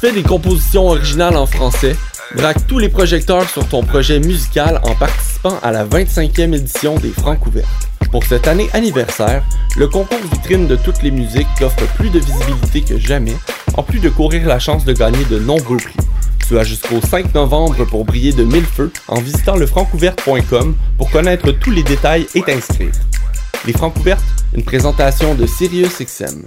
fais des compositions originales en français? Braque tous les projecteurs sur ton projet musical en participant à la 25e édition des Francs ouverts. Pour cette année anniversaire, le concours vitrine de toutes les musiques t'offre plus de visibilité que jamais, en plus de courir la chance de gagner de nombreux prix. Tu as jusqu'au 5 novembre pour briller de mille feux en visitant lefrancouverte.com pour connaître tous les détails et t'inscrire. Les Francs ouvertes, une présentation de SiriusXM.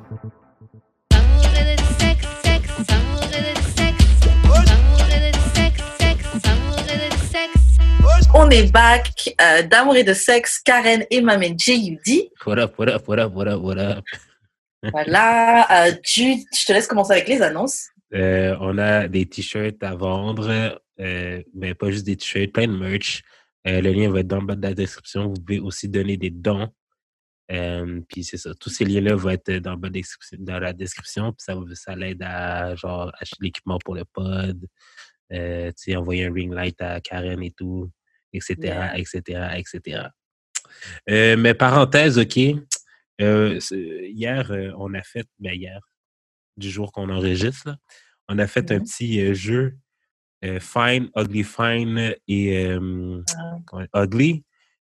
On est back euh, d'amour et de sexe, Karen et Mamen J.U.D. What up, what up, what up, what up, what up? Voilà, euh, Jude, je te laisse commencer avec les annonces. Euh, on a des t-shirts à vendre, euh, mais pas juste des t-shirts, plein de merch. Le lien va être dans le bas de la description. Vous pouvez aussi donner des dons. Puis c'est ça. Tous ces liens-là vont être dans, dans la description. Puis ça, ça l'aide à genre acheter l'équipement pour le pod. Envoyer un ring light à Karen et tout, etc., Yeah. etc., etc. Euh, mais parenthèse, OK. Euh, hier, euh, on a fait, ben hier, du jour qu'on enregistre, là, on a fait un Mhm. petit euh, jeu Fine, Ugly Fine et Ah. Ugly.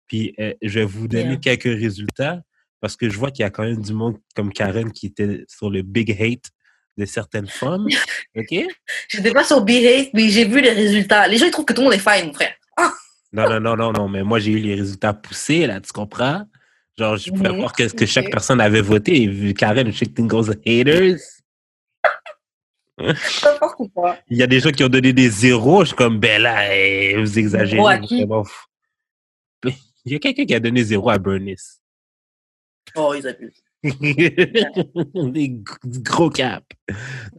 Puis je vais vous donner Yeah. quelques résultats parce que je vois qu'il y a quand même du monde comme Karen qui était sur le big hate de certaines femmes. OK? J'étais pas sur B-Hate, mais j'ai vu les résultats. Les gens, ils trouvent que tout le monde est fine, mon frère. Non, non, non, non, non, mais moi j'ai eu les résultats poussés, là, tu comprends? Genre, je pouvais voir qu'est-ce que chaque personne avait voté. Et vu Karen, je sais que t'es une grosse haters. N'importe quoi. Il y a des gens qui ont donné des zéros. Je suis comme, ben là, eh, vous exagérez. Qui? Il y a quelqu'un qui a donné zéro à Bernice. Oh, ils abusent. des gros cap.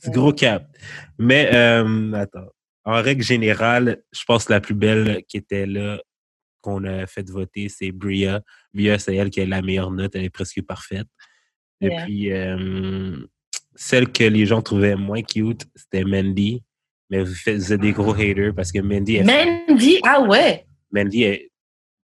Du gros cap. Mais, euh, attends. En règle générale, je pense que la plus belle qui était là, qu'on a fait voter, c'est Bria. Bria, c'est elle qui a la meilleure note. Elle est presque parfaite. Et Yeah. puis, euh, celle que les gens trouvaient moins cute, c'était Mandy. Mais vous faites vous êtes des gros haters parce que Mandy est Mandy, ah ouais? Mandy est.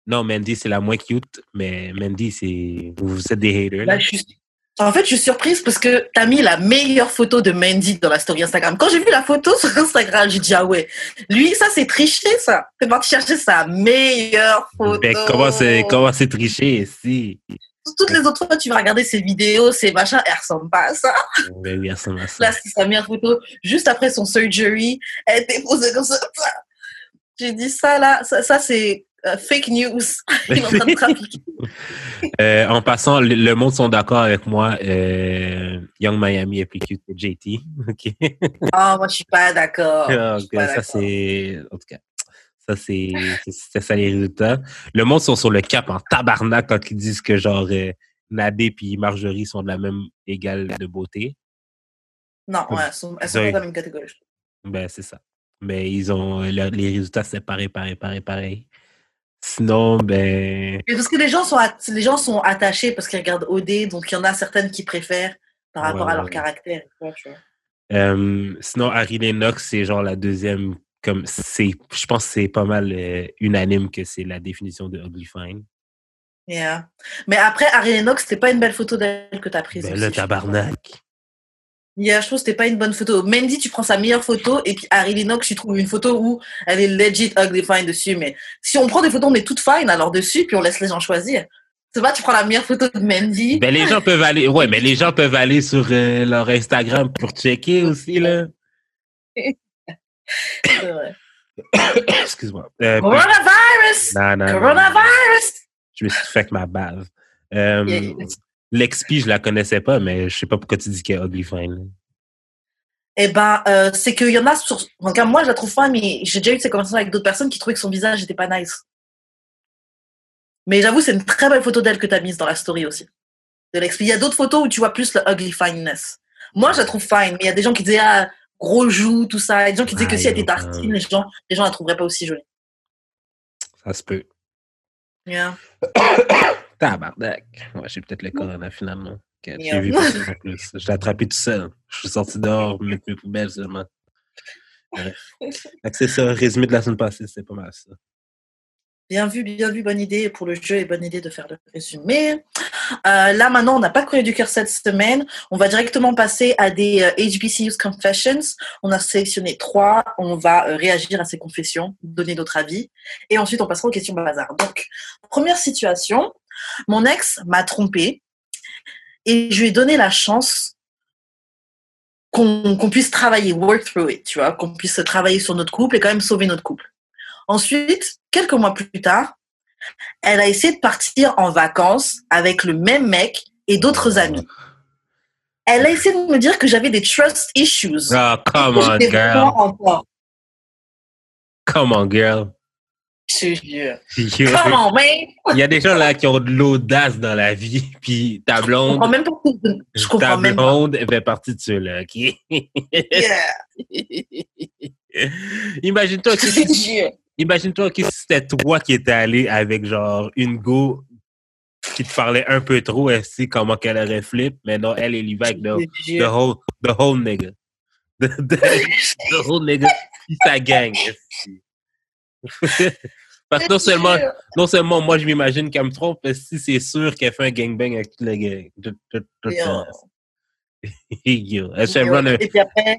Non, Mandy, c'est la moins cute, mais Mandy, c'est. Vous êtes des haters. là. Bah, je suis- En fait, je suis surprise parce que t'as mis la meilleure photo de Mandy dans la story Instagram. Quand j'ai vu la photo sur Instagram, j'ai dit ah ouais, lui ça c'est triché ça. C'est parti chercher sa meilleure photo. Comment c'est comment c'est triché ici? Toutes les autres fois, tu vas regarder ses vidéos, ses machins, elle ressemble pas à ça. Ben oui, elle ressemble à ça. Là, c'est sa meilleure photo. Juste après son surgery, elle était posée comme ça. J'ai dit ça là, ça, ça, c'est euh, fake news. Il est en train de trafiquer. Euh, en passant, le, le monde sont d'accord avec moi. euh, Young Miami est plus cute que JT. OK. Ah, moi, je suis pas d'accord. Ça, c'est. En tout cas, ça, c'est. ça les résultats. Le monde sont sur le cap en tabarnak quand ils disent que, genre, Nadé puis Marjorie sont de la même égale de beauté. Non, ouais, elles sont, elles sont dans la même catégorie. Ben, c'est ça. Mais ils ont. le- les résultats, c'est pareil, pareil, pareil, pareil. Sinon, ben. Mais Parce que les gens sont, les gens sont attachés parce qu'ils regardent OD, donc il y en a certaines qui préfèrent par rapport Ouais, à leur ouais. caractère. euh, sinon, Harry Lennox, c'est genre la deuxième comme c'est, je pense que c'est pas mal euh, unanime que c'est la définition de ugly fine. Yeah. Mais après, Ari Lennox, c'était pas une belle photo d'elle que t'as prise. Ben aussi, trouve. tabarnak. Yeah, je trouve que c'était pas une bonne photo. Mandy, tu prends sa meilleure photo et puis Ari Lennox, tu trouves une photo où elle est legit ugly fine dessus. Mais si on prend des photos, on est toutes fine alors dessus puis on laisse les gens choisir. C'est pas, tu prends la meilleure photo de Mandy. Ben les gens peuvent aller, ouais, mais les gens peuvent aller sur euh, leur Instagram pour checker aussi là. C'est vrai. Excuse-moi. Euh, Coronavirus! non, non, non. Coronavirus! Je me suis fait ma bave. Euh, Yeah. L'XP, je la connaissais pas, mais je sais pas pourquoi tu dis qu'elle est ugly fine. Eh ben, euh, c'est qu'il y en a sur. En tout cas, moi, je la trouve fine, mais j'ai déjà eu ces conversations avec d'autres personnes qui trouvaient que son visage n'était pas nice. Mais j'avoue, c'est une très belle photo d'elle que tu as mise dans la story aussi. De l'exp. Il y a d'autres photos où tu vois plus le ugly fineness. Moi, je la trouve fine, mais il y a des gens qui disaient, ah, gros joues, tout ça. Il y a des gens qui disaient que si elle était tartine, les gens, les gens la trouveraient pas aussi jolie. Ça se peut. Yeah. Tabarnak. Ouais, j'ai peut-être le corona finalement. J'ai vu en plus. Je l'ai attrapé tout seul. Je suis sorti dehors, mettre mes poubelles seulement. Bref. Que C'est ça, résumé de la semaine passée, c'est pas mal ça. Bien vu, bien vu, bonne idée pour le jeu et bonne idée de faire le résumé. Euh, là, maintenant, on n'a pas de du cœur cette semaine. On va directement passer à des euh, HBCU's Confessions. On a sélectionné trois. On va euh, réagir à ces confessions, donner notre avis. Et ensuite, on passera aux questions bazar. Donc, première situation. Mon ex m'a trompé et je lui ai donné la chance qu'on puisse travailler, work through it, tu vois, qu'on puisse travailler sur notre couple et quand même sauver notre couple. Ensuite, quelques mois plus tard, elle a essayé de partir en vacances avec le même mec et d'autres amis. Elle a essayé de me dire que j'avais des trust issues. Ah, come on, girl. vraiment en tort. Come on, girl. Je jure. Come on, man! Il y a des gens là qui ont de l'audace dans la vie, puis ta Je comprends blonde, même pas. Je ta comprends même pas. blonde, fait partie de ceux-là, ok? Yeah. Imagine-toi que. Imagine-toi que c'était toi qui étais allé avec genre une go qui te parlait un peu trop, elle sait comment qu'elle aurait flip, mais non, elle, y va avec the, the whole, the whole nigga. The, the, the whole nigga, sa gang. Parce que non seulement, non seulement moi je m'imagine qu'elle me trompe, mais si c'est sûr qu'elle fait un gangbang avec toute la gang. Tout- tout- tout ça. Yo. Elle se fait run un- Et puis après,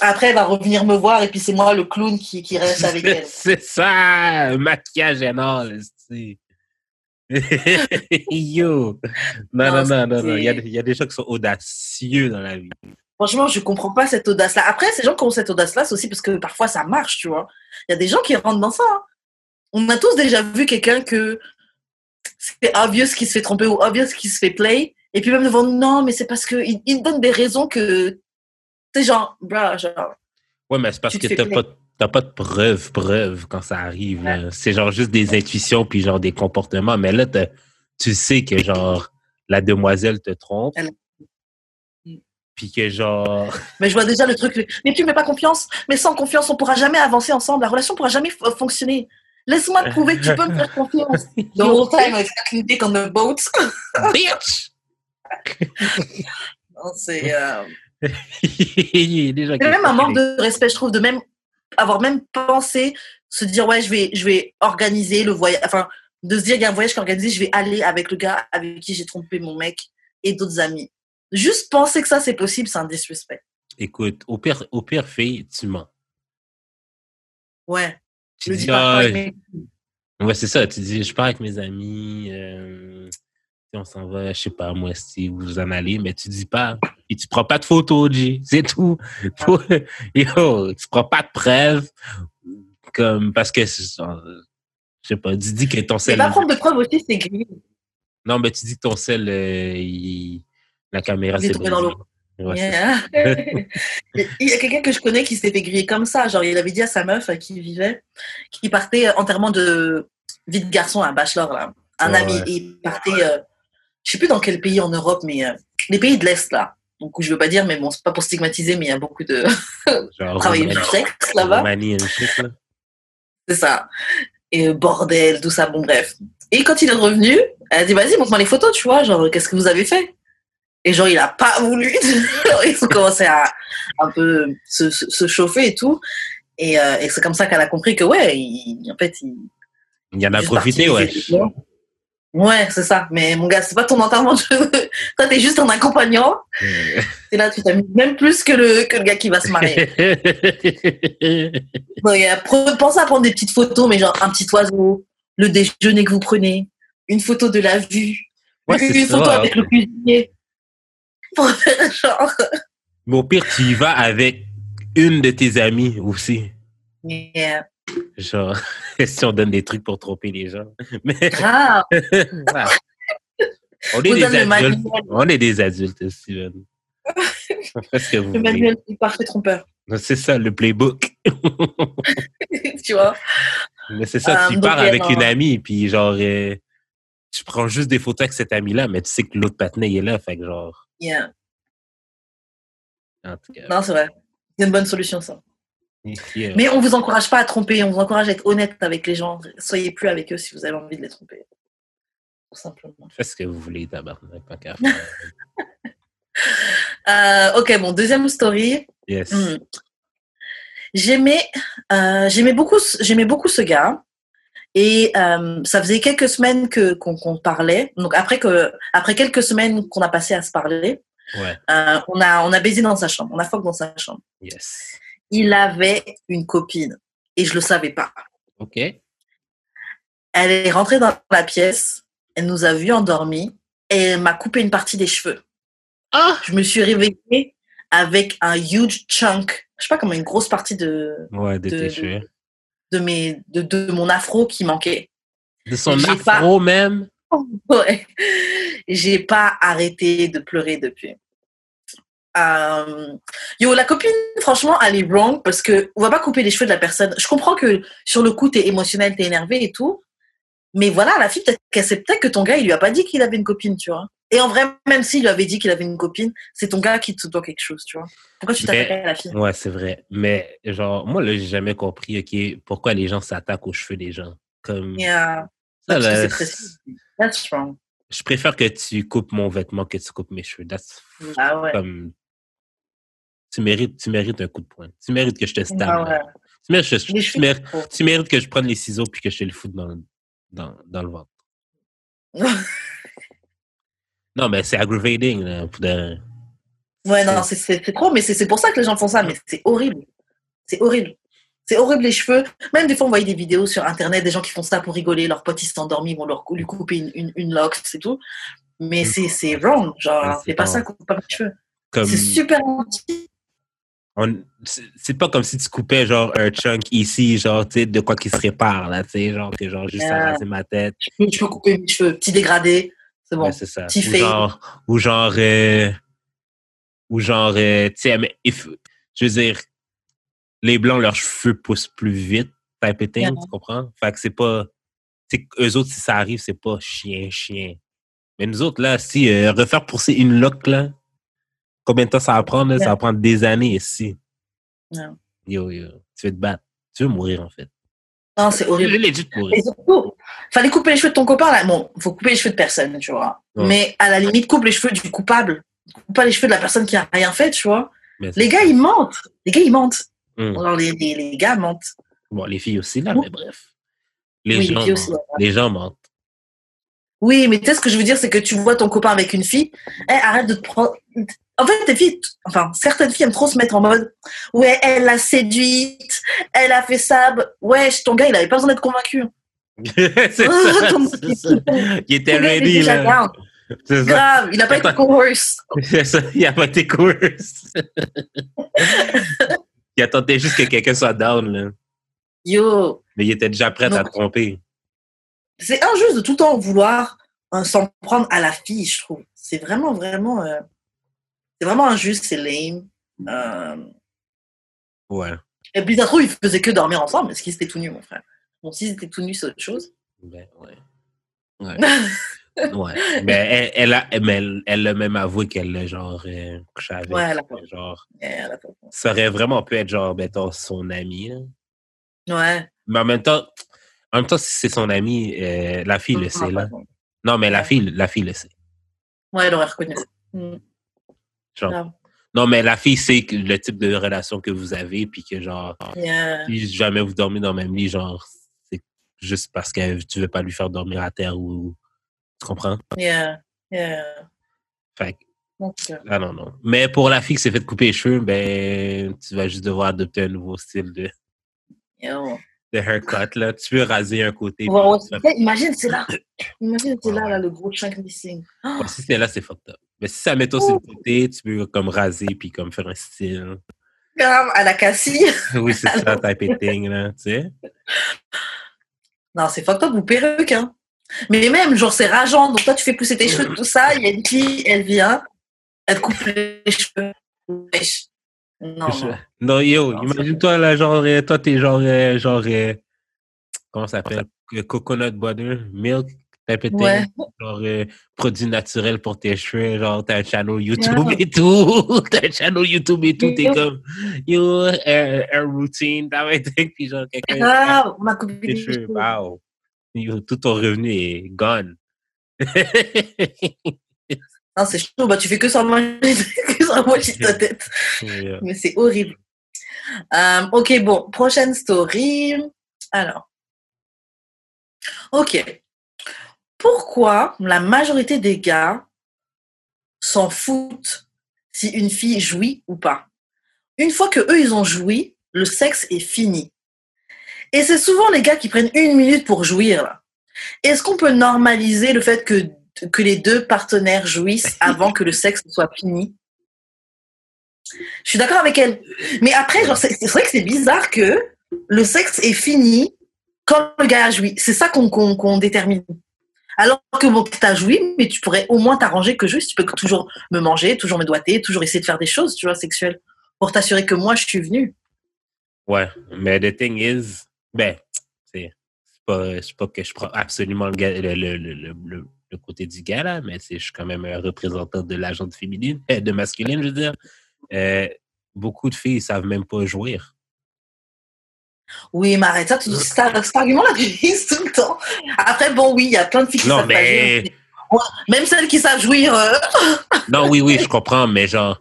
après, elle va revenir me voir et puis c'est moi le clown qui, qui reste avec elle. C'est ça, maquillage énorme. Yo! Non, non, Non, non, non. Il y, a, c'est- il y a des gens qui sont audacieux dans la vie. Franchement, je comprends pas cette audace-là. Après, ces gens qui ont cette audace-là, c'est aussi parce que parfois ça marche, tu vois. Il y a des gens qui rentrent dans ça. hein. On a tous déjà vu quelqu'un que c'est obvious qui se fait tromper ou obvious qui se fait play. Et puis même devant non, mais c'est parce qu'il il donne des raisons que. C'est genre, bruh, genre. Ouais, mais c'est parce que t'as pas, t'as pas de preuves, preuves quand ça arrive. là. C'est genre juste des intuitions puis genre des comportements. Mais là, t'as- tu sais que genre la demoiselle te trompe. Elle- Puis que genre. Mais je vois déjà le truc. Mais tu me mets pas confiance. Mais sans confiance, on pourra jamais avancer ensemble. La relation pourra jamais fonctionner. Laisse-moi te prouver que tu peux me faire confiance. The whole time, avec sa clinique on the boat. Bitch! Non, C'est. euh, Il même un manque de respect, je trouve, de même avoir même pensé se dire ouais, je vais, je vais organiser le voyage, enfin, de se dire il y a un voyage qui est organisé, je vais aller avec le gars avec qui j'ai trompé mon mec et d'autres amis. Juste penser que ça c'est possible, c'est un disrespect. Écoute, au pire, au pire fait, tu mens. Ouais. Tu Je dis, ah, mes- Ouais, c'est ça. Tu dis, je pars avec mes amis, euh, on s'en va, je sais pas, moi, si vous en allez, mais tu dis pas. Et tu prends pas de photos, G. C'est tout. Faut- Yo, tu prends pas de preuves. Comme, parce que, euh, je sais pas, tu dis que ton sel. pas prendre de preuves aussi, c'est gris. Non, mais tu dis que ton sel, euh, il- la caméra, Il est c'est tombé dans l'eau. Ouais, c'est Yeah. il y a quelqu'un que je connais qui s'était fait griller comme ça. Genre, il avait dit à sa meuf à qui il vivait, qui partait euh, enterrement de vie de garçon, un bachelor, là. Un ami. ouais. Et il partait, euh, je sais plus dans quel pays en Europe, mais euh, les pays de l'Est, là. Donc, je veux pas dire, mais bon, c'est pas pour stigmatiser, mais il y a beaucoup de travail du sexe là-bas. C'est ça. Et euh, bordel, tout ça, bon, bref. Et quand il est revenu, elle a dit, vas-y, montre-moi les photos, tu vois, genre, qu'est-ce que vous avez fait? Et genre, il a pas voulu. Ils ont commencé à un peu se, chauffer et tout. Et, euh, et c'est comme ça qu'elle a compris que, ouais, il- en fait, il. Il y en a profité, ouais. Ouais, c'est ça. Mais mon gars, c'est pas ton enterrement. de. Toi, t'es juste un accompagnant. Et là, tu t'amuses même plus que le, que le gars qui va se marier. Pre- pensez à prendre des petites photos, mais genre un petit oiseau, le déjeuner que vous prenez, une photo de la vue, Ouais, une ça. photo avec le cuisinier. Genre. Mais au pire, tu y vas avec une de tes amies aussi. Yeah. Genre, si on donne des truc pour tromper les gens. Mais Grave. voilà. on est des adultes. On est des adultes, Steven. Vous Le manuel du parfait trompeur. C'est ça, le playbook. tu vois? Mais c'est ça, Euh, tu donc, pars avec dans- une amie, puis genre, euh, tu prends juste des photos avec cette amie-là, mais tu sais que l'autre patinet, il est là, fait que genre, Yeah. en tout cas. Non, c'est vrai. C'est une bonne solution, ça. Yeah. Mais on vous encourage pas à tromper, on vous encourage à être honnête avec les gens. Soyez plus avec eux si vous avez envie de les tromper. Tout simplement. Faites ce que vous voulez, tabarnak, qu'à faire. Euh, ok, bon, deuxième story. Yes. Hmm. J'aimais, euh, j'aimais beaucoup, j'aimais beaucoup ce gars. Et euh, ça faisait quelques semaines que qu'on parlait. Donc après que, après quelques semaines qu'on a passé à se parler, Ouais. euh, on a, on a baisé dans sa chambre, on a fuck dans sa chambre. Yes. Il avait une copine et je le savais pas. OK. Elle est rentrée dans la pièce, elle nous a vus endormis et elle m'a coupé une partie des cheveux. Ah! Je me suis réveillée avec un huge chunk, je sais pas comment une grosse partie de Ouais, de, De- de- cheveux. de mes de, de mon afro qui manquait. De son afro même? Ouais. J'ai pas arrêté de pleurer depuis. Euh, Yo, la copine, franchement, elle est wrong parce que on va pas couper les cheveux de la personne. Je comprends que sur le coup, t'es émotionnel, t'es énervé et tout. Mais voilà, la fille, peut-être qu'elle sait peut-être que ton gars, il lui a pas dit qu'il avait une copine, tu vois. Et en vrai, même s'il lui avait dit qu'il avait une copine, c'est ton gars qui te doit quelque chose, tu vois. Pourquoi tu t'attaques à la fille? Ouais, c'est vrai. Mais genre, moi, là, j'ai jamais compris, OK, pourquoi les gens s'attaquent aux cheveux des gens. Comme. Yeah. Ça, là, c'est précis. That's wrong. je préfère que tu coupes mon vêtement que tu coupes mes cheveux. That's Ah ouais. comme. Tu mérites, tu mérites un coup de poing. Tu mérites que je te stab. Ah ouais. Tu, mérites, que je- Les tu mérites- trop. tu mérites que je prenne les ciseaux puis que je te le foute dans, le- dans, dans le ventre. Non, mais c'est aggravating. Là, pour de- Ouais, non, c'est- trop, mais c'est pour ça que les gens font ça, mais c'est horrible. C'est horrible. C'est horrible les cheveux. Même des fois, on voyait des vidéos sur Internet, des gens qui font ça pour rigoler, leurs potes ils sont endormis, ils vont leur, lui couper une, une, une lock, c'est tout. Mais c'est c'est wrong, genre, c'est c'est pas pas- ça, coupe pas mes cheveux. Comme, C'est super gentil. C'est pas comme si tu coupais genre un chunk ici, genre, tu sais, de quoi qui se répare, là, tu sais, genre, que genre, juste Ah. raser ma tête. Je peux, couper mes cheveux, petit dégradé, c'est bon. Ouais, c'est ça. petit Ou genre, ou genre, euh, ou genre, euh, tu sais, mais if- je veux dire, les blancs, leurs cheveux poussent plus vite, type of thing, Yeah. tu comprends? Fait que c'est pas, tu eux autres, si ça arrive, c'est pas chien, chien. Mais nous autres, là, si, euh, refaire pousser une loque, là, combien de temps ça va prendre, là? Ça va prendre des années ici. Yeah. Yo, yo, tu veux te battre. Tu veux mourir, en fait. Non, c'est horrible. surtout, fallait couper les cheveux de ton copain, là. Bon, faut couper les cheveux de personne, tu vois. Ouais. Mais à la limite, coupe les cheveux du coupable. Coupe pas les cheveux de la personne qui a rien fait, tu vois. Mais Les gars, ils mentent. Les gars, ils mentent. Alors, les, les, les gars mentent. Bon, les filles aussi, là, mais bref. Les Oui, les gens filles aussi, mentent. Les gens mentent. Oui, mais tu sais ce que je veux dire, c'est que tu vois ton copain avec une fille, eh, arrête de te prendre. En fait, les filles, enfin, certaines filles aiment trop se mettre en mode, ouais, elle l'a séduite, elle a fait ça. bah, Ouais, ton gars, il avait pas besoin d'être convaincu. c'est ça. Il était ready, là. C'est ça. Grave, il a pas été. C'est ça. Il a pas été course. il attendait juste que quelqu'un soit down, là. Yo, Mais il était déjà prêt à te tromper. c'est injuste de tout le temps vouloir euh, s'en prendre à la fille, je trouve. C'est vraiment, vraiment, euh, c'est vraiment injuste, c'est lame. Euh, Ouais. et trouve, ils faisaient que dormir ensemble, parce qu'ils étaient tout nus, mon frère. Bon, s'ils étaient tout nus, c'est autre chose. Ben, ouais. Ouais. ouais. Mais elle, elle a, mais elle, elle a même avoué qu'elle l'a, genre, euh, couché avec. Ouais, elle a pas- Genre, Yeah, la pauvre. ça aurait vraiment pu être, genre, mettons, son ami, là. Ouais. Mais en même temps, en même temps, si c'est son ami, euh, la fille le sait, là. Non, mais la fille, la fille le sait. Ouais, elle aurait reconnu. Mm. Genre. Non, mais la fille sait le type de relation que vous avez, puis que genre, Yeah. si jamais vous dormez dans le même lit, genre, c'est juste parce que tu veux pas lui faire dormir à terre ou. Tu comprends? Yeah. Yeah. Fait ah non, non. Mais pour la fille qui s'est fait couper les cheveux, ben, tu vas juste devoir adopter un nouveau style de, yo. de haircut, là. Tu peux raser un côté. Ouais, ouais, Imagine, c'est là. Imagine, c'est Ouais, là, là, le gros chunk missing. Oh, Ouais, si c'est là, c'est fucked up. Mais si ça met toi sur le côté, tu peux comme raser puis comme faire un style. Grave, à la Cassie. Oui, c'est ça, type thing, là, tu sais. Non, c'est fucked up ou perruque, hein. Mais même, genre, c'est rageant. Donc, toi, tu fais pousser tes cheveux, tout ça. Il y a une fille, elle vient, elle coupe les cheveux. Non, non. Non, yo, imagine-toi, là, genre, euh, toi, t'es genre, euh, genre, euh, comment ça s'appelle? Coconut butter, milk, thing. Ouais. Genre, euh, produit naturel pour tes cheveux, genre, t'as un channel YouTube et tout. t'as un channel YouTube et tout, t'es comme, yo, un, un routine, t'as un truc, puis genre, quelqu'un. Ah, m'a coupé tes cheveux. wow. Yo, tout ton revenu est gone. Non, c'est chaud. Bah, tu fais que ça manger, que ça manger ta tête. Yeah. Mais c'est horrible. Euh, ok, bon, prochaine story. Alors. Ok. Pourquoi la majorité des gars s'en foutent si une fille jouit ou pas? Une fois que eux, ils ont joui, le sexe est fini. Et c'est souvent les gars qui prennent une minute pour jouir. Est-ce qu'on peut normaliser le fait que, les deux partenaires jouissent avant que le sexe soit fini? Je suis d'accord avec elle. Mais après, c'est vrai que c'est bizarre que le sexe est fini quand le gars a joui. C'est ça qu'on détermine. Alors que bon, tu as joui, mais tu pourrais au moins t'arranger que juste, tu peux toujours me manger, toujours me doiter, toujours essayer de faire des choses, tu vois, sexuelles, pour t'assurer que moi, je suis venue. Ouais, mais the thing is, ben, c'est pas, pas que je prends absolument le, le, le, le, le, côté du gars, là, mais je suis quand même un représentant de l'agent féminine, de masculine, je veux dire. Euh, beaucoup de filles savent même pas jouir. Oui, mais arrête ça, tu- ça- cet argument-là, tu tout le temps. Après, bon, oui, il y a plein de filles qui Non, savent pas mais- jouir. Même celles qui savent jouir, euh, Non, oui, oui, je comprends, mais genre,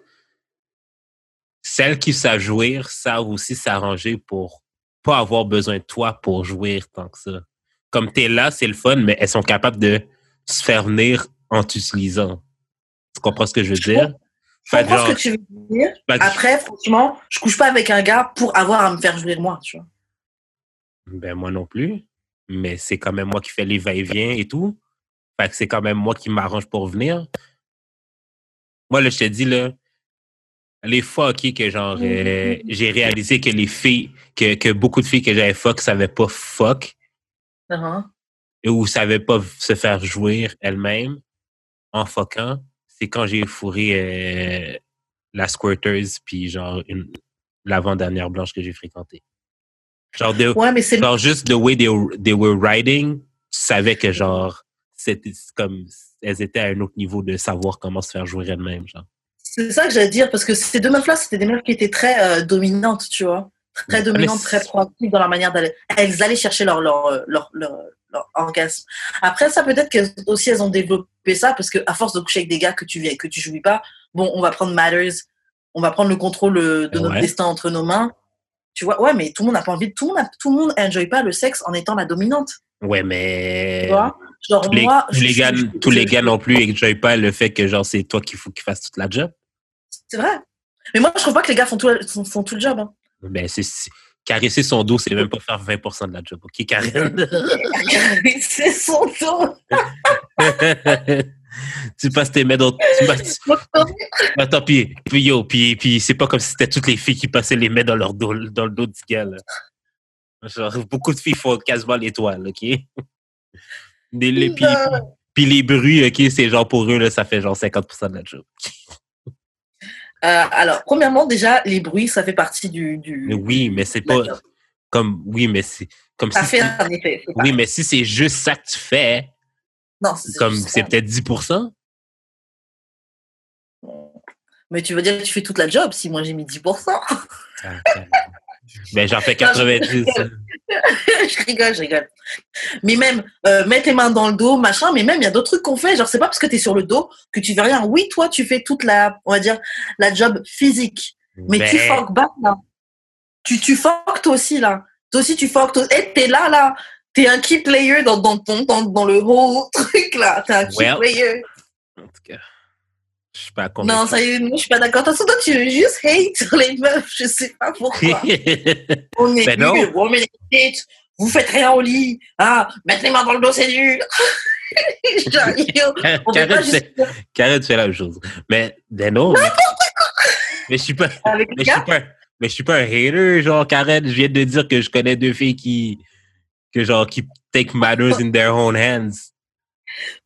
celles qui savent jouir savent aussi s'arranger pour pas avoir besoin de toi pour jouir tant que ça. Comme t'es là, c'est le fun, mais elles sont capables de se faire venir en t'utilisant. Tu comprends ce que je veux dire? je comprends ce que tu veux dire. Après, franchement, je couche pas avec un gars pour avoir à me faire jouir moi, tu vois. Ben, moi non plus. Mais c'est quand même moi qui fais les va-et-vient et tout. Fait que c'est quand même moi qui m'arrange pour venir. Moi, là, je te dis, là, les fois, OK, que genre, euh, j'ai réalisé que les filles, que, que beaucoup de filles que j'avais fuck savaient pas fuck et ou savaient pas se faire jouir elles-mêmes en fuckant, c'est quand j'ai fourré euh, la squirteuse puis genre une, l'avant-dernière blanche que j'ai fréquentée. Genre, de, Ouais, mais c'est genre juste the way they, were- they were writing, tu savais que genre c'était comme elles étaient à un autre niveau de savoir comment se faire jouer elles-mêmes genre. C'est ça que j'allais dire, parce que ces deux meufs-là, c'était des meufs qui étaient très euh, dominantes, tu vois. Très dominantes, très proactives dans la manière d'aller. Elles allaient chercher leur, leur, euh, leur, leur, leur orgasme. Après, ça, peut-être qu'elles aussi, elles ont développé ça, parce qu'à force de coucher avec des gars que tu, que tu jouis pas, bon, on va prendre matters, on va prendre le contrôle euh, de notre Ouais. destin entre nos mains. Tu vois, ouais, mais tout le monde n'a pas envie, tout le monde, a- tout le monde enjoy pas le sexe en étant la dominante. Ouais, mais Tu vois? Genre, tous les, moi, tous les je- gars, je- tous les gars non plus enjoy pas le fait que genre c'est toi qu'il faut qu'il fasse toute la job. C'est vrai. Mais moi, je trouve pas que les gars font tout, font, font tout le job. hein. Ben c'est caresser son dos, c'est même pas faire 20% de la job. OK, Karen? c'est son dos. tu passes tes mains dans tu passes, Attends, puis, puis yo, puis, puis c'est pas comme si c'était toutes les filles qui passaient les mains dans leur dos, dans le dos du gars, là. Genre, beaucoup de filles font quasiment l'étoile, OK? Des- les- puis, puis les bruits, OK, c'est genre pour eux, là, ça fait genre 50% de la job. Euh, alors, premièrement, déjà, les bruits, ça fait partie du. du oui, mais c'est pas job. comme, oui, mais c'est comme Ça si, fait un effet. oui, mais si c'est juste ça que tu fais, Non, c'est comme c'est peut-être 10%. Mais tu veux dire que tu fais toute la job si moi j'ai mis 10%. Ah, ben, j'en fais 90. je rigole, je rigole. Mais même, euh, mettre les mains dans le dos, machin, mais même, il y a d'autres trucs qu'on fait. Genre, c'est pas parce que tu es sur le dos que tu fais rien. Oui, toi, tu fais toute la, on va dire, la job physique. Mais tu fuck back, là. Tu, tu fuck toi aussi, là. Toi aussi, tu fuck. Toi... Et t'es là, là. T'es un key player dans, dans, ton, dans, dans le haut truc, là. T'es un key Well. player. En tout cas, je suis pas Non, ça y est, moi, je suis pas d'accord. De toute façon, toi, tu veux juste hate sur les meufs. Je sais pas pourquoi. On est Ben nuls. Women hate. Vous faites rien au lit. Ah, mettre les mains dans le dos, c'est nul. On Karen, c'est- Karen, tu fais la même chose. Mais, non. Mais, mais je suis pas. avec Mais les je suis pas, mais je suis pas un hater, genre Karen. Je viens de dire que je connais deux filles qui, que genre, qui take matters in their own hands.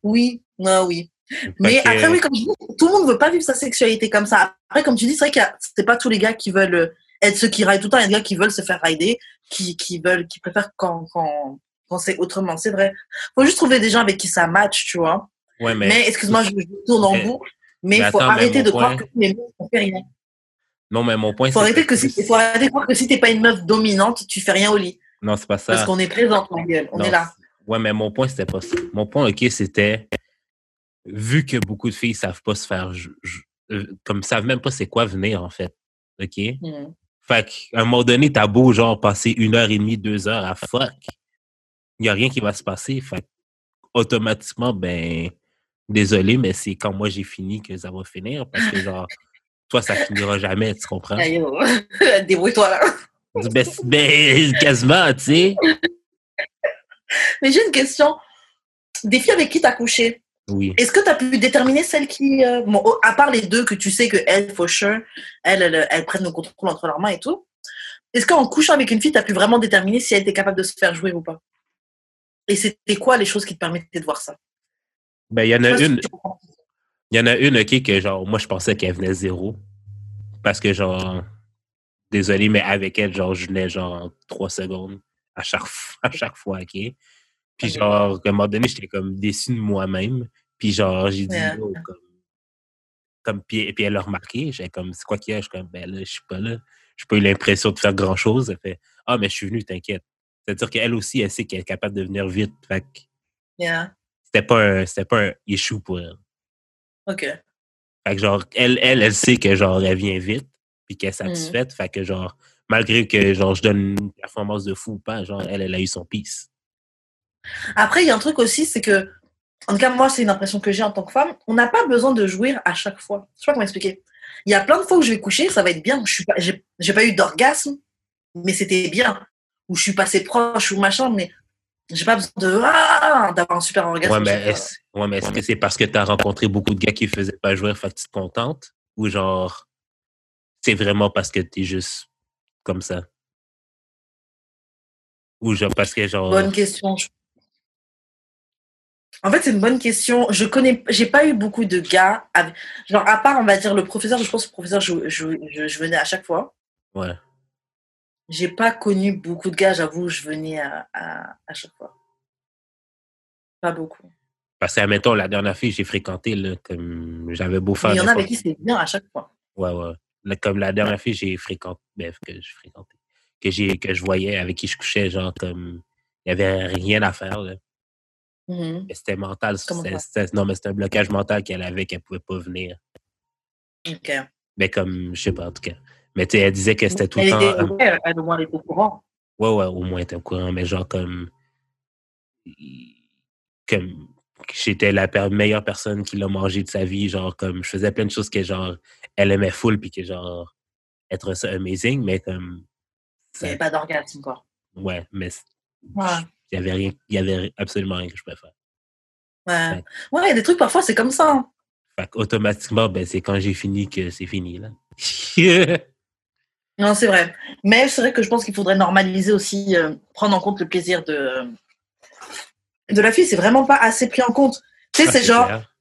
Oui, non, oui. Mais que- après, oui, comme je dis, tout le monde veut pas vivre sa sexualité comme ça. Après, comme tu dis, c'est vrai que c'est pas tous les gars qui veulent euh, être ceux qui raillent tout le temps. Il y a des gars qui veulent se faire rider, qui, qui veulent, qui préfèrent quand, quand, quand c'est autrement. C'est vrai. Faut juste trouver des gens avec qui ça match, tu vois. Ouais, mais, Mais, excuse-moi, je, je tourne en boucle. Mais il faut attends, arrêter de croire point- que tous les mecs on fait rien. non, mais mon point, Faut c'est arrêter que si, faut arrêter de croire que si t'es pas une meuf dominante, tu fais rien au lit. Non, c'est pas ça. Parce qu'on est présente, ma gueule. On Non, est là. Ouais, mais mon point, c'était pas ça. Mon point, OK, c'était vu que beaucoup de filles savent pas se faire, euh, comme savent même pas c'est quoi venir, en fait. OK? Mhm. Fait qu'à un moment donné, t'as beau, genre, passer une heure et demie, deux heures à fuck. Il y a rien qui va se passer. Fait que, automatiquement, ben, désolé, mais c'est quand moi j'ai fini que ça va finir. Parce que, genre, toi, ça finira jamais, tu comprends? Yo. Débrouille-toi là. Ben, ben, quasiment, tu sais. Mais j'ai une question. Des filles avec qui t'as couché, Oui. est-ce que tu as pu déterminer celle qui. euh, bon, à part les deux que tu sais que elles, for sure, elles, elles, elles prennent le contrôle entre leurs mains et tout. Est-ce qu'en couchant avec une fille, tu as pu vraiment déterminer si elle était capable de se faire jouer ou pas? Et c'était quoi les choses qui te permettaient de voir ça? Ben, il y en a une. Il y en a une, OK, que genre, moi, je pensais qu'elle venait zéro. Parce que, genre, désolé, mais avec elle, genre, je venais, genre, en trois secondes à chaque, à chaque fois, OK? Puis, genre, à un moment donné, j'étais comme déçu de moi-même. Puis, genre, j'ai dit, Yeah. Yo, comme, comme, puis, puis elle a remarqué, j'ai comme, c'est quoi qu'il y a? Je suis comme, ben là, je suis pas là. J'ai pas eu l'impression de faire grand-chose. Elle fait, ah, mais je suis venu, t'inquiète. C'est-à-dire qu'elle aussi, elle sait qu'elle est capable de venir vite. Fait que Yeah. c'était pas un, c'était pas un issue pour elle. Ok. Fait que genre, elle, elle, elle sait que genre, elle vient vite, puis qu'elle est Mhm. satisfaite. Fait que genre, malgré que genre, je donne une performance de fou ou pas, genre, elle, elle a eu son peace. Après, il y a un truc aussi, c'est que, en tout cas, moi, c'est une impression que j'ai en tant que femme, on n'a pas besoin de jouir à chaque fois. Je sais pas comment expliquer. Il y a plein de fois où je vais coucher, ça va être bien. Je pas, j'ai, pas eu d'orgasme, mais c'était bien. Ou je suis passé proche ou machin, mais j'ai pas besoin de ah, d'avoir un super orgasme. Ouais, mais est-ce ouais, mais est-ce que c'est parce que tu as rencontré beaucoup de gars qui faisaient pas jouer, fait que tu te contentes? Ou genre, c'est vraiment parce que tu es juste comme ça? Ou genre, parce que genre. Bonne question. En fait, c'est une bonne question. Je connais, j'ai pas eu beaucoup de gars, avec- genre à part, on va dire le professeur. Je pense que le professeur, je, je, je, je venais à chaque fois. Ouais. J'ai pas connu beaucoup de gars, j'avoue, je venais à, à, à chaque fois. Pas beaucoup. Parce que, admettons, la dernière fille que j'ai fréquentée, là, comme j'avais beau faire. Il y en a avec qui c'est bien à chaque fois. Ouais, ouais. Comme la dernière fille, j'ai fréquenté, bref, que je fréquentais, que j'ai, que je voyais, avec qui je couchais, genre, comme, il y avait rien à faire, là. Mhm. Mais c'était mental. C'était- non, mais c'était un blocage mental qu'elle avait, qu'elle pouvait pas venir. Ok. Mais comme, je sais pas, en tout cas. Mais tu elle disait que c'était tout le Elle temps. était, ouais, elle, au moins, elle était au courant. Ouais, ouais, au moins, t'es au courant, mais genre, comme, comme, j'étais la meilleure personne qui l'a mangé de sa vie, genre, comme, je faisais plein de choses que, genre, elle aimait full, puis que, genre, être ça amazing, mais comme, Il n'y ça- avait pas d'orgasme, quoi. ouais, mais Ouais. il y avait rien, il y avait absolument rien que je pouvais faire. Ouais. Ouais, des trucs, parfois, c'est comme ça. hein. Fait automatiquement, ben, c'est quand j'ai fini que c'est fini, là. Non, c'est vrai. Mais c'est vrai que je pense qu'il faudrait normaliser aussi, euh, prendre en compte le plaisir de, de la fille. C'est vraiment pas assez pris en compte. Tu sais, Ah, c'est genre, clair.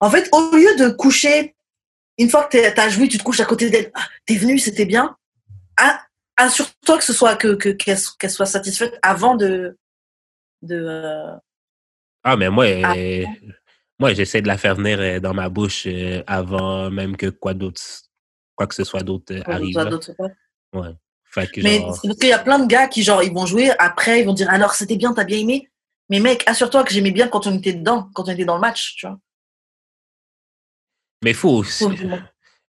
en fait, au lieu de coucher, une fois que t'as joué, tu te couches à côté d'elle, Ah, t'es venu, c'était bien. Ah, Assure-toi que ce soit que que- qu'elle soit satisfaite avant de de. euh, Ah, mais moi, Ah. euh, moi, j'essaie de la faire venir euh, dans ma bouche euh, avant même que quoi d'autre, quoi que ce soit d'autre arrive. Ouais. Fait que Mais genre, c'est parce qu'il y a plein de gars qui, genre, ils vont jouer, après, ils vont dire, alors, c'était bien, t'as bien aimé? Mais mec, assure-toi que j'aimais bien quand on était dedans, quand on était dans le match, tu vois. mais faut aussi. Faut-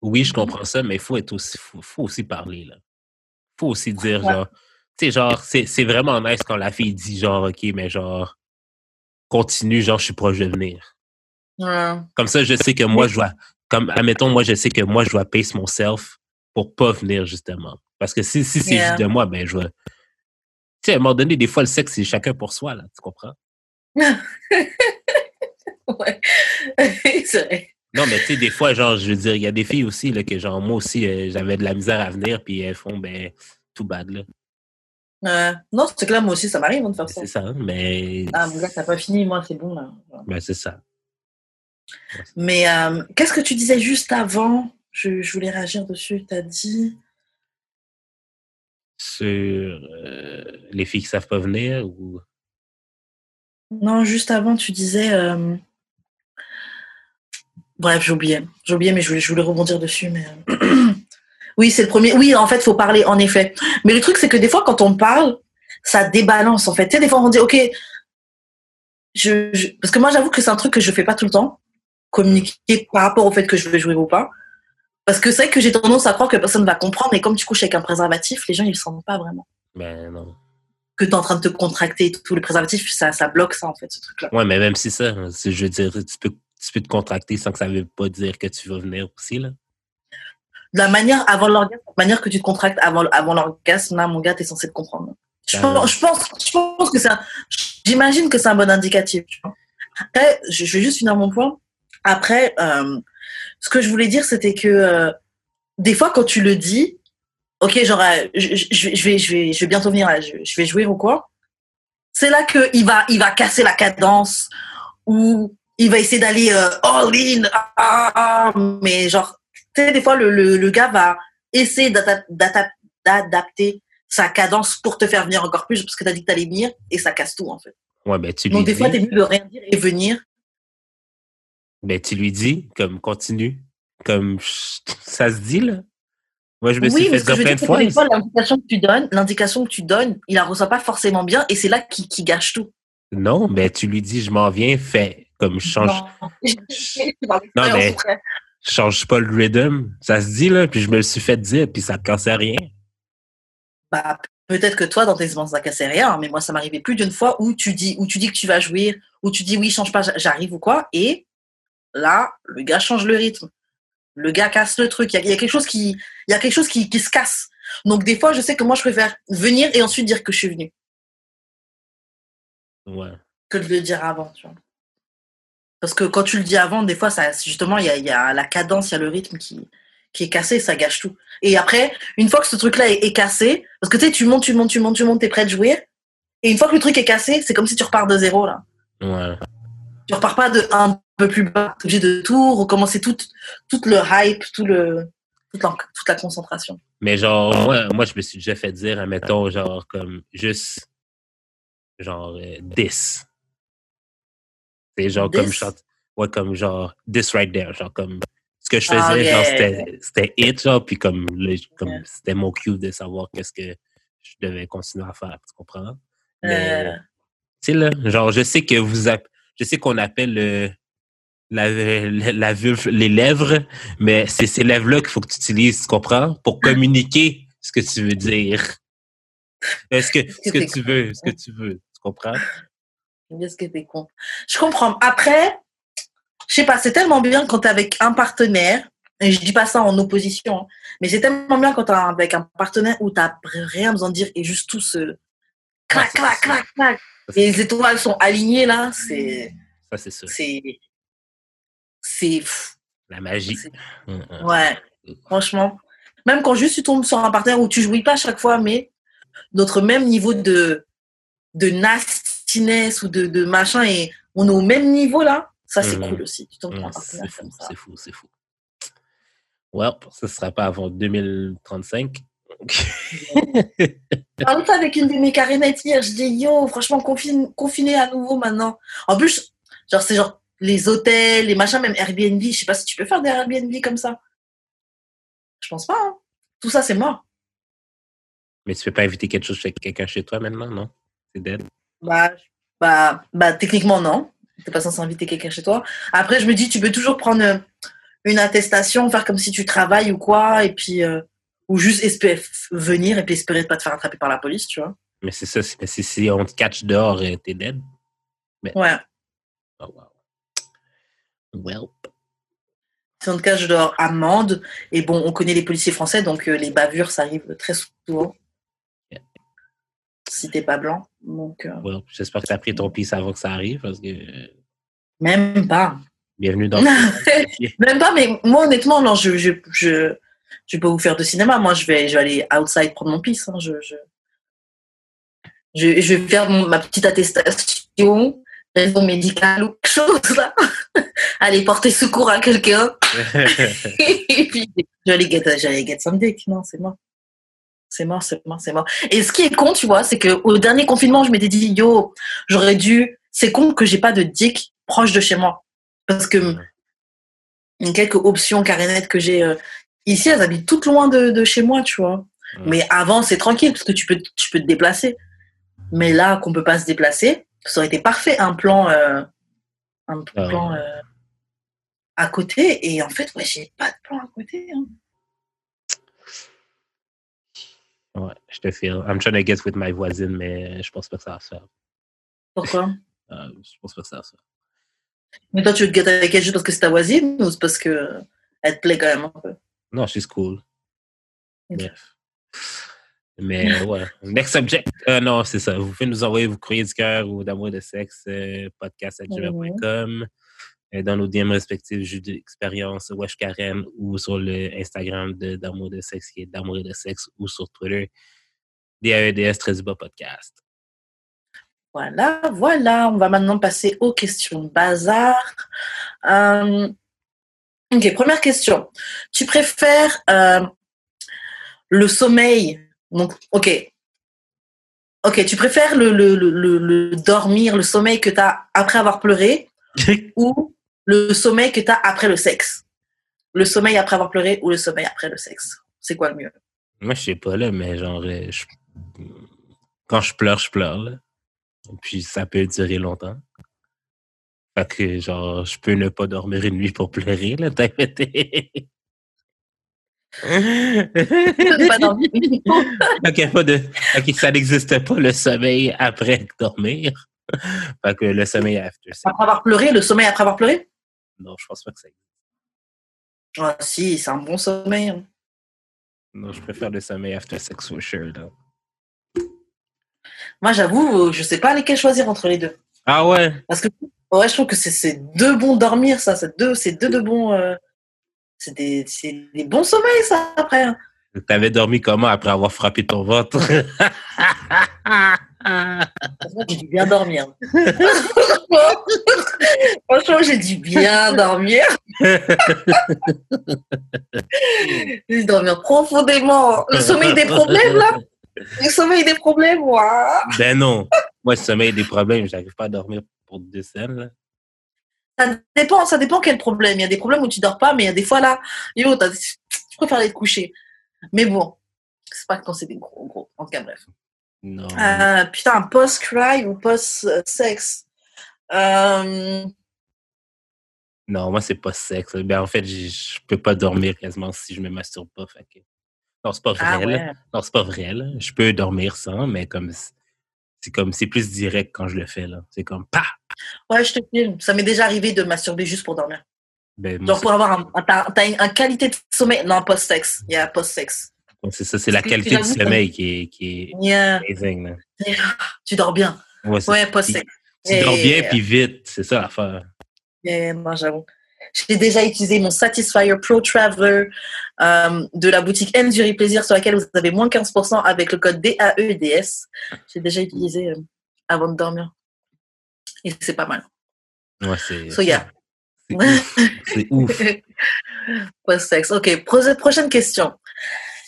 Oui, je comprends ça, mais faut être aussi, faut, faut aussi parler là. Faut aussi dire Ouais. genre, tu sais genre, c'est vraiment nice quand la fille dit genre, ok, mais genre, continue, genre, je suis proche de venir. Ouais. Comme ça, je sais que moi, je dois, comme, admettons, moi, je sais que moi, je dois pace mon self pour pas venir, justement. Parce que si, si c'est Yeah. juste de moi, ben, je vais. Tu sais, à un moment donné, des fois, le sexe, c'est chacun pour soi, là, tu comprends? ouais. c'est vrai. Non, mais tu sais, des fois, genre, je veux dire, il y a des filles aussi, là, que genre, moi aussi, euh, j'avais de la misère à venir, puis elles font, ben, tout bad, là. Non, c'est que là, moi aussi, ça m'arrive hein, de faire ça. C'est ça, hein, mais. Ah, mon gars, t'as pas fini, moi, c'est bon, là. Ben, c'est ça. Mais euh, qu'est-ce que tu disais juste avant? Je, je voulais réagir dessus. T'as dit. Sur euh, les filles qui savent pas venir ou? Non, juste avant, tu disais. euh, Bref. J'ai oublié, mais je voulais, rebondir dessus. Mais... euh, oui, c'est le premier. Oui, en fait, il faut parler, en effet. Mais le truc, c'est que des fois, quand on parle, ça débalance, en fait. Tu sais, des fois, on dit, OK, parce que moi, j'avoue que c'est un truc que je fais pas tout le temps, communiquer par rapport au fait que je vais jouer ou pas. Parce que c'est vrai que j'ai tendance à croire que personne va comprendre, et comme tu couches avec un préservatif, les gens, ils le sentent pas vraiment. Ben, non. Que tu es en train de te contracter et tout. Le préservatif, ça, ça bloque ça, en fait, ce truc-là. Ouais, mais même si ça, c'est- je veux dire, tu peux, tu peux te contracter sans que ça veut pas dire que tu vas venir aussi, là. de la manière avant l'orgasme, la manière que tu te contractes avant, avant l'orgasme, là, mon gars, t'es censé te comprendre. Je, pense, je, pense, je pense que c'est un- j'imagine que c'est un bon indicatif. tu vois. Après, je, je vais juste finir mon point. Après, euh, ce que je voulais dire, c'était que euh, des fois, quand tu le dis, ok, genre, euh, je, je- je vais, je, vais, je, vais, bientôt venir, là, je, je vais jouer ou quoi, c'est là qu'il va, il va casser la cadence ou il va essayer d'aller euh, all in, ah, ah, mais genre, tu sais, des fois, le, le, le gars va essayer d'adapter sa cadence pour te faire venir encore plus parce que tu as dit que tu allais venir et ça casse tout, en fait. Ouais, ben, tu Donc, des dis. fois, t'es mieux de rien dire et venir. Ben, tu lui dis, comme, continue. Comme, ça se dit, là. Moi, je me suis Oui, mais fait dire plein de fois. l'indication que tu donnes, l'indication que tu donnes, il la reçoit pas forcément bien et c'est là qui, qui gâche tout. Non, ben, tu lui dis, je m'en viens, fais, comme, je change, Non, Non, mais- mais... je change pas le rhythm. Ça se dit, là, puis je me le suis fait dire, puis ça ne cassait rien. Bah, peut-être que toi, dans tes expériences, ça cassait rien, mais moi, ça m'arrivait plus d'une fois où tu dis, où tu dis que tu vas jouir, où tu dis oui, change pas, j'arrive ou quoi, et là, le gars change le rythme. Le gars casse le truc. Il y a, il y a quelque chose qui, il y a quelque chose qui, qui se casse. Donc, des fois, je sais que moi, je préfère venir et ensuite dire que je suis venue Ouais. que de le dire avant, tu vois. Parce que quand tu le dis avant, des fois, ça, justement, il y a, il y a la cadence, il y a le rythme qui, qui est cassé, ça gâche tout. Et après, une fois que ce truc-là est, est cassé, parce que tu sais, tu montes, tu montes, tu montes, tu montes, t'es prêt de jouer. Et une fois que le truc est cassé, c'est comme si tu repars de zéro, là. Ouais. Tu repars pas de un peu plus bas. Obligé de tout recommencer, tout, tout le hype, tout le, toute, la, toute la concentration. Mais genre, moi, moi, je me suis déjà fait dire, admettons, genre, comme, juste, genre, euh, this. C'est genre, comme, chante, ouais, comme, genre, this right there. Genre, comme, ce que je faisais, Ah, yeah, genre, c'était it, genre, puis comme, le- comme Yeah. c'était mon cue de savoir qu'est-ce que je devais continuer à faire, tu comprends? Mais, Euh, tu sais, là, genre, je sais que vous, je sais qu'on appelle le, la, la, la vulve les lèvres, mais c'est ces lèvres-là qu'il faut que tu utilises, tu comprends? Pour communiquer ce que tu veux dire. Est-ce que, ce que tu veux, ce que tu veux, tu comprends? Qu'est-ce que t'es con. Je comprends. Après, je sais pas, c'est tellement bien quand t'es avec un partenaire, et je dis pas ça en opposition, hein, mais c'est tellement bien quand t'es avec un partenaire où t'as rien besoin de dire et juste tout se clac, clac, clac, clac. Et les étoiles sont alignées là, c'est, Ça, c'est c'est, c'est, La magie. Hum, hum. ouais, franchement. Même quand juste tu tombes sur un partenaire où tu jouis pas à chaque fois, mais notre même niveau de, de nastiness ou de, de machin et on est au même niveau là, ça c'est cool aussi. Tu tombes sur un C'est partenaire fou, comme ça. c'est fou, c'est fou. Well, ce ne sera pas avant 2035. Parle ça avec une de mes carénettes hier, je dis yo, franchement, confine, confiné à nouveau maintenant. En plus, genre, c'est genre les hôtels, les machins, même Airbnb, je sais pas si tu peux faire des Airbnb comme ça. Je pense pas, hein. Tout ça, c'est mort. Mais tu peux pas inviter quelque chose chez quelqu'un chez toi maintenant, non? C'est dead. Bah, bah, bah, techniquement, non. T'es pas censé inviter quelqu'un chez toi. Après, je me dis, tu peux toujours prendre euh, une attestation, faire comme si tu travailles ou quoi, et puis, euh, ou juste espérer venir et puis espérer de pas te faire attraper par la police, tu vois. Mais c'est ça, si, si on te catch dehors, t'es dead? Ouais. Oh, wow. Well. Si on te cache dehors, amende. Et bon, on connaît les policiers français, donc euh, les bavures, ça arrive très souvent. Yeah. Si t'es pas blanc. Donc, euh, well. J'espère que tu as pris ton pisse avant que ça arrive parce que euh, même pas. bienvenue dans le Même pas, mais moi, honnêtement, non, je, je, je, je vais pas vous faire de cinéma. Moi, je vais, je vais aller outside prendre mon pisse. hein. Je, je, je, je vais faire mon- ma petite attestation, raison médicale ou quelque chose, là. aller porter secours à quelqu'un. Et puis, j'allais get, get some dick. Non, c'est mort. C'est mort, c'est mort, c'est mort. Et ce qui est con, tu vois, c'est que au dernier confinement, je m'étais dit, yo, j'aurais dû. C'est con que j'ai pas de dick proche de chez moi. Parce que quelques options carénettes que j'ai euh, ici, elles habitent toutes loin de, de chez moi, tu vois. Ouais. Mais avant, c'est tranquille parce que tu peux, tu peux te déplacer. Mais là, qu'on peut pas se déplacer, ça aurait été parfait un plan, euh, un Ah plan ouais. euh, à côté. Et en fait, ouais, j'ai pas de plan à côté. hein. ouais, je te feel. I'm trying to get with my voisine, mais je pense pas que ça va se faire. Pourquoi? Euh, je pense pas que ça va se faire. Mais toi, tu veux te gâter avec elle juste parce que c'est ta voisine ou c'est parce que elle te plaît quand même un peu? Non, she's cool. Bref. Mais ouais. Next subject. Euh, non, c'est ça. Vous pouvez nous envoyer vos courriers du cœur ou d'amour de sexe, euh, gmail.com, euh, dans nos DM respectifs, jus d'expérience, Wesh Karen, ou sur le Instagram de d'amour de sexe, qui est d'amour et de sexe, ou sur Twitter, DAEDS très bas podcast. Voilà, voilà. On va maintenant passer aux questions bazar. Euh, ok, première question. Tu préfères euh, le sommeil donc, ok. Ok, tu préfères le, le, le, le- dormir, le sommeil que tu as après avoir pleuré ou le sommeil que tu as après le sexe? Le sommeil après avoir pleuré ou le sommeil après le sexe? C'est quoi le mieux? Moi, je sais pas, là, mais genre, euh, je- quand je pleure, je pleure, là. Puis ça peut durer longtemps. Fait que, genre, je peux ne pas dormir une nuit pour pleurer, là, t'as été. Pas dormir. Ok, pas de... ok, ça n'existe pas le sommeil après dormir. Fait que le sommeil after. Après avoir pleuré, le sommeil après avoir pleuré? Non, je pense pas que ça existe. Ah si, c'est un bon sommeil. hein. Non, je préfère le sommeil after sex for sure, là. Moi, j'avoue, je sais pas lesquels choisir entre les deux. Ah ouais? Parce que ouais, je trouve que c'est- deux bons dormir, ça. C'est deux, deux de bons. euh, c'est des, des bons sommeils, ça, après. hein. T'avais dormi comment après avoir frappé ton ventre? Franchement, j'ai dû bien dormir. Franchement, j'ai dû bien dormir. J'ai dû dormir profondément. Le sommeil des problèmes, là? Le sommeil des problèmes, moi. ben non. Moi, le sommeil des problèmes, j'arrive pas à dormir pour deux scènes, là. Ça dépend, ça dépend quel problème. Il y a des problèmes où tu dors pas, mais il y a des fois là, yo, tu préfères aller te coucher. Mais bon, c'est pas quand c'est des gros, gros. En tout cas, bref. Non. Euh, putain, post-cry ou post-sexe? Euh, Non, moi, c'est pas sexe. Ben, en fait, je peux pas dormir quasiment si je me masturbe pas. Fait que... Non, c'est pas vrai. Ah ouais. Non, c'est pas vrai. Là. Je peux dormir sans, mais comme c'est comme c'est plus direct quand je le fais. là. C'est comme pa! Ouais, je te filme. Ça m'est déjà arrivé de masturber juste pour dormir. Ben, moi, Genre pour avoir un, une, un qualité de sommeil. Non, post-sexe. Il y a post-sexe. c'est- c'est ça, c'est la qualité du sommeil qui est, qui est Yeah. amazing. Tu dors bien. Ouais, Ouais, post-sexe. Tu dors bien puis vite, c'est ça l'affaire. Yeah, moi, j'avoue. J'ai déjà utilisé mon Satisfyer Pro Traveler euh, de la boutique Endurry Plaisir sur laquelle vous avez moins 15% avec le code DAEDS. J'ai déjà utilisé euh, avant de dormir. Et c'est pas mal. Ouais, c'est So, yeah. c'est ouf. Post-sexe. Ok, pro- prochaine question.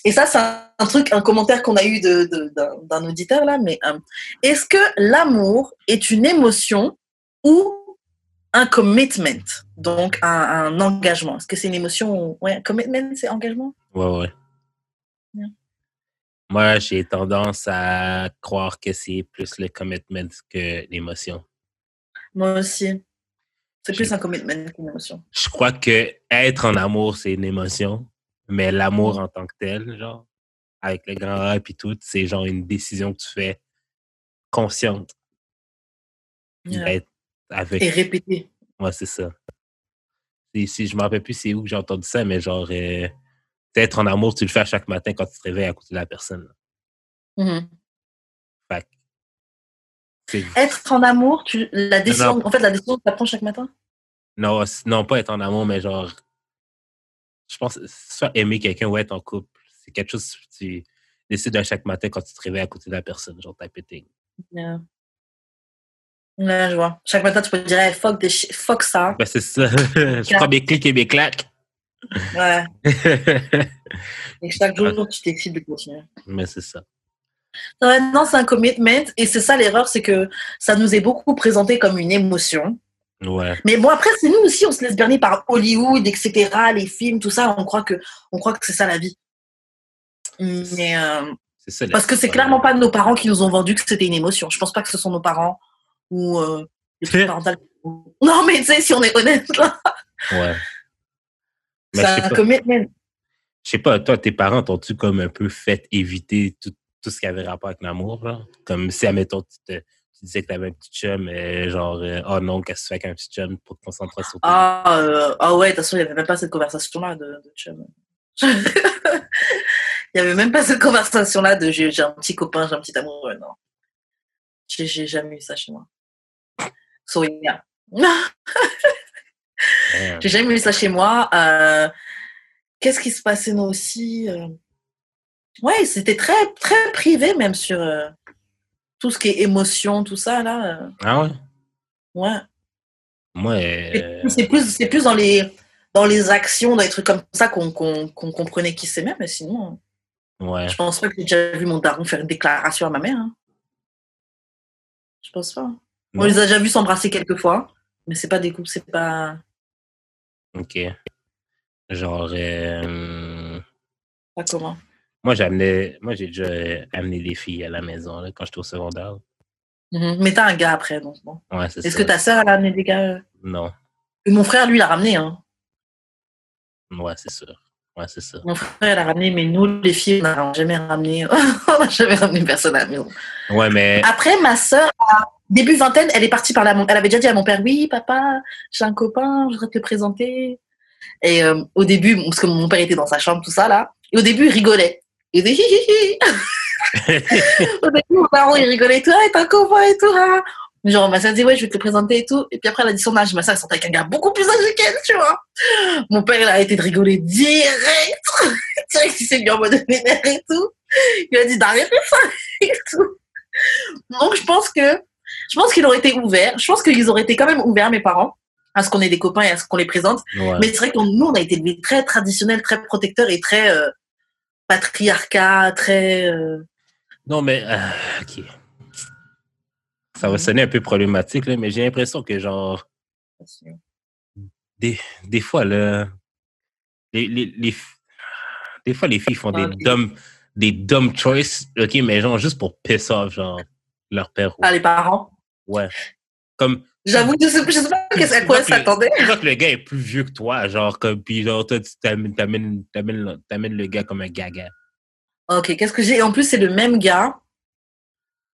Et ça, c'est un, truc, un commentaire qu'on a eu de, de- d'un, d'un auditeur là, mais euh, est-ce que l'amour est une émotion ou un commitment Donc un, un engagement. Est-ce que c'est une émotion ou... Ouais, commitment, c'est engagement? Ouais, ouais. Moi, j'ai tendance à croire que c'est plus le commitment que l'émotion. Moi aussi. C'est plus un commitment qu'une émotion. Je crois que être en amour, c'est une émotion, mais l'amour en tant que tel, genre, avec le grand A et tout, c'est genre une décision que tu fais consciente. Yeah. D'être avec. Et répéter. Ouais, c'est ça. Si, si je me rappelle plus c'est où que j'ai entendu ça, mais genre, euh, être en amour, tu le fais à chaque matin quand tu te réveilles à côté de la personne. là. Fait que c'est- Être en amour, tu, la décision, Non. en fait, la décision, tu la prends chaque matin? Non, c- non, pas être en amour, mais genre, je pense, soit aimer quelqu'un ou être en couple, c'est quelque chose que tu décides à chaque matin quand tu te réveilles à côté de la personne, genre type thing. Yeah. Ouais, je vois. Chaque matin, tu peux dire, hey, fuck, des chi- fuck ça. Ben, c'est ça. je prends mes clics et mes claques. Ouais. Et chaque jour, tu décides de continuer. mais c'est ça. Non, c'est un commitment. Et c'est ça l'erreur, c'est que ça nous est beaucoup présenté comme une émotion. Ouais. Mais bon, après, c'est nous aussi, on se laisse berner par Hollywood, etc., les films, tout ça. On croit que, on croit que c'est ça la vie. Mais euh, ça. parce que c'est clairement pas nos parents qui nous ont vendu que c'était une émotion. Je pense pas que ce sont nos parents ou euh, les trucs parentales. Non, mais tu sais, si on est honnête, là, Ouais. C'est sais un commitment. Je sais pas, toi, tes parents t'ont-tu comme un peu fait éviter tout, tout ce qui avait rapport avec l'amour, là? Comme si, admettons, tu, te, tu disais que t'avais un petit chum, mais genre, euh, oh non, qu'est-ce que tu fais avec un petit chum pour te concentrer sur toi? Ah, euh, ah ouais, de toute façon, il n'y avait même pas cette conversation-là de, de chum. Il n'y avait même pas cette conversation-là de j'ai un petit copain, j'ai un petit amoureux. Non. J'ai jamais eu ça chez moi. So, yeah. Ouais. J'ai jamais eu ça chez moi. Euh, Qu'est-ce qui se passait nous aussi euh, Ouais, c'était très, très privé même sur euh, tout ce qui est émotion, tout ça, là. Ah ouais? ouais. Euh, C'est plus, c'est plus dans les, dans les actions, dans les trucs comme ça qu'on comprenait qui s'aimait, mais sinon, ouais. je pense pas que j'ai déjà vu mon daron faire une déclaration à ma mère. hein. Je pense pas. On les a déjà vus s'embrasser quelques fois, mais c'est pas des couples, c'est pas, Ok. Genre, euh, pas comment. moi, j'amenais, moi, j'ai déjà amené des filles à la maison, là, quand j'étais au secondaire. Mhm. Mais t'as un gars après, donc bon. Ouais, c'est ça. Est-ce que ta sœur, elle a amené des gars? Non. Et Mon frère, lui, l'a ramené. Hein. Ouais, c'est sûr. Ouais, c'est ça. Mon frère, elle a ramené, mais nous, les filles, on n'a jamais ramené. on n'a jamais ramené personne à la maison. Ouais, mais, Après, ma sœur, à début vingtaine, elle est partie par là. Elle avait déjà dit à mon père, oui, papa, j'ai un copain, je voudrais te le présenter. Et euh, au début, parce que mon père était dans sa chambre, tout ça, là. Et au début, il rigolait. Il disait, hi, hi, hi. au début, mon daron, il rigolait tout, ah, t'as un copain et tout, ah. Genre, ma sœur dit, ouais, je vais te le présenter et tout. Et puis après, elle a dit son âge. Ma sœur, elle sortait avec un gars beaucoup plus âgé qu'elle, tu vois. Mon père, il a arrêté de rigoler direct. direct, il s'est mis en mode vénère et tout. Il a dit d'arrêter ça et tout. Donc, je pense que, je pense qu'il aurait été ouvert. Je pense qu'ils auraient été quand même ouverts, mes parents, à ce qu'on ait des copains et à ce qu'on les présente. ouais. Mais c'est vrai que nous, on a été élevés très traditionnels, très protecteurs et très euh, patriarcat, très. euh, Non, mais, euh, ok. Ça va sonner un peu problématique, là, mais j'ai l'impression que, genre, des, des fois, là, les, les, les, des fois, les filles font des Ok. dumb, des dumb choices, ok, mais genre, juste pour piss off, genre, leur père. ou- Ah, les parents? Ouais. Comme, J'avoue, je sais, je sais pas à quoi s'attendait. tu vois que le gars est plus vieux que toi, genre, comme, puis genre, toi, tu t'amènes, t'amènes, t'amènes, t'amènes le gars comme un gaga. Ok, qu'est-ce que j'ai? En plus, c'est le même gars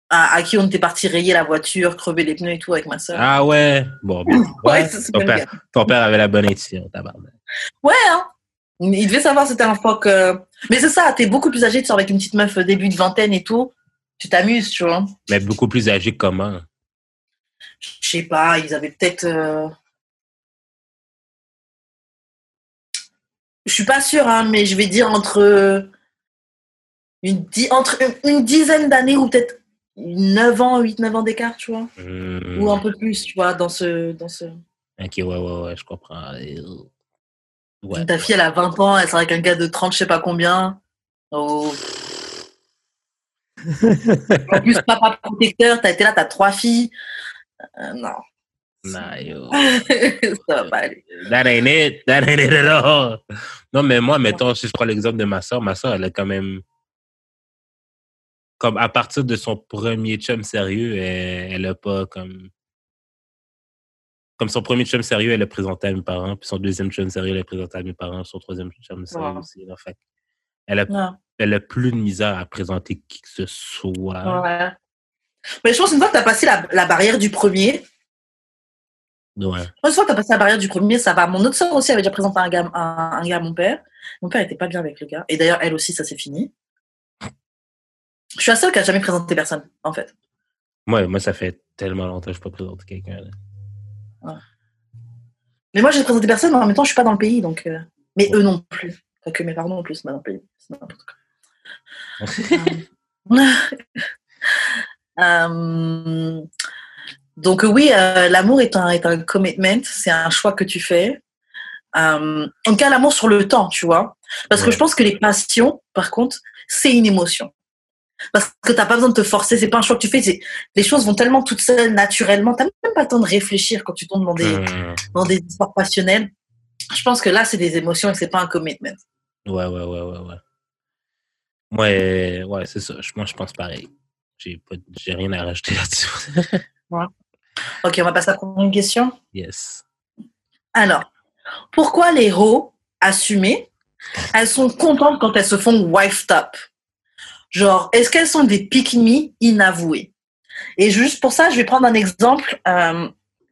à, à qui on était parti rayer la voiture, crever les pneus et tout avec ma soeur. Ah ouais? Bon, bien. ouais, ton, père, ton père avait la bonne intuition, tabarnak. Ouais, hein Il devait savoir c'était un fuck. euh, Mais c'est ça, t'es beaucoup plus âgé, tu sors avec une petite meuf euh, début de vingtaine et tout. Tu t'amuses, tu vois. Mais beaucoup plus âgé que comment? Je sais pas, ils avaient peut-être. euh, Je suis pas sûre, hein, mais je vais dire entre une, di- entre une- dizaine d'années ou peut-être 9 ans, 8-9 ans d'écart, tu vois. Hmm, Ou un peu plus, tu vois, dans ce. Dans ce... Ok, ouais, ouais, ouais, je comprends. Euh, Ouais. Ta fille, elle a 20 ans, elle sort avec un gars de 30, je sais pas combien. Oh. En plus, papa protecteur, t'as été là, t'as trois filles. Euh, non, Nah, yo. ça va pas aller. That ain't it. That ain't it at all. Non, mais moi, mettons, si je prends l'exemple de ma soeur, ma soeur, elle a quand même. comme à partir de son premier chum sérieux, elle, elle a pas comme. Comme son premier chum sérieux, elle l'a présenté à mes parents, puis son deuxième chum sérieux, elle l'a présenté à mes parents, son troisième chum sérieux aussi. En fait, elle a, elle a plus de misère à présenter qui que ce soit. Ouais. Mais je pense qu'une fois que tu as passé la, la barrière du premier, Ouais. une fois que tu as passé la barrière du premier, ça va. Mon autre soeur aussi avait déjà présenté un gars, un, un gars à mon père. Mon père était pas bien avec le gars. Et d'ailleurs, elle aussi, ça s'est fini. Je suis la seule qui a jamais présenté personne, en fait. Moi, moi, ça fait tellement longtemps que je pas présenté quelqu'un. là. Mais moi, j'ai présenté personne, mais en même temps, je suis pas dans le pays, donc. euh, Mais eux non plus. Pas que mes parents non plus pays. C'est n'importe quoi. Euh, donc oui, euh, l'amour est un, est un commitment, c'est un choix que tu fais. Euh, en tout cas, l'amour sur le temps, tu vois. Parce que je pense que les passions, par contre, c'est une émotion. Parce que t'as pas besoin de te forcer, c'est pas un choix que tu fais. Les choses vont tellement toutes seules, naturellement. T'as même pas le temps de réfléchir quand tu tombes dans des, Hum, dans des histoires passionnelles. Je pense que là, c'est des émotions et c'est pas un commitment. Ouais, ouais, ouais, ouais, ouais. Ouais, ouais, c'est ça. Moi, je pense pareil. J'ai pas, j'ai rien à rajouter là-dessus. Ok, on va passer à la prochaine question. yes. Alors, pourquoi les héros assumées, elles sont contentes quand elles se font wifed up? Genre, est-ce qu'elles sont des pick-me inavouées? Et juste pour ça, je vais prendre un exemple. euh,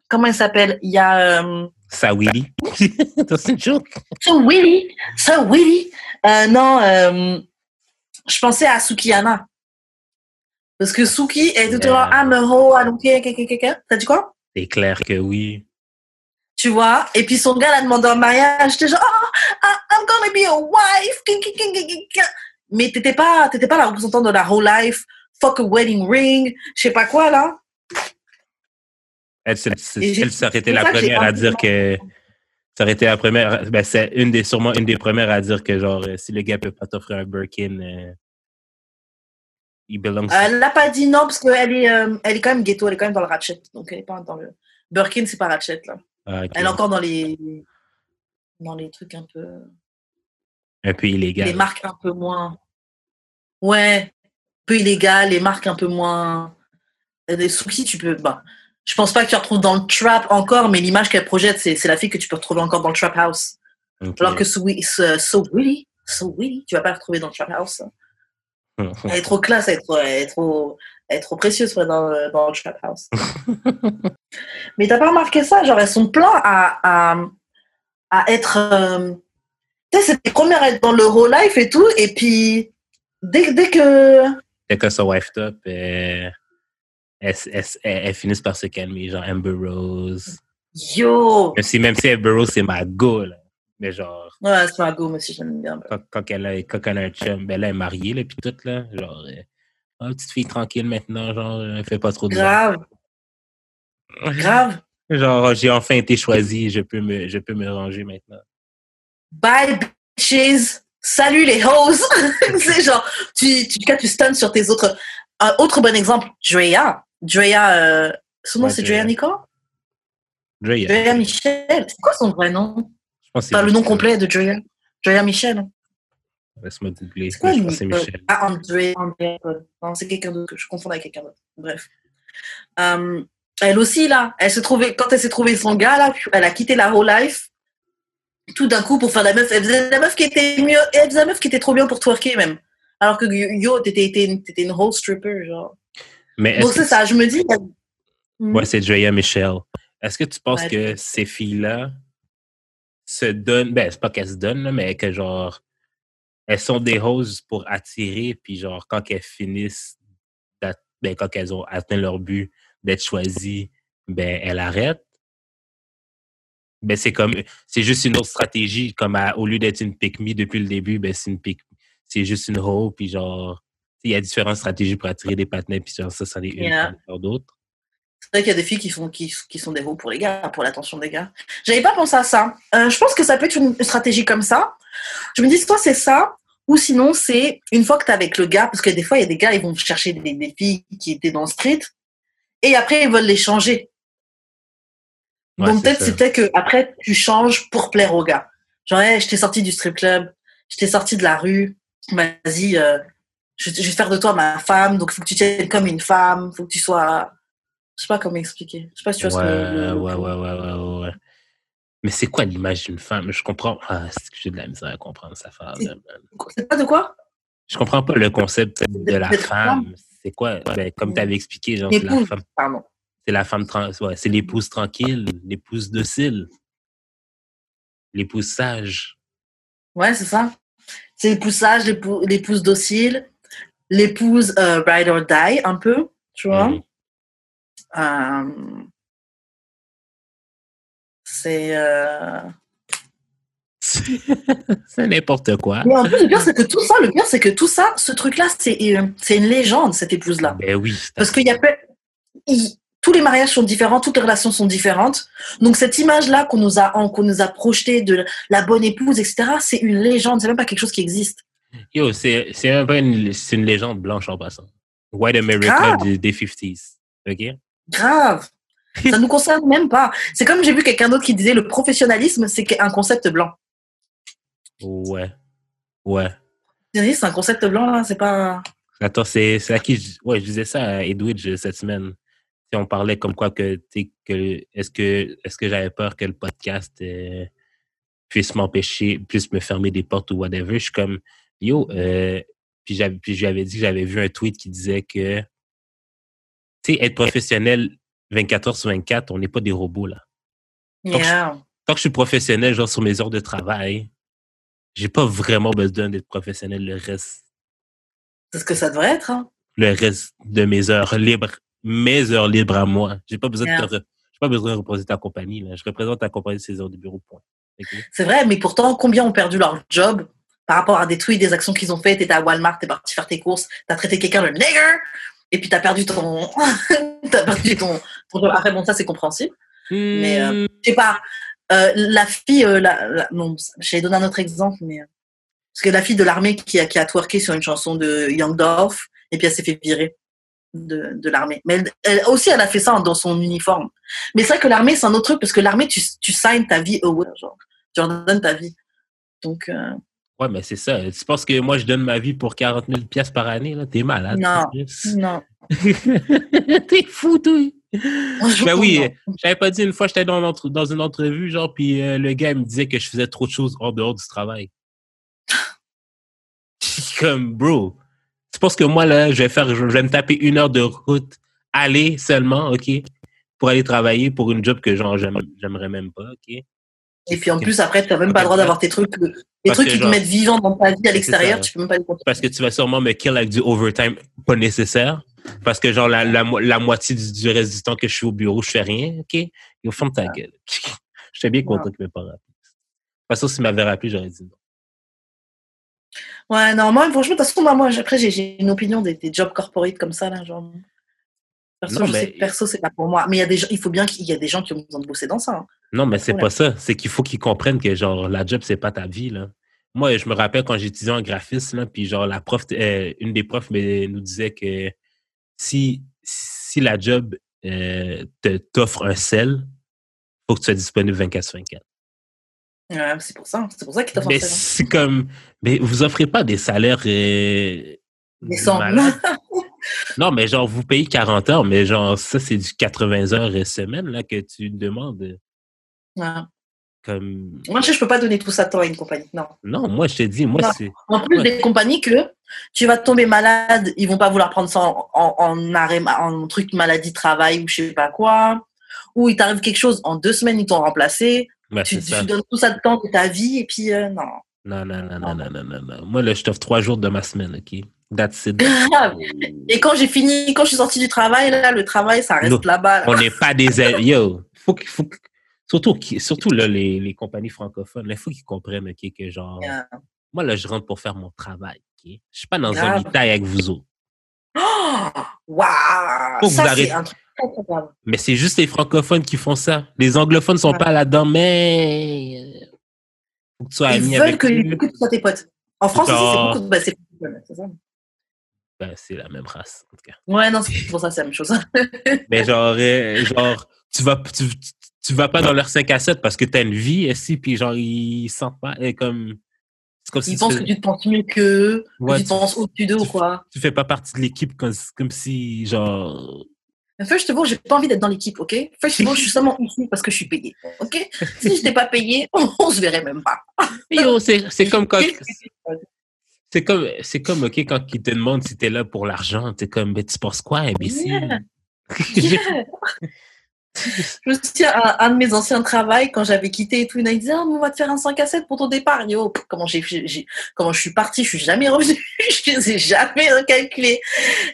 comment il s'appelle? Il y a euh, Ça, Willy. c'est une joke. So Willy, So Willy. Euh, non, euh, je pensais à Sukiyana. Parce que Suki est tout le temps, Yeah. I'm a hoe, I don't care, care, care, care. T'as dit quoi? C'est clair que oui. Tu vois? Et puis son gars l'a demandé en mariage. J'étais genre, oh, I'm gonna be a wife. King, king, king, king, king. Mais t'étais pas, t'étais pas la représentante de la whole life. Fuck a wedding ring. Je sais pas quoi, là. Elle, elle, été c'est la première à dire que. Ça aurait été la première. Ben, c'est une des, sûrement une des premières à dire que, genre, euh, si le gars peut pas t'offrir un Birkin, euh, il belongs. Elle l'a pas dit non parce qu'elle est, euh, elle est quand même ghetto. Elle est quand même dans le ratchet. Donc elle est pas dans le. Birkin, c'est pas ratchet, là. Ah. Elle est encore dans les, dans les trucs un peu. Un peu illégal. Les marques un peu moins. Ouais, peu illégal, les marques un peu moins. Des Suki, tu peux. Bah, je pense pas que tu la retrouves dans le trap encore, mais l'image qu'elle projette, c'est la fille que tu peux retrouver encore dans le trap house. Alors que So, so, so Willy, So Willy, tu vas pas la retrouver dans le trap house. Elle est trop classe, elle est trop, elle est trop, elle est trop précieuse ouais, dans, le- dans le trap house. mais t'as pas remarqué ça? Genre, elles sont plein à, à, à être. euh, tu sais, c'est les premières à être dans le whole life et tout, et puis dès, dès que. Dès qu'elles sont wifed up, euh, elles, elles- finissent par se calmer, genre Amber Rose. Yo Même si, même si Amber Rose, c'est ma go, là. Mais genre, Ouais, c'est ma go, monsieur, j'aime bien. quand, quand, elle a, quand elle a un chum, ben là, elle est mariée, là, puis tout, là. Genre, euh, oh, petite fille tranquille maintenant, genre, elle fait pas trop de Grave, grave. Genre, j'ai enfin été choisi, je peux me, je peux me ranger maintenant. Bye, bitches. Salut les hoes. c'est genre, tu, tu, quand tu stuns sur tes autres. Un autre bon exemple, Drea. Drea, euh, son nom Ouais, c'est Drea. Drea Nico Dre, Drea Michel. C'est quoi son vrai nom? Enfin, le nom complet de Drea. Drea Michel. Laisse-moi googler. C'est quoi je pense Michel. Ah, André. André. Non, c'est quelqu'un d'autre je confonds avec quelqu'un d'autre. Bref. Euh, elle aussi, là, elle s'est trouvée, quand elle s'est trouvée son gars, là, elle a quitté la whole life. Tout d'un coup, pour faire la meuf, elle faisait la meuf qui était mieux, elle faisait la meuf qui était trop bien pour twerker, même. Alors que yo, t'étais, une, t'étais une whole stripper, genre. Mais Donc, c'est ça, je me dis. Ouais, c'est Drea Michel. Est-ce que tu penses Ouais. que ces filles-là se donnent, ben, c'est pas qu'elles se donnent, là, mais que genre, elles sont des hoses pour attirer, puis genre, quand elles finissent, ben, quand elles ont atteint leur but d'être choisies, ben, elles arrêtent? Ben, c'est comme, c'est juste une autre stratégie, comme à- au lieu d'être une pick me depuis le début, ben, c'est une pick, c'est juste une hoe, puis genre, il y a différentes stratégies pour attirer des partenaires, puis genre, ça, ça une Yeah. par d'autres. C'est vrai qu'il y a des filles qui, font, qui, qui sont des roues pour les gars, pour l'attention des gars. J'avais pas pensé à ça. Euh, je pense que ça peut être une stratégie comme ça. Je me dis, soit c'est ça, ou sinon c'est une fois que tu es avec le gars, parce que des fois, il y a des gars, ils vont chercher des, des filles qui étaient dans le street, et après, ils veulent les changer. Ouais, Donc c'est peut-être ça. c'était que après tu changes pour plaire au gars. Genre, hey, je t'ai sorti du strip club, je t'ai sorti de la rue, vas-y, euh, je, je vais faire de toi ma femme, donc il faut que tu tiennes comme une femme, il faut que tu sois. Je sais pas comment expliquer. Je sais pas si tu vois Ouais, ce que. ouais, ouais, ouais, ouais. Mais c'est quoi l'image d'une femme? Je comprends. Ah, c'est que j'ai de la misère à comprendre ça. affaire C'est- pas de quoi? Je comprends pas le concept de la femme. C'est quoi? Ben, comme tu avais expliqué, genre, c'est la L'épouse, femme, pardon. c'est la femme ouais, c'est l'épouse tranquille, l'épouse docile, l'épouse sage. Ouais, c'est ça. C'est l'épouse sage, l'épouse docile, l'épouse euh, ride or die, un peu, tu vois. Mhm. Euh, c'est. euh, c'est n'importe quoi. Mais en plus, le pire, c'est que tout ça, le pire, c'est que tout ça, ce truc-là, c'est une légende, cette épouse-là. Ben oui. Parce qu'il y a il- tous les mariages sont différents, toutes les relations sont différentes. Donc cette image-là qu'on nous a qu'on nous a projetée de la bonne épouse, etc., c'est une légende. C'est même pas quelque chose qui existe. Yo, c'est un peu une, une légende blanche en passant. White America des, des 50s. OK? Grave. Ça nous concerne même pas. C'est comme j'ai vu quelqu'un d'autre qui disait le professionnalisme, c'est un concept blanc. Ouais. Ouais. C'est un concept blanc là, c'est pas. Attends, c'est à qui je, ouais, je disais ça à Edwidge cette semaine. Si on parlait comme quoi que, que est-ce que est-ce que j'avais peur que le podcast euh, puisse m'empêcher, puisse me fermer des portes ou whatever. Je suis comme yo, euh, puis j'avais puis je lui avais dit que j'avais vu un tweet qui disait que tu sais, être professionnel 24 heures sur 24, on n'est pas des robots là. Yeah. Tant que je suis professionnel, genre sur mes heures de travail, j'ai pas vraiment besoin d'être professionnel le reste C'est ce que ça devrait être. Hein. le reste de mes heures libres, mes heures libres à moi. J'ai pas besoin de te j'ai pas besoin de représenter ta compagnie. Là. Je représente ta compagnie de ses heures de bureau. Point. C'est vrai, mais pourtant, combien ont perdu leur job par rapport à des tweets, des actions qu'ils ont faites T'étais à Walmart, t'es parti faire tes courses, t'as traité quelqu'un de nigger, et puis t'as perdu ton. t'as perdu ton. Après, bon, ça, c'est compréhensible. Mais, euh, Je sais pas. euh, la fille, euh, la, la- non, j'ai donné un autre exemple, mais. euh, Parce que la fille de l'armée qui a, qui a twerké sur une chanson de Young Dolph, et puis elle s'est fait virer de, de l'armée. Mais elle, elle- aussi, elle a fait ça dans son uniforme. Mais c'est vrai que l'armée, c'est un autre truc, parce que l'armée, tu, tu signes ta vie away, genre. Tu leur donnes ta vie. Donc, euh, Ouais, mais c'est ça. Tu penses que moi, je donne ma vie pour 40 000 piastres par année? là? T'es malade. Non. Non. T'es fou, toi. Ben oui, j'avais pas dit une fois, j'étais dans, dans une entrevue, genre, puis euh, le gars il me disait que je faisais trop de choses en dehors du travail. Comme, bro, tu penses que moi, là, je vais faire, je vais me taper une heure de route, aller seulement, OK, pour aller travailler pour une job que, genre, j'aime- j'aimerais même pas, OK? Et puis en plus, après, tu n'as même pas le droit d'avoir tes trucs, euh, les Parce trucs qui te mettent vivant dans ta vie à l'extérieur, tu peux même pas les. Parce que tu vas sûrement me kill avec du overtime pas nécessaire. Parce que, genre, la, la, mo- la moitié du, du reste du temps que je suis au bureau, je fais rien, OK? Yo, ferme ta gueule. J'étais bien content qu'il m'ait pas rappelé. De toute façon, s'il m'avait rappelé, j'aurais dit non. Ouais, non, moi, franchement, de toute façon, moi, moi, après, j'ai- une opinion des, des jobs corporate comme ça, là, genre. Perso, Non, je mais- sais que perso, c'est pas pour moi. Mais il y a des gens, il faut bien qu'il y ait des gens qui ont besoin de bosser dans ça. hein. Non, mais c'est pas ça. C'est qu'il faut qu'ils comprennent que, genre, la job, c'est pas ta vie, là. Moi, je me rappelle quand j'étudiais en graphisme, là, puis genre, la prof, euh, une des profs mais, nous disait que si, si la job euh, te t'offre un sel, faut que tu sois disponible 24 sur 24. Ouais, c'est pour ça. C'est pour ça qu'ils t'offrent Mais c'est comme, mais vous offrez pas des salaires euh, malades. Non, mais genre, vous payez 40 heures, mais genre, ça, c'est du 80 heures et semaine, là, que tu demandes. Comme, Moi, je, je peux pas donner tout ça de temps à une compagnie. Non. non, moi, je te dis, moi, c'est, En plus, Ouais. des compagnies que tu vas tomber malade, ils vont pas vouloir prendre ça en, en, en arrêt, en truc maladie travail ou je sais pas quoi. Ou il t'arrive quelque chose, en deux semaines, ils t'ont remplacé. tu, tu donnes tout ça de temps de ta vie et puis euh, non. Non, non, non, non, non, non, non, non. Moi, là, je t'offre trois jours de ma semaine, OK? That's it. Et quand j'ai fini, quand je suis sortie du travail, là, le travail, ça reste là-bas. là. On n'est pas des... Yo, faut qu'il faut Surtout, surtout là, les, les compagnies francophones, il faut qu'ils comprennent, OK, que genre... Yeah. Moi, là, je rentre pour faire mon travail, OK? Je suis pas dans un mitaille avec vous autres. Oh! Faut vous Ça, un. Mais c'est juste les francophones qui font ça. Les anglophones sont Ouais. pas là-dedans, mais... euh, Faut que tu sois ami Ils veulent avec que, tu sois tes potes. En France aussi, c'est beaucoup. Bah, c'est c'est ça. Ben, c'est la même race, en tout cas. Ouais, non, c'est pour ça, c'est la même chose. Mais genre, euh, genre tu, vas, tu, tu vas pas dans leur 5 à 7 parce que tu as une vie, ici, puis genre, ils sentent pas. Et comme, si Ils tu pensent fais- que tu te penses mieux qu'eux, que Ouais, tu te penses au-dessus d'eux ou tu- quoi. tu fais pas partie de l'équipe comme, comme si, genre. Mais First of all, j'ai pas envie d'être dans l'équipe, ok? First of all, je suis seulement ici parce que je suis payée, ok? Si je n'étais pas payée, on, on se verrait même pas. Yo, c'est c'est comme quand. C'est comme, c'est comme, OK, quand ils te demandent si t'es là pour l'argent, t'es comme, mais tu penses quoi, imbécile? Yeah. Je me souviens, un, un de mes anciens travails, quand j'avais quitté et tout, il m'a dit, ah, on va te faire un 5 à 7 pour ton départ. Comment j'ai, comment je suis partie, je suis jamais revenue, je les ai jamais recalculés.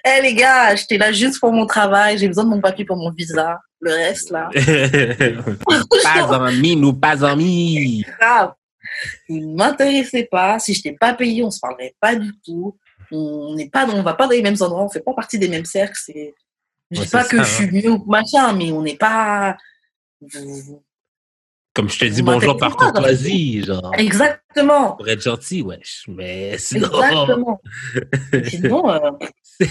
Eh, les gars, j'étais là juste pour mon travail, j'ai besoin de mon papier pour mon visa. Le reste, là, pas amis, nous pas amis. grave. Il ne m'intéressait pas. Si je n'étais pas payé, on ne se parlerait pas du tout. On n'est pas, on va pas dans les mêmes endroits, on fait pas partie des mêmes cercles. C'est, je Ouais, dis pas que ça, je suis mieux ou machin, mais on n'est pas. Comme je te dis bonjour par courtoisie, genre. Exactement. Pour être gentil, wesh. Mais sinon. Exactement. Sinon, euh,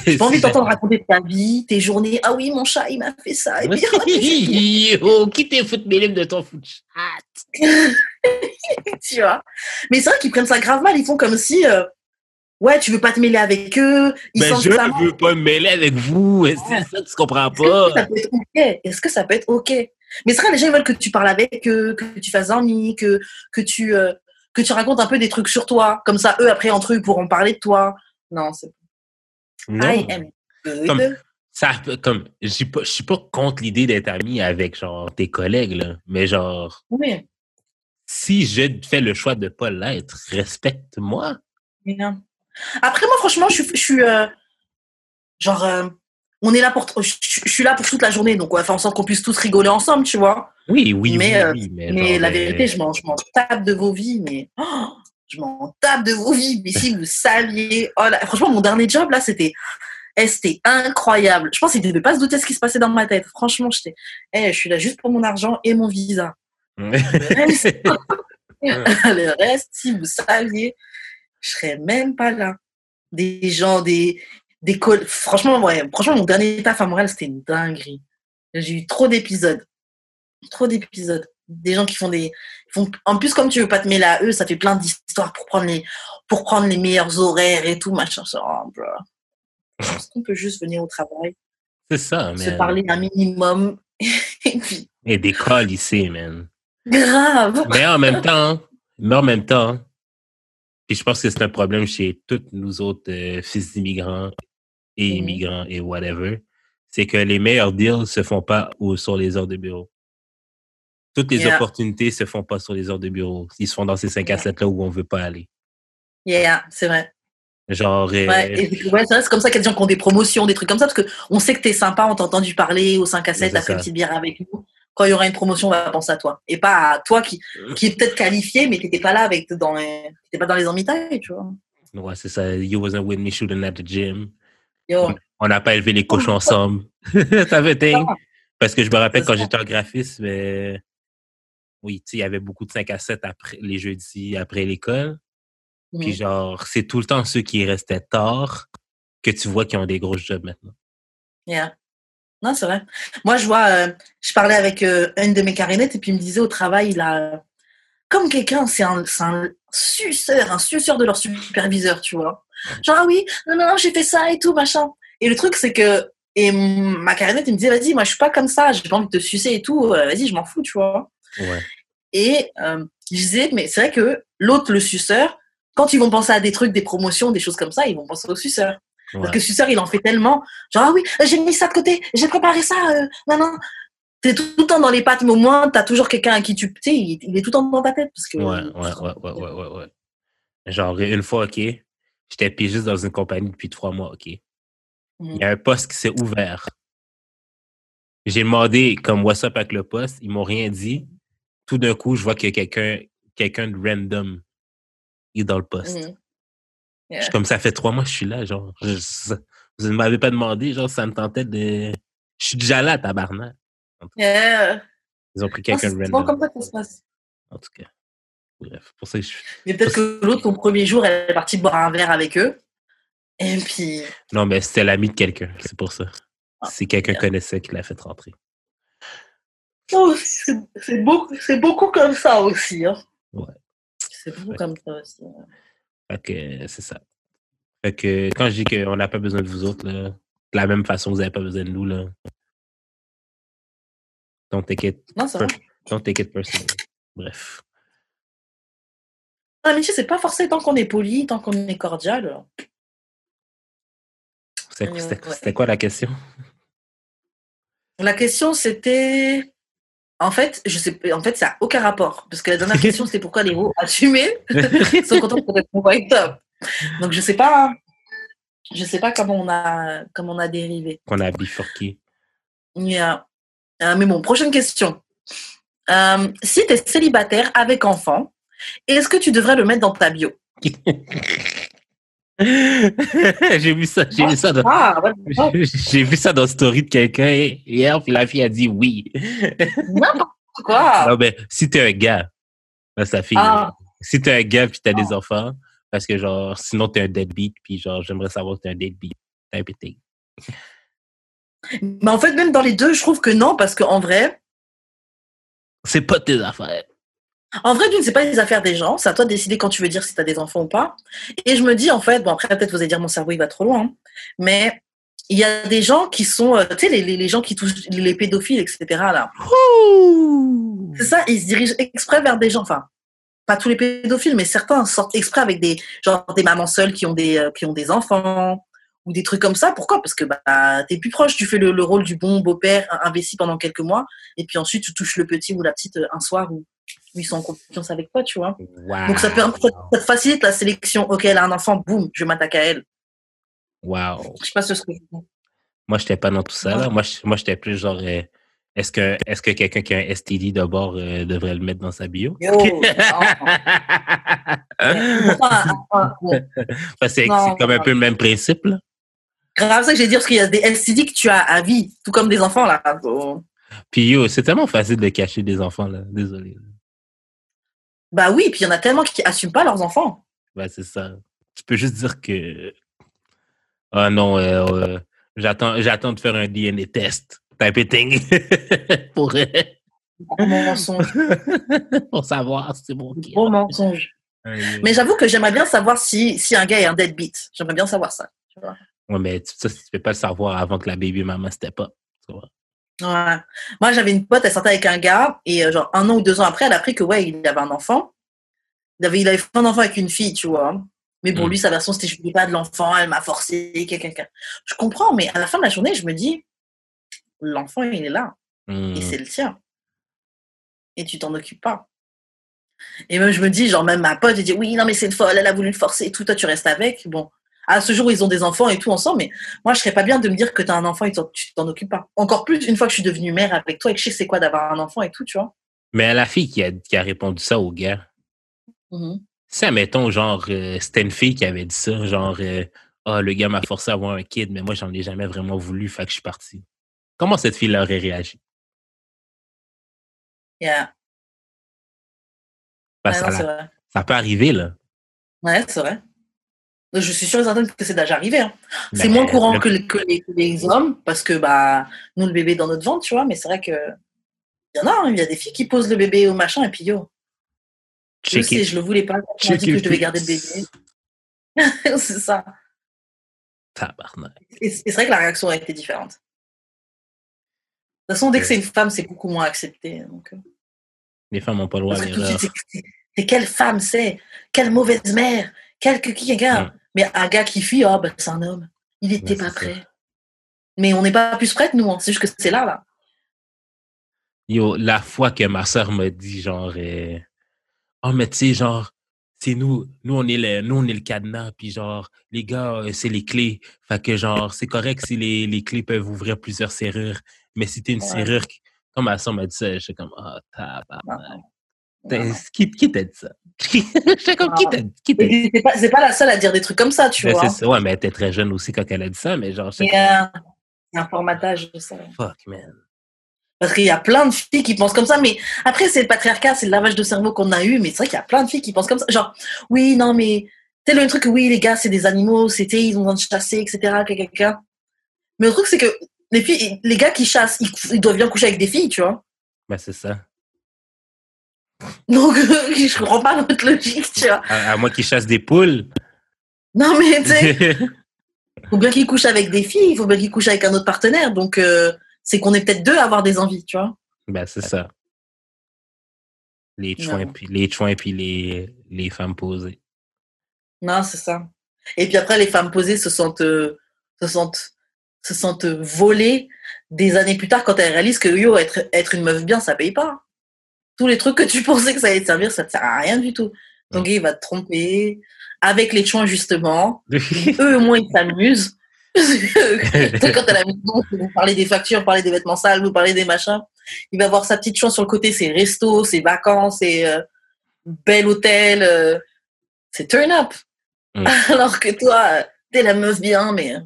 j'ai pas envie d'entendre raconter ta vie, tes journées. Ah oui, mon chat, il m'a fait ça. Et puis, oh, Yo, qui t'es foutu mes livres de ton foot chat? tu vois? Mais c'est vrai qu'ils prennent ça grave mal. Ils font comme si, euh, ouais, tu veux pas te mêler avec eux. Ils Ben, je ça veux pas me mêler avec vous. C'est ça, tu comprends Est-ce que pas? ça peut être OK? Est-ce que ça peut être OK? Mais c'est vrai, les gens ils veulent que tu parles avec eux, que tu fasses amis, que, que, tu, euh, que tu racontes un peu des trucs sur toi. Comme ça, eux, après, entre eux, ils pourront parler de toi. Non, c'est Non. I am good. Comme- Ça, peut- comme, je suis pas, je suis pas contre l'idée d'être ami avec, genre, tes collègues, là. Mais genre, Oui, si je fais le choix de pas l'être, respecte-moi. bien. Après, moi, franchement, je, suis- je suis. euh, genre, euh, on est là pour. Je, je suis là pour toute la journée, donc on va faire en sorte qu'on puisse tous rigoler ensemble, tu vois. Oui, oui, Mais, oui, euh, oui, mais, Mais genre, la vérité, je m'en, je m'en tape de vos vies, mais oh, je m'en tape de vos vies. Mais si vous saviez, oh là, franchement, mon dernier job là, c'était, eh, c'était incroyable. Je pense qu'ils ne devaient pas se douter de ce qui se passait dans ma tête. Franchement, j'étais, eh, je suis là juste pour mon argent et mon visa. Le reste, si vous saviez, je serais même pas là. Des gens, des, des Franchement, ouais, franchement, mon dernier taf à Montréal, c'était une dinguerie. J'ai eu trop d'épisodes. Trop d'épisodes. Des gens qui font des. Font... En plus, comme tu veux pas te mêler à eux, ça fait plein d'histoires pour prendre les, pour prendre les meilleurs horaires et tout, machin. Oh. Est-ce qu'on peut juste venir au travail, C'est ça, se man. parler un minimum, et puis, Et des calls ici, man. grave. Mais en même temps, mais en même temps, puis je pense que c'est un problème chez tous nous autres euh, fils d'immigrants et Mhm. immigrants et whatever, c'est que les meilleurs deals se font pas ou sur les heures de bureau. Toutes les Yeah. opportunités se font pas sur les heures de bureau. Ils se font dans ces 5 à Yeah. 7 là où on veut pas aller. Yeah, c'est vrai. Genre, euh, Ouais, et- ouais, c'est comme ça qu'il y a des gens qui ont des promotions, des trucs comme ça, parce qu'on sait que t'es sympa, on t'a entendu parler au 5 à 7, c'est t'as fait ça. une petite bière avec nous. Quand il y aura une promotion, on va penser à toi. Et pas à toi qui, qui est peut-être qualifié, mais t'étais pas là avec, dans les, pas dans les emmitailles, tu vois. ouais, c'est ça. You wasn't with me shooting at the gym. Yo, On n'a pas élevé les cochons ensemble. Ça fait thing. Ah. Parce que je me rappelle quand j'étais en graphisme, euh, oui, tu sais, il y avait beaucoup de 5 à 7 après, les jeudis après l'école. Puis Mhm. genre, c'est tout le temps ceux qui restaient tard que tu vois qui ont des gros jobs maintenant. Yeah. Non, c'est vrai. Moi, je vois, euh, je parlais avec euh, une de mes carinettes et puis il me disait au travail, il a, comme quelqu'un, c'est un, suceur, un suceur de leur superviseur, tu vois. Genre, ah oui, non, non, j'ai fait ça et tout, machin. Et le truc, c'est que, et ma carinette, il me disait, vas-y, moi, je suis pas comme ça, j'ai pas envie de te sucer et tout, euh, vas-y, je m'en fous, tu vois. Ouais. Et euh, je disais, mais c'est vrai que l'autre, le suceur, quand ils vont penser à des trucs, des promotions, des choses comme ça, ils vont penser au suceur. Parce que suceur, il en fait tellement. Genre, ah oui, j'ai mis ça de côté, j'ai préparé ça. Euh, non, non. T'es tout le temps dans les pattes, mais au moins, t'as toujours quelqu'un à qui tu. Tu sais, il, il est tout le temps dans ta tête. Parce que, Ouais, ouais, ouais, ouais, ouais, ouais, ouais. Genre, une fois, OK, j'étais pigiste dans une compagnie depuis trois mois, OK. Il y a un poste qui s'est ouvert. J'ai demandé comme what's up avec le poste, ils m'ont rien dit. Tout d'un coup, je vois qu'il y a quelqu'un quelqu'un de random qui est dans le poste. Je suis comme ça fait trois mois que je suis là, genre. je- vous ne m'avez pas demandé, genre, ça me tentait de. Je suis déjà là, tabarnak. Yeah. Ils ont pris quelqu'un de random. comme ça que ça se passe. En tout cas. Bref, pour ça je. Mais peut-être que l'autre, son premier jour, elle est partie boire un verre avec eux. Et puis. Non, mais c'était l'ami de quelqu'un, c'est pour ça. Ah, Si quelqu'un connaissait qui l'a fait rentrer. Oh, c'est beaucoup, beaucoup comme ça aussi. Hein. Ouais. C'est beaucoup Ouais. comme ça aussi. Fait que c'est ça. Fait que quand je dis qu'on n'a pas besoin de vous autres, là, de la même façon, vous n'avez pas besoin de nous, là. Don't take it, Non, c'est vrai. don't take it personal. Bref. L'amitié, c'est pas forcément tant qu'on est poli, tant qu'on est cordial. Euh, C'était ouais. c'était quoi la question? La question, c'était. En fait, je sais, en fait, ça n'a aucun rapport. Parce que la dernière question, c'était pourquoi les héros assumés sont contents de être white top. Donc, je sais pas. Je sais pas comment on a, comment on a dérivé. Qu'on a bifurqué. Yeah. Euh, mais bon, prochaine question. Euh, si tu es célibataire avec enfant, est-ce que tu devrais le mettre dans ta bio? j'ai vu ça, j'ai vu ça dans, Ah, ouais, j'ai vu ça dans Story de quelqu'un hier, puis la fille a dit oui. n'importe quoi. Non, mais si t'es un gars, là, sa fille, Ah. si t'es un gars puis t'as des enfants, parce que genre, sinon t'es un deadbeat, puis genre, j'aimerais savoir que t'es un deadbeat. T'es un pété. Mais en fait, même dans les deux, je trouve que non, parce qu'en vrai, C'est pas tes affaires. En vrai, d'une, c'est pas les affaires des gens. C'est à toi de décider quand tu veux dire si tu as des enfants ou pas. Et je me dis, en fait, bon, après, peut-être vous allez dire mon cerveau, il va trop loin. hein, mais il y a des gens qui sont, euh, tu sais, les, les, les gens qui touchent les pédophiles, etc. Là. C'est ça, ils se dirigent exprès vers des gens. Enfin, pas tous les pédophiles, mais certains sortent exprès avec des, genre, des mamans seules qui ont des, euh, qui ont des enfants ou des trucs comme ça. Pourquoi? Parce que bah, tu es plus proche, tu fais le, le rôle du bon beau-père investi pendant quelques mois, et puis ensuite tu touches le petit ou la petite euh, un soir où ils sont en confiance avec toi, tu vois. Wow. Donc ça, permet, ça, ça te facilite la sélection. Ok, elle a un enfant, boum, je m'attaque à elle. Wow. Je sais pas ce que je. Moi, j'étais pas dans tout ça, là. Moi, je- moi, j'étais plus genre, euh, est-ce que, est-ce que quelqu'un qui a un STD de bord euh, devrait le mettre dans sa bio? Yo, c'est comme un peu le même principe, là. Grave ça que j'ai dit parce qu'il y a des STD que tu as à vie, tout comme des enfants là. Puis yo, c'est tellement facile de cacher des enfants, là. Désolé. Bah oui, puis il y en a tellement qui assument pas leurs enfants. Ben, c'est ça. Tu peux juste dire que. Ah non, euh, euh, j'attends, j'attends de faire un DNA test. Type it thing. pour, euh, mensonge. pour savoir si c'est bon. Gros mensonge. Mais j'avoue que j'aimerais bien savoir si, si un gars est un deadbeat. J'aimerais bien savoir ça. tu vois. Ouais, mais tu- ça, tu peux pas le savoir avant que la baby maman c'était pas. Tu vois. Ouais. Moi, j'avais une pote, elle sortait avec un gars, et euh, genre un an ou deux ans après, elle a appris que ouais, il avait un enfant. Il avait, il avait fait un enfant avec une fille, tu vois. Mais bon, Mm. lui, sa version, c'était je voulais pas de l'enfant, elle m'a forcé, quelqu'un. Je comprends, mais à la fin de la journée, je me dis, l'enfant, il est là, et c'est le tien. Et tu t'en occupes pas. Et même, je me dis, genre, même ma pote, elle dit, oui, non, mais c'est une folle, elle a voulu le forcer et tout, toi, tu restes avec. Bon, à ce jour, ils ont des enfants et tout ensemble, mais moi, je serais pas bien de me dire que tu as un enfant et tu t'en occupes pas. Encore plus, une fois que je suis devenue mère avec toi et que je sais c'est quoi d'avoir un enfant et tout, tu vois. Mais la fille qui a, qui a répondu ça au gars, Mhm. si, admettons, genre, euh, c'était une fille qui avait dit ça, genre, euh, ah, le gars m'a forcé à avoir un kid, mais moi, j'en ai jamais vraiment voulu, fait que je suis parti. Comment cette fille aurait réagi? Yeah. Ouais, non, ça, ça peut arriver, là. Ouais, c'est vrai. Je suis sûre et certaine que c'est déjà arrivé. hein. C'est moins courant le- que les, que, les, que les hommes, parce que bah, nous, le bébé est dans notre ventre, tu vois, mais c'est vrai que. Il y en a, hein, il y a des filles qui posent le bébé au machin et puis yo, je Check sais, it. je le voulais pas, on m'a dit que je devais garder le bébé. c'est ça. Tabarnak. Et c'est vrai que la réaction a été différente. De toute façon, dès que c'est une femme, c'est beaucoup moins accepté. Donc, euh, Les femmes n'ont pas le droit à l'erreur. suite, c'est- quelle femme c'est? Quelle mauvaise mère? Quel que- qui Mm. Mais un gars qui fuit, oh, ben, c'est un homme. Il n'était pas ça. prêt. Mais on n'est pas plus prête, nous. hein. C'est juste que c'est là, là. Yo, la fois que ma soeur m'a dit, genre, euh, oh, mais tu sais, genre, c'est nous, nous, on est le, nous, on est le cadenas, puis genre, les gars, euh, c'est les clés. Fait que, genre, c'est correct si les, les clés peuvent ouvrir plusieurs serrures, mais si t'es une Ouais. serrure, quand ma soeur m'a dit ça, j'étais comme, ah, tabarnak. Qui, qui t'a dit ça? J'étais comme, qui t'a qui t'a dit Et C'est pas, pas la seule à dire des trucs comme ça, tu Ben, vois. ça. Ouais, mais elle était très jeune aussi quand elle a dit ça, mais genre, euh, C'est un formatage, je sais. comme, fuck, man. Parce qu'il y a plein de filles qui pensent comme ça, mais après, c'est le patriarcat, c'est le lavage de cerveau qu'on a eu, mais c'est vrai qu'il y a plein de filles qui pensent comme ça. Genre, oui, non, mais c'est le truc, oui, les gars, c'est des animaux, c'était, ils ont besoin de chasser, etc.. Mais le truc, c'est que les filles, les gars qui chassent, ils, ils doivent bien coucher avec des filles, tu vois. Ben, c'est ça. Donc, je comprends pas notre logique, tu vois. À, à moins qu'ils chassent des poules. Non, mais tu sais, il faut bien qu'il couche avec des filles, il faut bien qu'il couche avec un autre partenaire. Donc, euh, c'est qu'on est peut-être deux à avoir des envies, tu vois. Ben, c'est ça. Les chouins puis les, chouins puis les, les femmes posées. Non, c'est ça. Et puis après, les femmes posées se sentent, euh, se sentent, se sentent volées des années plus tard quand elles réalisent que yo, être, être une meuf bien, ça paye pas. Tous les trucs que tu pensais que ça allait te servir, ça te sert à rien du tout. Gars, il va te tromper. Avec les chouins, justement. Eux, au moins, ils s'amusent. Quand à la maison, vous parlez des factures, parler des vêtements sales, vous parlez des machins. Il va avoir sa petite chance sur le côté, ses restos, ses vacances, ses euh, bel hôtel. euh, c'est turn up. Mm. Alors que toi, t'es la meuf bien, mais. euh,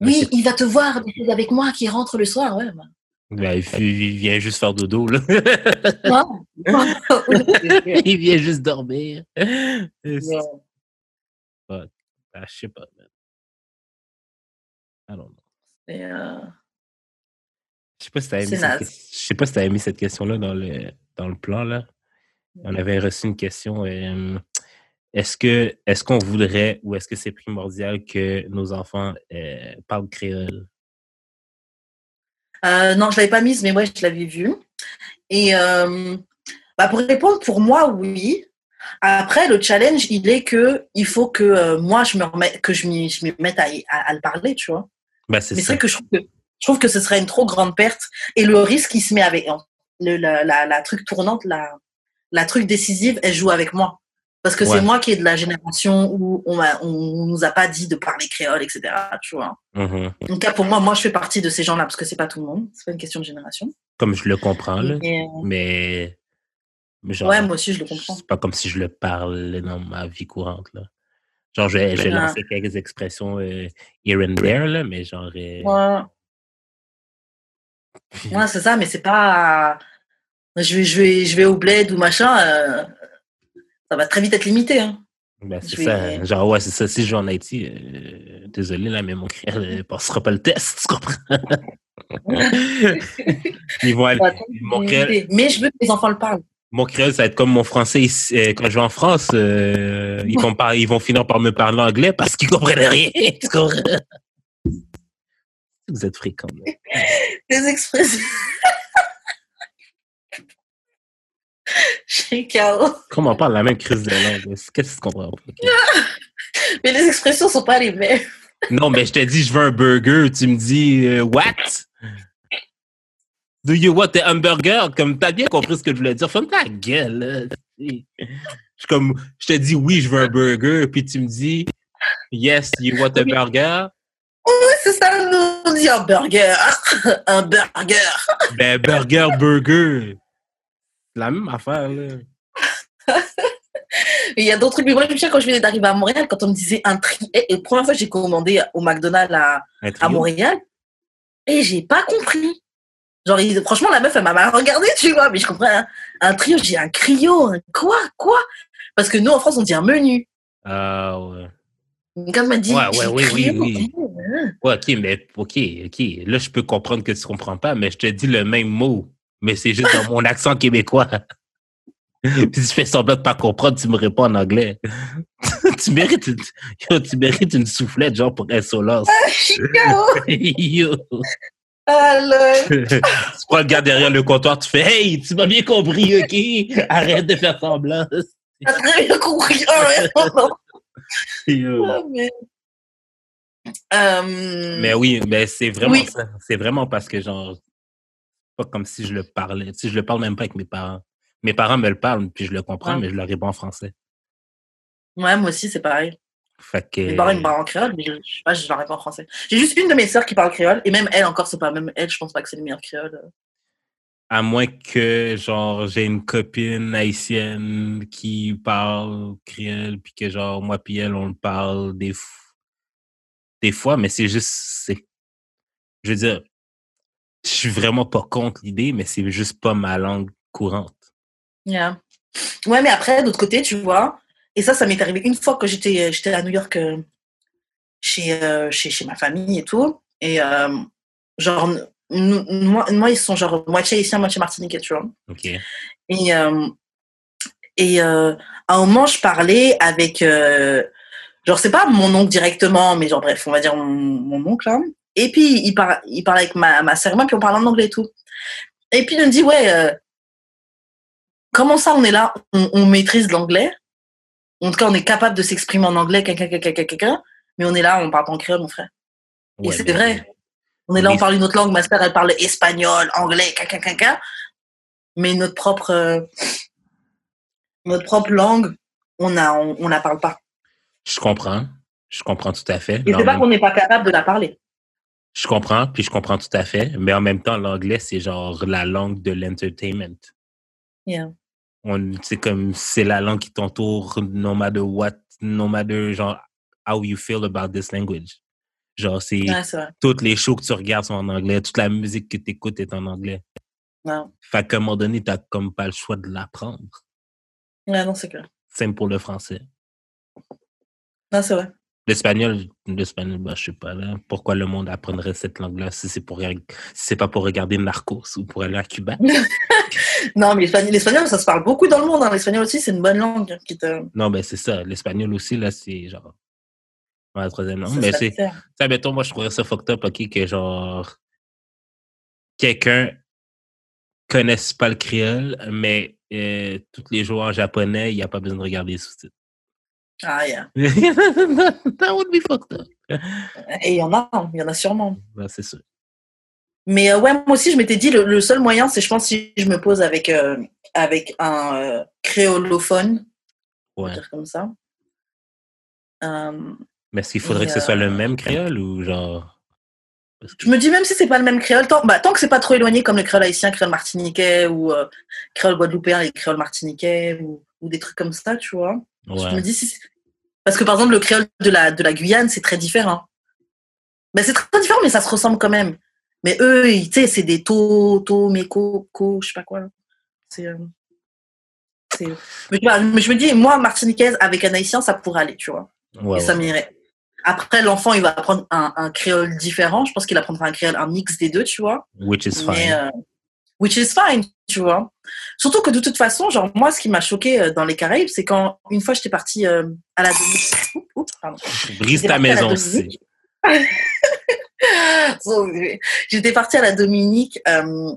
Oui, il va te voir avec moi qui rentre le soir, ouais. bah. Ben, il, vient juste faire dodo, là. Non. il vient juste dormir. C'est- Ah, je sais pas, man. I don't know. Euh, Je sais pas si cette je sais pas si t'avais mis cette question-là dans le, dans le plan, là. On avait reçu une question. euh, est-ce que est-ce qu'on voudrait ou est-ce que c'est primordial que nos enfants euh, parlent créole? Euh, non, je l'avais pas mise, mais ouais, je l'avais vue. Et euh, bah, pour répondre, pour moi, oui. Après, le challenge, il est que il faut que euh, moi, je me remette, que je m'y mette à, à- à le parler, tu vois. Ben, c'est Mais c'est ça. vrai que je trouve que je trouve que ce serait une trop grande perte. Et le risque, il se met avec le, la, la, la truc tournante, la, la truc décisive, elle joue avec moi. Parce que Ouais. c'est moi qui est de la génération où on, m'a- on nous a pas dit de parler créole, etc. Tu vois. En tout cas, pour moi, moi, je fais partie de ces gens-là parce que c'est pas tout le monde. C'est pas une question de génération. Comme je le comprends, là. Et, euh, Mais. genre, ouais, moi aussi, je le comprends. C'est pas comme si je le parlais dans ma vie courante, là. Genre, je vais, je vais lancer quelques expressions euh, here and there, là, mais genre. euh, Ouais, ouais c'est ça, mais c'est pas. Je vais, je, vais, je vais au bled ou machin, euh, ça va très vite être limité. Hein. Ben, c'est ça. vais- Genre, ouais, c'est ça. Si je vais en Haïti, euh, désolé, là, mais mon créole ne passera pas le test, tu comprends? Ils vont aller- mon, créole. Mais je veux que les enfants le parlent. mon créole, ça va être comme mon français ici, euh, quand je vais en France. euh, ils, vont par- ils vont finir par me parler anglais parce qu'ils comprennent rien. Tu comprends? Vous êtes fréquents. Les expressions. Je suis KO. Comment on parle la même crise de langue? Qu'est-ce que tu comprends? Mais les expressions sont pas les mêmes. Non, mais je te dis, je veux un burger. Tu me dis, euh, what? Do you want a hamburger? Comme, t'as bien compris ce que je voulais dire. Ferme ta gueule, là. Je comme, je te dis, oui, je veux un burger. Puis tu me dis, yes, you want a burger? Oui, c'est ça, nous, on dit un burger. Un burger. Ben, burger, burger. La même affaire, là. Il y a d'autres trucs. Mais moi, je me souviens quand je venais d'arriver à Montréal, quand on me disait un tri. Et la première fois, j'ai commandé au McDonald's à, à trio? Montréal. Et j'ai pas compris. Genre, il- franchement, la meuf, elle m'a mal regardé, tu vois. Mais je comprends. Un, un trio, j'ai un cryo. un Quoi Quoi? Parce que nous, en France, on dit un menu. Ah, ouais. Elle m'a dit. Ouais, ouais, oui, oui, oui. Ouais, ok, mais ok, ok. Là, je peux comprendre que tu comprends pas, mais je te dis le même mot. Mais c'est juste dans mon accent québécois. Puis si je fais semblant de pas comprendre, tu me réponds en anglais. tu, mérites une, yo, tu mérites une soufflette, genre pour insolence. KO. Yo. Alors, tu prends le gars derrière le comptoir, tu fais Hey, tu m'as bien compris, ok? Arrête de faire semblant. t'as très bien compris. Ah. Yo. Ah, mais... Euh, Mais oui, mais c'est vraiment Oui. ça. C'est vraiment parce que, genre, pas comme si je le parlais. Tu sais, je le parle même pas avec mes parents. Mes parents me le parlent, puis je le comprends, Ouais. mais je leur réponds en français. Ouais, moi aussi, c'est pareil. Fait que. Mes parents, me parlent en créole, mais je, sais pas, je leur réponds en français. J'ai juste une de mes sœurs qui parle créole, et même elle encore, c'est pas même elle, je pense pas que c'est le meilleur créole. À moins que, genre, j'ai une copine haïtienne qui parle créole, puis que, genre, moi puis elle, on le parle des, des fois, mais c'est juste. c'est- Je veux dire, je suis vraiment pas contre l'idée, mais c'est juste pas ma langue courante. Yeah. Ouais, mais après, d'autre côté, tu vois, et ça, ça m'est arrivé une fois que j'étais j'étais à New York euh, chez, euh, chez, chez ma famille et tout. Et euh, genre, moi, moi, ils sont genre moitié haïtiens, moitié martiniquais, tu vois. OK? Et, euh, et euh, à un moment, je parlais avec, euh, Genre, c'est pas mon oncle directement, mais genre, bref, on va dire mon, mon oncle. hein. Et puis, il parle, il parle avec ma, ma sœur et moi, puis on parle en anglais et tout. Et puis, il me dit, ouais, euh, comment ça, on est là, on, on maîtrise l'anglais? En tout cas, on est capable de s'exprimer en anglais, quelqu'un, quelqu'un, quelqu'un, quelqu'un. Mais on est là, on parle pas en créole, mon frère. Et c'est vrai. On est là, on parle une autre langue. Ma sœur, elle parle espagnol, anglais, caca, caca. Mais notre propre, euh, notre propre langue, on a, on, on la parle pas. Je comprends. Je comprends tout à fait. Et c'est pas qu'on n'est pas capable de la parler. Je comprends, puis je comprends tout à fait. Mais en même temps, l'anglais, c'est genre la langue de l'entertainment. Yeah. C'est comme, c'est la langue qui t'entoure, no matter what, no matter, genre, how you feel about this language. Genre, c'est Ouais, toutes les shows que tu regardes sont en anglais, toute la musique que tu écoutes est en anglais. Ouais, Fait qu'à un moment donné, t'as comme pas le choix de l'apprendre. Ouais, non, c'est clair. Même pour le français. Non, c'est vrai. L'espagnol, l'espagnol, bah, je sais pas, là. Pourquoi le monde apprendrait cette langue-là si c'est pour, si c'est pas pour regarder Narcos ou pour aller à Cuba? Non, mais l'espagnol, ça se parle beaucoup dans le monde. hein. L'espagnol aussi, c'est une bonne langue. hein, Qui te... Non, ben c'est ça. L'espagnol aussi, là, c'est genre. Ouais, la troisième langue. ça Mais c'est. Ça, mettons, moi, je trouverais ça fucked up, OK, que genre. Quelqu'un connaisse pas le créole, mais euh, tous les jours en japonais, il n'y a pas besoin de regarder les sous-titres. Ah, yeah. That would be fucked up. Et il y en a, hein, il y en a sûrement. Ouais, c'est ça. Mais euh, ouais, moi aussi, je m'étais dit, le, le seul moyen, c'est, je pense, si je me pose avec, euh, avec un euh, créolophone, Ouais. dire comme ça. Mais est-ce qu'il faudrait que ce soit le même créole ou genre. Parce que- je me dis, même si c'est pas le même créole, tant, bah, tant que c'est pas trop éloigné comme le créole haïtien, créole martiniquais ou euh, créole guadeloupéen et créole martiniquais ou, ou des trucs comme ça, tu vois. Je me dis, si parce que par exemple, le créole de la, de la Guyane, c'est très différent. Ben, c'est très différent, mais ça se ressemble quand même. Mais eux, tu sais, c'est des to, to, meko, ko, je sais pas quoi. C'est. euh, mais, je me dis, moi, martiniquaise avec un haïtien, ça pourrait aller, tu vois. Ouais, et ça m'irait. Après, l'enfant, il va apprendre un, un créole différent. Je pense qu'il apprendra un créole, un mix des deux, tu vois. Which is Mais, fine. euh, which is fine, tu vois. Surtout que de toute façon, genre, moi, ce qui m'a choqué euh, dans les Caraïbes, c'est quand une fois j'étais partie euh, à la Dominique. Oups, pardon. Brise ta maison, J'étais partie à la Dominique, euh,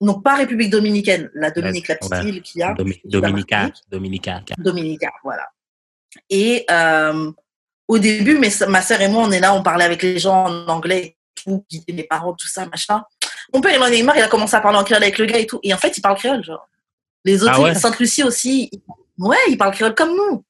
donc pas République dominicaine, la Dominique, la petite ouais. île qu'il y a. Domi- Dominica. Dominica. Dominica, voilà. Et euh, au début, mes, ma sœur et moi, on est là, on parlait avec les gens en anglais, tout, guider mes parents, tout ça, machin. Mon père, il en est marre, il a commencé à parler en créole avec le gars et tout. Et en fait, il parle créole, genre. Les autres, Ah ouais? Sainte-Lucie aussi, il- ouais, il parle créole comme nous.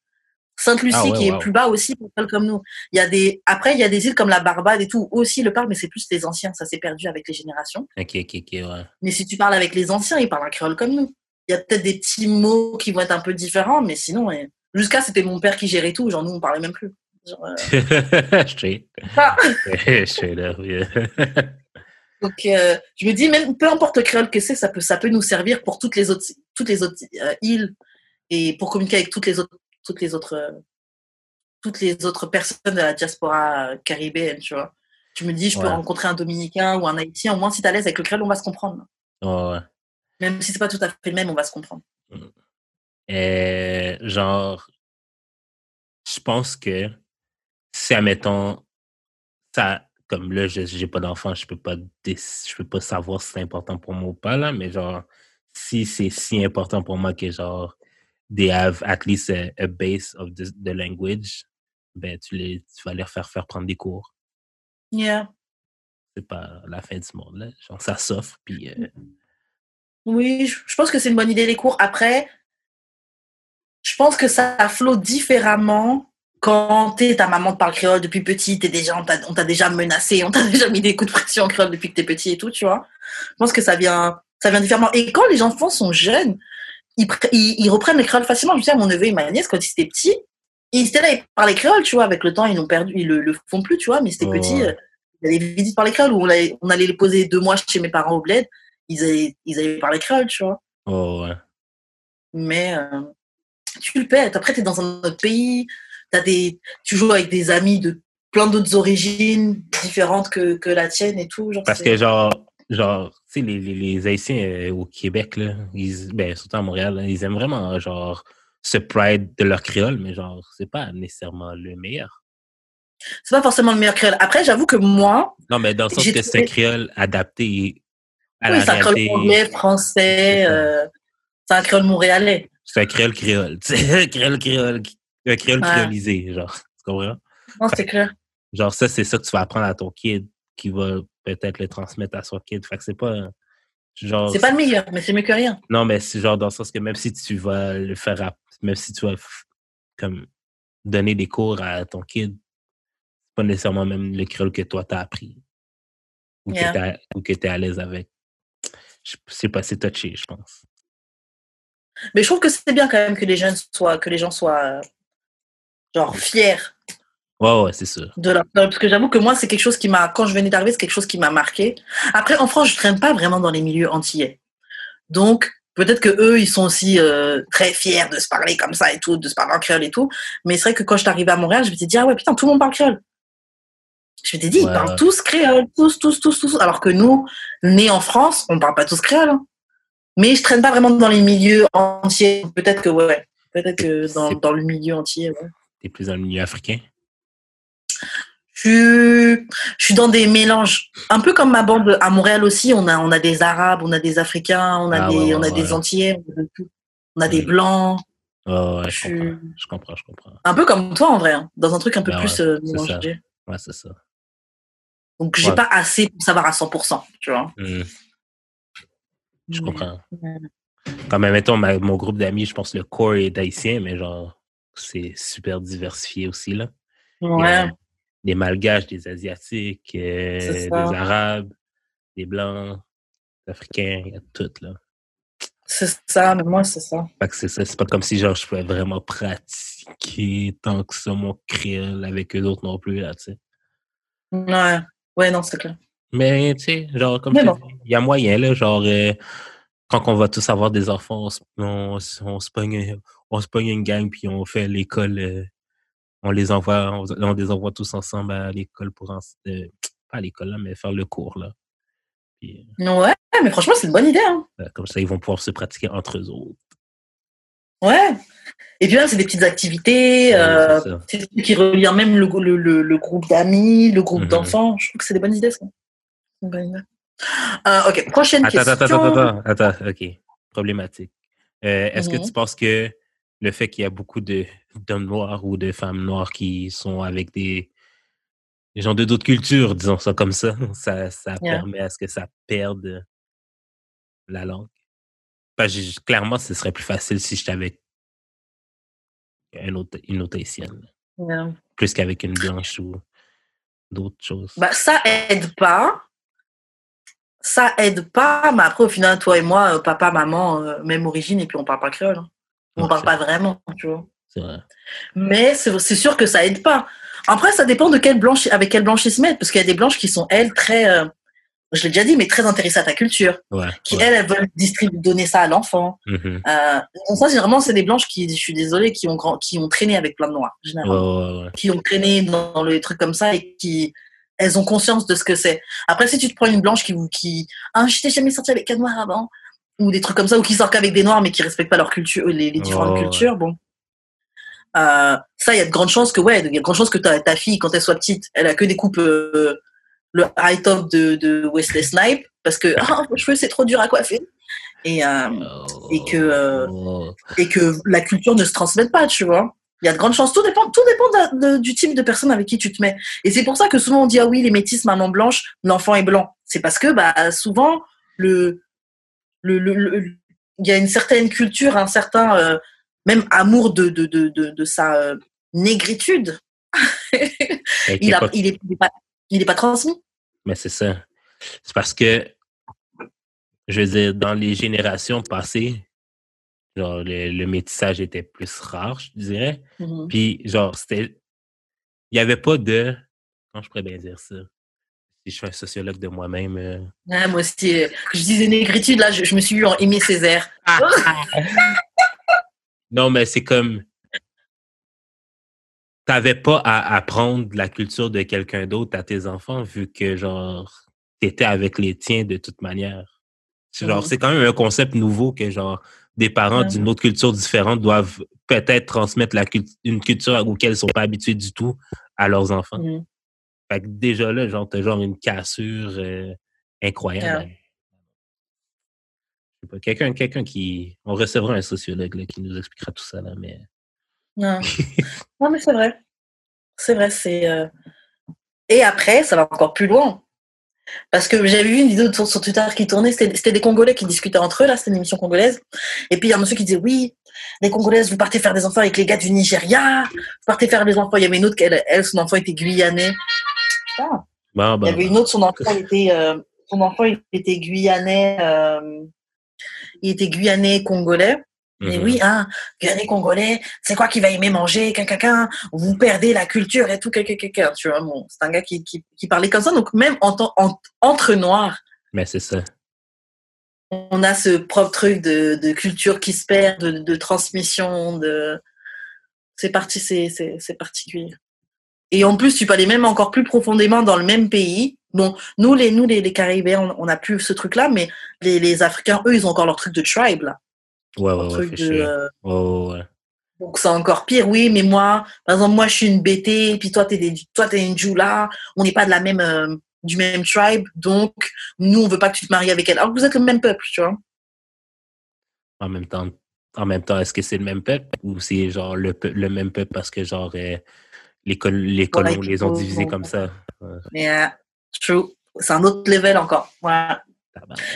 Sainte-Lucie, Ah ouais, qui wow. est plus bas aussi, parle comme nous. Il y a des, après, il y a des îles comme la Barbade et tout, eux aussi le parlent, mais c'est plus les anciens, ça s'est perdu avec les générations. Ok, ok, ok, ouais. Mais si tu parles avec les anciens, ils parlent un créole comme nous. Il y a peut-être des petits mots qui vont être un peu différents, mais sinon, ouais. jusqu'à c'était mon père qui gérait tout, genre nous on parlait même plus. Genre, euh, Straight. Ah. Straight up, yeah. Donc euh, je me dis même peu importe le créole que c'est, ça peut ça peut nous servir pour toutes les autres toutes les autres euh, îles et pour communiquer avec toutes les autres toutes les autres euh, toutes les autres personnes de la diaspora caribéenne, tu vois. Je me dis je peux rencontrer un dominicain ou un haïtien, au moins si t'es à l'aise avec le créole, on va se comprendre. Ouais. Même si c'est pas tout à fait le même, on va se comprendre. Euh, genre, je pense que si, admettons, ça, comme là, je j'ai pas d'enfant, je peux pas je peux pas savoir si c'est important pour moi ou pas, là, mais genre, si c'est si important pour moi que genre, they have at least a, a base of the, the language, ben, tu, les, tu vas leur faire faire prendre des cours. Yeah. C'est pas la fin du monde, là. Genre, ça s'offre, puis euh, Oui, je je pense que c'est une bonne idée les cours. Après, je pense que ça flot différemment quand t'es ta maman te parle créole depuis petit, t'es déjà, on t'a déjà menacé, on t'a déjà mis des coups de pression en créole depuis que t'es petit et tout, tu vois. Je pense que ça vient, ça vient différemment. Et quand les enfants sont jeunes, ils, ils, ils reprennent le créole facilement. Je souviens, mon neveu et ma nièce, quand ils étaient petits, ils étaient là, ils parlaient créole, tu vois. Avec le temps, ils l'ont perdu, ils le, le font plus, tu vois. Mais c'était petit, euh, ils allaient vite parler créole ou on allait, on allait les poser deux mois chez mes parents au bled. Ils allaient, ils allaient parler créole, tu vois oh, ouais. mais euh, tu le pètes. Après, tu es dans un autre pays, as des, tu joues avec des amis de plein d'autres origines différentes que, que la tienne et tout. Genre, Parce que, genre, genre tu sais, les, les, les Haïtiens euh, au Québec, là, ils, ben, surtout à Montréal, là, ils aiment vraiment, genre, ce pride de leur créole, mais genre, c'est pas nécessairement le meilleur. C'est pas forcément le meilleur créole. Après, j'avoue que moi, Non, mais dans le sens que c'est créole adapté à oui, la c'est un créole anglais, français, euh, c'est un créole montréalais. C'est un créole créole. C'est un créole créole. Un créole Ouais. créolisé, genre. Tu comprends? Non, c'est clair. Genre, ça, c'est ça que tu vas apprendre à ton kid qui va peut-être le transmettre à son kid. Fait que c'est pas. Genre. C'est pas le meilleur, mais c'est mieux que rien. Non, mais c'est genre dans le sens que même si tu vas le faire, app- même si tu vas comme donner des cours à ton kid, c'est pas nécessairement même le créole que toi t'as appris ou Yeah. que t'as- ou que t'es à l'aise avec. Je- C'est pas c'est touché, je pense. Mais je trouve que c'est bien quand même que les jeunes soient, que les gens soient, genre, fiers Ouais, ouais, c'est sûr. de créole. Parce que j'avoue que moi, c'est quelque chose qui m'a, quand je venais d'arriver, c'est quelque chose qui m'a marqué. Après, en France, je traîne pas vraiment dans les milieux antillais. Donc, peut-être que eux, ils sont aussi euh, très fiers de se parler comme ça et tout, de se parler en créole et tout. Mais c'est vrai que quand je suis arrivée à Montréal, je me suis dit, ah ouais, putain, tout le monde parle créole. Je m'étais dit, ils parlent tous créole, tous, tous, tous, tous. Alors que nous, nés en France, on parle pas tous créole. hein. Mais je traîne pas vraiment dans les milieux entiers. Peut-être que, ouais. Peut-être que dans, dans le milieu entier, ouais. Plus dans le milieu africain? Je suis, je suis dans des mélanges. Un peu comme ma bande à Montréal aussi, on a, on a des Arabes, on a des Africains, on a, Ah des, ouais, on a ouais. des Antillais, on a, de tout. On a des Mm. Blancs. Ouais, Je comprends. Je comprends, je comprends. Un peu comme toi en vrai, hein, dans un truc un peu Ben plus euh, mélangé. Ouais, c'est ça. Donc j'ai pas assez pour savoir à 100%, tu vois. Hmm, je comprends. Quand même, mettons, ma- mon groupe d'amis, je pense que le corps est haïtien, mais genre, c'est super diversifié aussi, là. Ouais, des malgaches, des asiatiques, euh, des arabes, des blancs, des africains, il y a tout, là. c'est ça, mais moi c'est ça. Fait que c'est ça, c'est pas comme si, genre, je pouvais vraiment pratiquer tant que ça mon créole avec eux autres non plus, là, tu sais. Ouais, ouais, non, c'est clair. Mais, tu sais, genre, comme bon. il y a moyen, là, genre, euh, quand on va tous avoir des enfants, on, se- on, se- on se pogne, on se pogne une gang, puis on fait l'école, euh, on les envoie, on, on les envoie tous ensemble à l'école pour, en- euh, pas à l'école, là, mais faire le cours, là. Puis, Ouais, mais franchement, c'est une bonne idée. Hein. euh, comme ça, ils vont pouvoir se pratiquer entre eux autres. Ouais. Et puis même, c'est des petites activités. Ouais, euh, c'est trucs qui relient même le, le, le, le groupe d'amis, le groupe Mhm. d'enfants. Je trouve que c'est des bonnes idées, ça. Une bonne idée. Euh, ok, prochaine Attends, question. attends, attends, attends, attends, ok. Problématique. Euh, Est-ce que Mhm. tu penses que le fait qu'il y a beaucoup de d'hommes noirs ou de femmes noires qui sont avec des, des gens de d'autres cultures, disons ça comme ça, ça, ça Yeah. permet à ce que ça perde la langue? Parce que clairement, ce serait plus facile si j'étais avec un autre, une autre haïtienne, plus qu'avec une blanche ou d'autres choses. Bah, ça aide pas. Ça aide pas, mais après, au final, toi et moi, euh, papa, maman, euh, même origine, et puis on parle pas créole. hein. On Ouais, parle pas vraiment, tu vois. C'est vrai. Mais c'est sûr que ça aide pas. Après, ça dépend de quelle blanche, avec quelle blanche ils se mettent, parce qu'il y a des blanches qui sont, elles, très, euh, je l'ai déjà dit, mais très intéressées à ta culture, Ouais. qui, ouais. elles, elles veulent distribuer, donner ça à l'enfant. Mhm. Euh, donc ça, généralement, c'est des blanches qui, je suis désolée, qui ont, grand, qui ont traîné avec plein de noirs, généralement. ouais. Qui ont traîné dans, dans les trucs comme ça et qui, elles ont conscience de ce que c'est. Après, si tu te prends une blanche qui, qui, ah, je t'ai jamais sorti avec un noir avant, ou des trucs comme ça, ou qui sortent qu'avec des noirs mais qui respectent pas leur culture, les, les différentes ouais, cultures, bon. Euh, ça, il y a de grandes chances que, ouais, il y a de grandes chances que ta, ta fille, quand elle soit petite, elle a que des coupes, euh, le high top de, de Wesley Snipe, parce que, ah, vos cheveux, c'est trop dur à coiffer. Et, euh, Et que, euh, Oh. et que la culture ne se transmette pas, tu vois. Il y a de grandes chances. Tout dépend, tout dépend de- de- du type de personne avec qui tu te mets. Et c'est pour ça que souvent on dit ah oui les métis maman blanche, l'enfant est blanc. C'est parce que bah souvent le le le- le- il y a une certaine culture, un certain euh, même amour de de de de, de sa euh, négritude. Il, a, pas- il est il est pas il est pas transmis. Mais c'est ça. C'est parce que, je veux dire, dans les générations passées, genre, le, le métissage était plus rare, je dirais. Mhm. Puis, genre, c'était. Il n'y avait pas de. Comment je pourrais bien dire ça? Si je suis un sociologue de moi-même. euh, Ouais, moi aussi, euh, je disais négritude là, je, je me suis eu en Aimé Césaire. Non, mais c'est comme. T'avais pas à apprendre la culture de quelqu'un d'autre à tes enfants, vu que, genre, t'étais avec les tiens de toute manière. C'est Genre, c'est quand même un concept nouveau que, genre, des parents d'une autre culture différente doivent peut-être transmettre la cult- une culture auquel ils sont pas habitués du tout à leurs enfants. Mhm. Fait que déjà là, genre, t'as genre une cassure euh, incroyable. Je sais pas, quelqu'un, quelqu'un qui. On recevra un sociologue là, qui nous expliquera tout ça là, mais. Non. non, mais c'est vrai. C'est vrai, c'est. euh, Et après, ça va encore plus loin. Parce que j'avais vu une vidéo sur, sur Twitter qui tournait, c'était c'était des Congolais qui discutaient entre eux, là, c'était une émission congolaise. Et puis il y a un monsieur qui disait Oui, les Congolaises, vous partez faire des enfants avec les gars du Nigeria, vous partez faire des enfants. Il y avait une autre, elle, elle son enfant était guyanais. Bon, Il y avait une autre, son enfant était, euh, son enfant il était guyanais, euh, il était guyanais congolais. Et mhm. oui, hein, guyanais congolais, c'est quoi qui va aimer manger, quelqu'un, vous perdez la culture et tout, quelqu'un, tu vois. Bon, c'est un gars qui, qui, qui parlait comme ça, donc même en, entre noirs, Mais c'est ça. on a ce propre truc de, de culture qui se perd, de, de transmission, de, c'est parti, c'est particulier. Et en plus, tu peux aller même encore plus profondément dans le même pays. Bon, nous, les, nous, les, les Caribéens, on- n'a plus ce truc-là, mais les, les Africains, eux, ils ont encore leur truc de tribe, là. Ouais, ouais, Leur ouais, truc for de, sure. euh, Ouais, ouais, donc c'est encore pire, oui, mais moi, par exemple, moi, je suis une BT, puis toi, t'es des, toi, t'es une Jula, on n'est pas de la même, euh, du même tribe, donc nous, on veut pas que tu te maries avec elle. Alors que vous êtes le même peuple, tu vois. En même temps, en même temps, est-ce que c'est le même peuple ou c'est genre le, le même peuple parce que genre euh, les, col- les colons les ont divisés comme ça? Mais, euh, true. C'est un autre level encore. Ouais.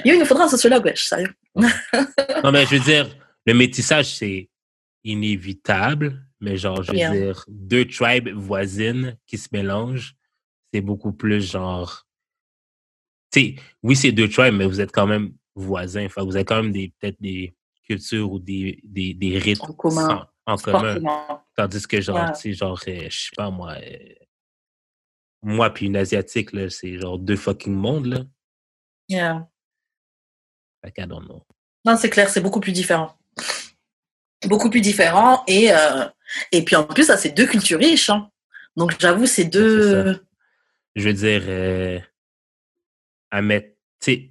Yo, il nous faudra un sociologue, wesh, sérieux. Non, mais je veux dire, le métissage, c'est inévitable, mais genre, je veux Yeah. dire, deux tribes voisines qui se mélangent, c'est beaucoup plus genre. Tu sais, oui, c'est deux tribes, mais vous êtes quand même voisins. Enfin, vous avez quand même des peut-être des cultures ou des, des, des rites En commun. En, commun. Tandis que, genre, Ouais. tu sais, genre, euh, je sais pas, moi, euh, moi puis une Asiatique, là, c'est genre deux fucking mondes, là. Yeah. Qu'I don't know. Non, c'est clair, c'est beaucoup plus différent. Beaucoup plus différent. Et, euh, et puis en plus, ça, c'est deux cultures riches. hein. Donc j'avoue, c'est deux. ça. je veux dire, euh, à mettre, tu sais,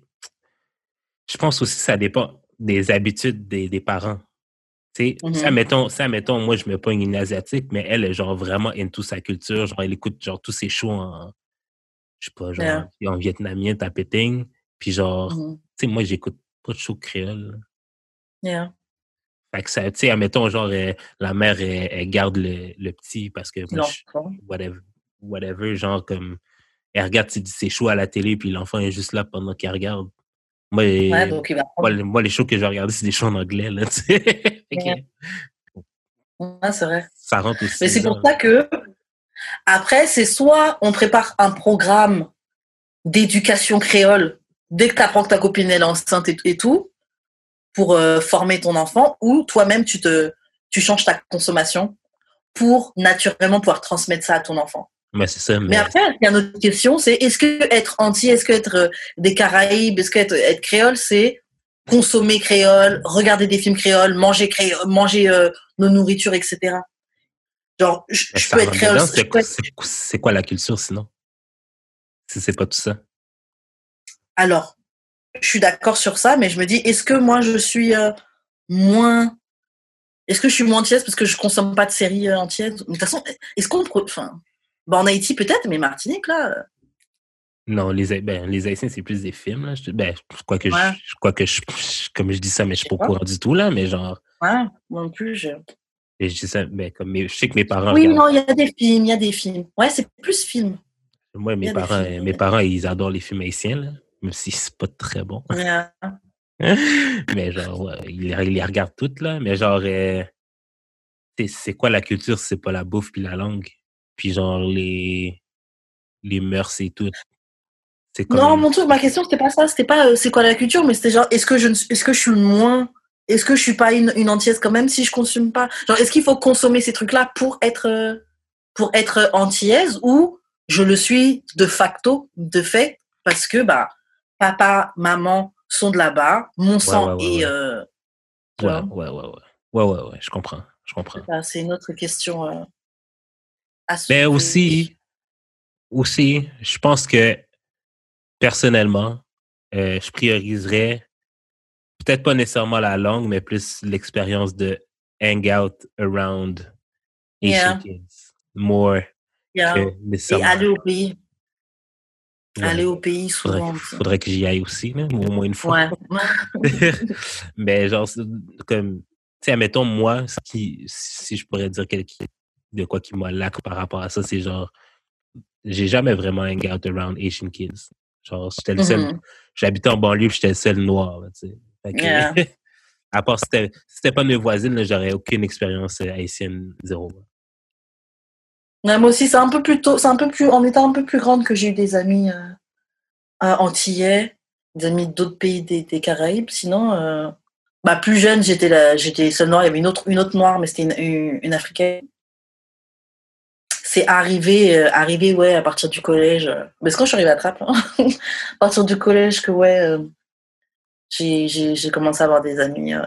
je pense aussi que ça dépend des habitudes des, des parents. Tu sais, Mhm. ça, mettons, ça, mettons, moi, je me pogne une asiatique, mais elle est genre vraiment into sa culture. Genre, elle écoute genre tous ses shows en, je sais pas, genre, en vietnamien, tapeting. Puis genre, Mhm. tu sais, moi, j'écoute pas de show créole. là. Yeah. Fait que ça, tu sais, admettons, genre, euh, la mère, elle, elle garde le, le petit parce que moi, je- whatever, whatever, genre comme elle regarde ses, ses shows à la télé puis l'enfant est juste là pendant qu'elle regarde. Moi, Ouais, donc il va moi, prendre. les- moi, les shows que je regarde, c'est des shows en anglais, là, Ouais. C'est vrai. ça rentre aussi. Mais c'est pour ça que, après, c'est soit on prépare un programme d'éducation créole dès que tu apprends que ta copine est enceinte et, et tout, pour euh, former ton enfant, ou toi-même tu te tu changes ta consommation pour naturellement pouvoir transmettre ça à ton enfant. Mais c'est ça, mais, Mais après, il y a une autre question, c'est est-ce que être anti, est-ce que être euh, des Caraïbes, est-ce que être, être créole, c'est consommer créole, regarder des films créoles, manger créole, manger euh, nos nourritures, etc. Genre, je, peux être créole. C'est être- quoi la culture sinon? Si c'est pas tout ça. Alors, je suis d'accord sur ça, mais je me dis, est-ce que moi je suis euh, moins. Est-ce que je suis moins antillaise parce que je consomme pas de séries Mais De toute façon, est-ce qu'on. Enfin, bah, en Haïti peut-être, mais Martinique, là. euh, Non, les, ben, les Haïtiens, c'est plus des films, là. Je, ben, je crois que, Ouais. je, je crois que je, comme je dis ça, mais je suis pas au courant du tout, là, mais genre, Ouais, moi non plus. Je... et je dis ça, ben, comme mes- je sais que mes parents Oui, regardent- non, il y a des films, il y a des films. Ouais, c'est plus film. Moi, mes parents, films. mes parents, ils adorent les films haïtiens, là, même si c'est pas très bon. Ouais. mais genre, ouais, ils, les- ils les regardent toutes, là. Mais genre, euh, c'est quoi la culture c'est pas la bouffe puis la langue? Puis genre, les, les mœurs et tout. Non, mon truc, ma question, c'était pas ça. C'était pas euh, c'est quoi la culture, mais c'était genre, est-ce que je, ne suis- est-ce que je suis moins. Est-ce que je suis pas une, une antillaise quand même si je consomme pas Genre, est-ce qu'il faut consommer ces trucs-là pour être, euh, pour être antillaise ou je le suis de facto, de fait, parce que bah, papa, maman sont de là-bas, mon sang ouais, ouais, est. ouais. euh, Ouais, ouais, ouais, ouais. Ouais, ouais, ouais, je comprends. Je comprends. c'est une autre question. euh, Mais soulever. aussi, aussi, je pense que personnellement, euh, je prioriserais peut-être pas nécessairement la langue, mais plus l'expérience de hang out around Asian Yeah. kids. More Yeah. que Et nécessairement. aller au pays. Ouais. Aller au pays souvent. faudrait que j'y aille aussi, là, au moins une fois. Ouais. Mais genre, comme, tu sais, admettons, moi, ce qui, si je pourrais dire quelque, de quoi qui m'a lac par rapport à ça, c'est genre, j'ai jamais vraiment hang out around Asian kids. Genre, j'étais le seul, Mhm. j'habitais en banlieue, j'étais le seul noir, là, tu sais. Fait que, Yeah. à part si c'était, pas mes voisines, j'aurais aucune expérience euh, haïtienne, zéro. Ouais, moi aussi, c'est un peu plus tôt, c'est un peu plus, en étant un peu plus grande que j'ai eu des amis euh, euh, antillais, des amis d'autres pays des, des Caraïbes. Sinon, euh, bah, plus jeune, j'étais j'étais seule noire. Il y avait une autre, une autre noire, mais c'était une, une, une africaine. C'est arrivé, euh, arrivé, ouais, à partir du collège. euh, mais c'est quand je suis arrivée à Trappes, hein, à partir du collège que, ouais, euh, j'ai, commencé à avoir des amis. euh.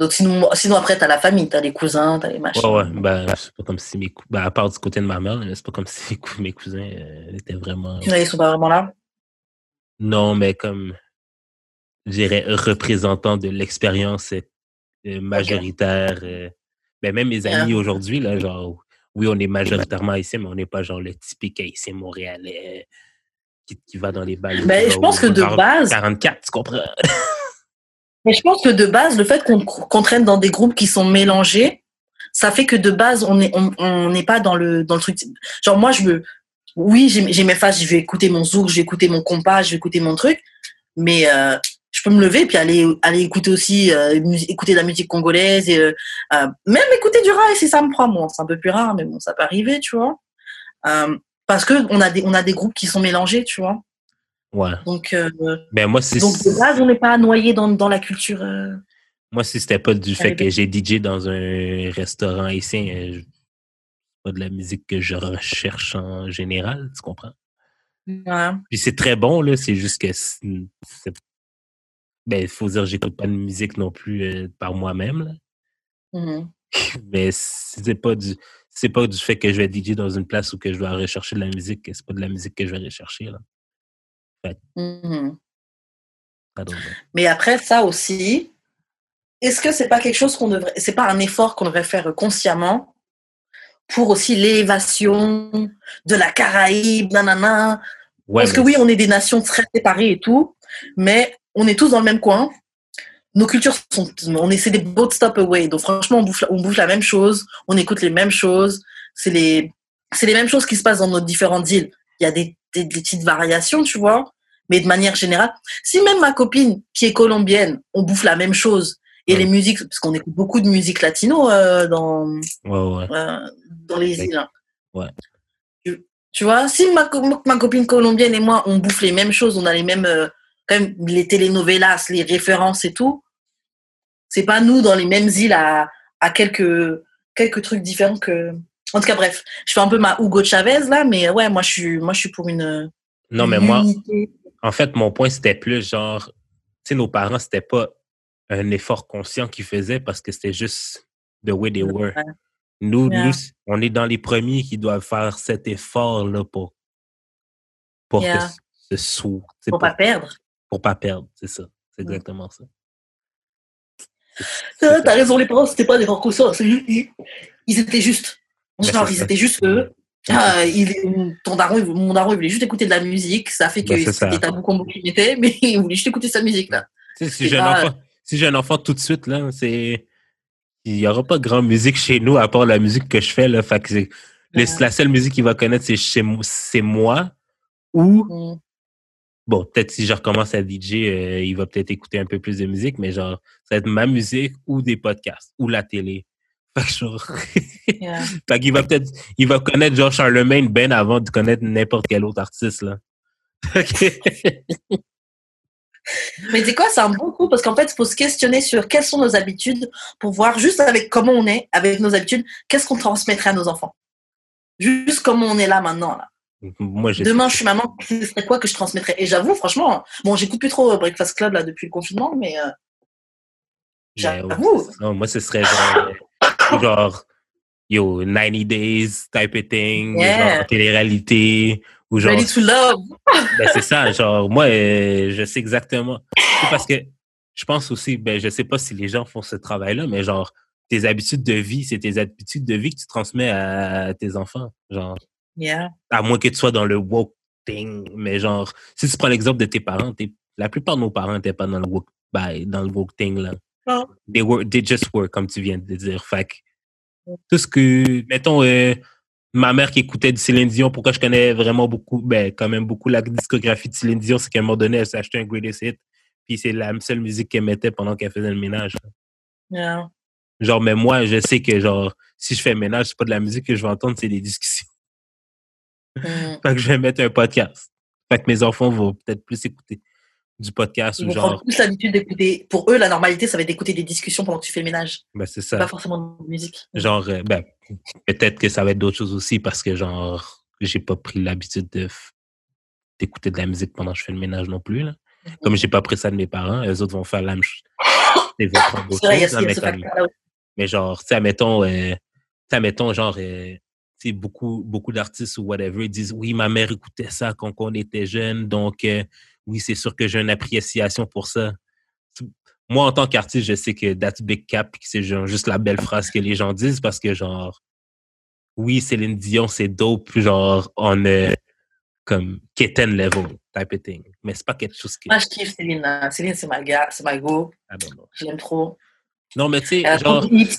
Donc, sinon, sinon après, t'as la famille, t'as les cousins, t'as les machins. Ouais, ouais, ben, c'est pas comme si mes cou- ben, à part du côté de ma mère, c'est pas comme si mes cou- mes cousins étaient vraiment. Là, ils sont pas vraiment là? Non, mais comme, je dirais, représentant de l'expérience majoritaire. euh, ben, même mes amis Yeah. aujourd'hui, là, genre, oui, on est majoritairement haïtien, mais on n'est pas genre le typique haïtien montréalais euh, qui, qui va dans les balles. Ben, je pense que de base, 44, tu comprends? Mais je pense que de base, le fait qu'on qu'on traîne dans des groupes qui sont mélangés, ça fait que de base, on n'est on, on n'est pas dans le, dans le truc. Genre, moi, je veux. Oui, j'ai mes phases, je vais écouter mon zouk, je vais écouter mon compas, je vais écouter mon truc, mais euh, peux me lever et puis aller, aller écouter aussi, euh, écouter de la musique congolaise et euh, euh, même écouter du rail si ça me prend. Bon, c'est un peu plus rare, mais bon, ça peut arriver, tu vois. Parce que on a des, on a des groupes qui sont mélangés, tu vois. Ouais. Donc, Ben, moi, si, donc de base, on n'est pas noyé dans, dans la culture. moi, si c'était pas du fait que j'ai DJ dans un restaurant euh, je- pas de la musique que je recherche en général, tu comprends? Puis c'est très bon, là, c'est juste que c'est. Ben, il faut dire, j'écoute pas de musique non plus euh, par moi-même. Mhm. Mais c'est pas du. C'est pas du fait que je vais DJ dans une place où que je dois rechercher de la musique, que c'est pas de la musique que je vais rechercher, là. Don't know. Mais après, ça aussi, est-ce que c'est pas quelque chose qu'on devrait, c'est pas un effort qu'on devrait faire consciemment pour aussi l'élévation de la Caraïbe, nanana? Ouais, Parce que oui, on est des nations très séparées et tout, mais on est tous dans le même coin. Nos cultures sont, on essaie des both stop away. Donc franchement, on bouffe, la- on bouffe la même chose, on écoute les mêmes choses. C'est les, c'est les mêmes choses qui se passent dans nos différentes îles. Il y a des, des, des petites variations, tu vois. Mais de manière générale, si même ma copine qui est colombienne, on bouffe la même chose et Ouais. les musiques, parce qu'on écoute beaucoup de musique latino euh, dans, Ouais, ouais. euh, dans les îles. hein. Ouais. Tu, tu vois, si ma copine colombienne et moi, on bouffe les mêmes choses, on a les mêmes, euh, même, les telenovelas, les références et tout, c'est pas nous dans les mêmes îles à, à quelques, quelques trucs différents que. En tout cas, bref, je fais un peu ma Hugo Chavez là, mais ouais, moi je suis, moi je suis pour une. Non, mais moi, en fait, mon point, c'était plus genre, tu sais, nos parents, c'était pas un effort conscient qu'ils faisaient parce que c'était juste the way they were. Ouais. Nous, Yeah. nous, on est dans les premiers qui doivent faire cet effort-là pour, pour Yeah. que ce soit, c'est Pour pas perdre. Pour pas perdre, c'est ça. C'est Mm. exactement ça. Ah, T'as raison, les parents, c'était pas des c'est juste- ils, ils étaient juste. Ben, Genre, ils ça. étaient juste eux. Ah, il, ton daron, mon daron, il voulait juste écouter de la musique. Ça fait que Ben, ça. c'était tabou combo qu'il mettait, mais il voulait juste écouter sa musique, là. Tu sais, si j'ai un pas- enfant, si un enfant tout de suite, là, c'est. Il n'y aura pas grand musique chez nous à part la musique que je fais, là. Fait que Ouais. la seule musique qu'il va connaître, c'est chez moi, c'est moi. Ou, Mm. Bon, peut-être si je recommence à DJ, euh, il va peut-être écouter un peu plus de musique, mais genre, ça va être ma musique ou des podcasts ou la télé. Fait que genre, Yeah. fait qu'il va peut-être, il va connaître genre Charlemagne ben avant de connaître n'importe quel autre artiste, là. Mais c'est quoi, c'est un bon coup parce qu'en fait, il faut se questionner sur quelles sont nos habitudes pour voir juste avec comment on est, avec nos habitudes, qu'est-ce qu'on transmettrait à nos enfants. Juste comment on est là maintenant. Là. Moi. Demain, je suis maman, ce serait quoi que je transmettrais? Et j'avoue, franchement, bon, j'écoute plus trop euh, Breakfast Club là depuis le confinement, mais euh, j'avoue. Non, moi, ce serait genre, genre, yo, 90 Days type of thing, Yeah. genre télé-réalité, ou genre, Ready to love. ben, c'est ça, genre, moi, euh, je sais exactement. Parce que je pense aussi, ben, je sais pas si les gens font ce travail-là, mais genre, tes habitudes de vie, c'est tes habitudes de vie que tu transmets à tes enfants. Genre, Yeah. À moins que tu sois dans le woke thing. Mais genre, si tu prends l'exemple de tes parents, la plupart de nos parents n'étaient pas dans le woke, bah, dans le woke thing, là. Non. They, were, they just were, comme tu viens de dire. Fait que tout ce que, mettons, euh, ma mère qui écoutait du Céline Dion, pourquoi je connais vraiment beaucoup, ben, quand même beaucoup la discographie de Céline Dion, c'est qu'à un moment donné, elle s'est acheté un greatest hit, puis c'est la seule musique qu'elle mettait pendant qu'elle faisait le ménage. Yeah. Genre, mais moi, je sais que, genre, si je fais le ménage, c'est pas de la musique que je vais entendre, c'est des discussions. Mm. Fait que je vais mettre un podcast. Fait que mes enfants vont peut-être plus écouter du podcast Ils ou vont genre, plus l'habitude d'écouter. Pour eux, la normalité, ça va être d'écouter des discussions pendant que tu fais le ménage. ben, c'est Pas ça. forcément de musique. Genre, euh, ben, peut-être que ça va être d'autres choses aussi parce que, genre, j'ai pas pris l'habitude de d'écouter de la musique pendant que je fais le ménage non plus, là. Comme j'ai pas pris ça de mes parents, les autres vont faire la même chose. Ils vont prendre d'autres choses, là, mais comme- genre, tu sais, admettons, euh, admettons, genre, euh, beaucoup, beaucoup d'artistes ou whatever ils disent oui, ma mère écoutait ça quand on était jeune, donc euh, oui, c'est sûr que j'ai une appréciation pour ça. Moi, en tant qu'artiste, je sais que that's big cap, c'est juste la belle phrase que les gens disent parce que, genre, oui, Céline Dion, c'est dope, genre, on est comme kitten level type of thing. Mais c'est pas quelque chose qui. Moi, je kiffe Céline. hein. Céline, c'est ma gars, c'est ma go. Ah, bon, bon. Je l'aime trop. Non, mais tu sais, genre. trop de hits.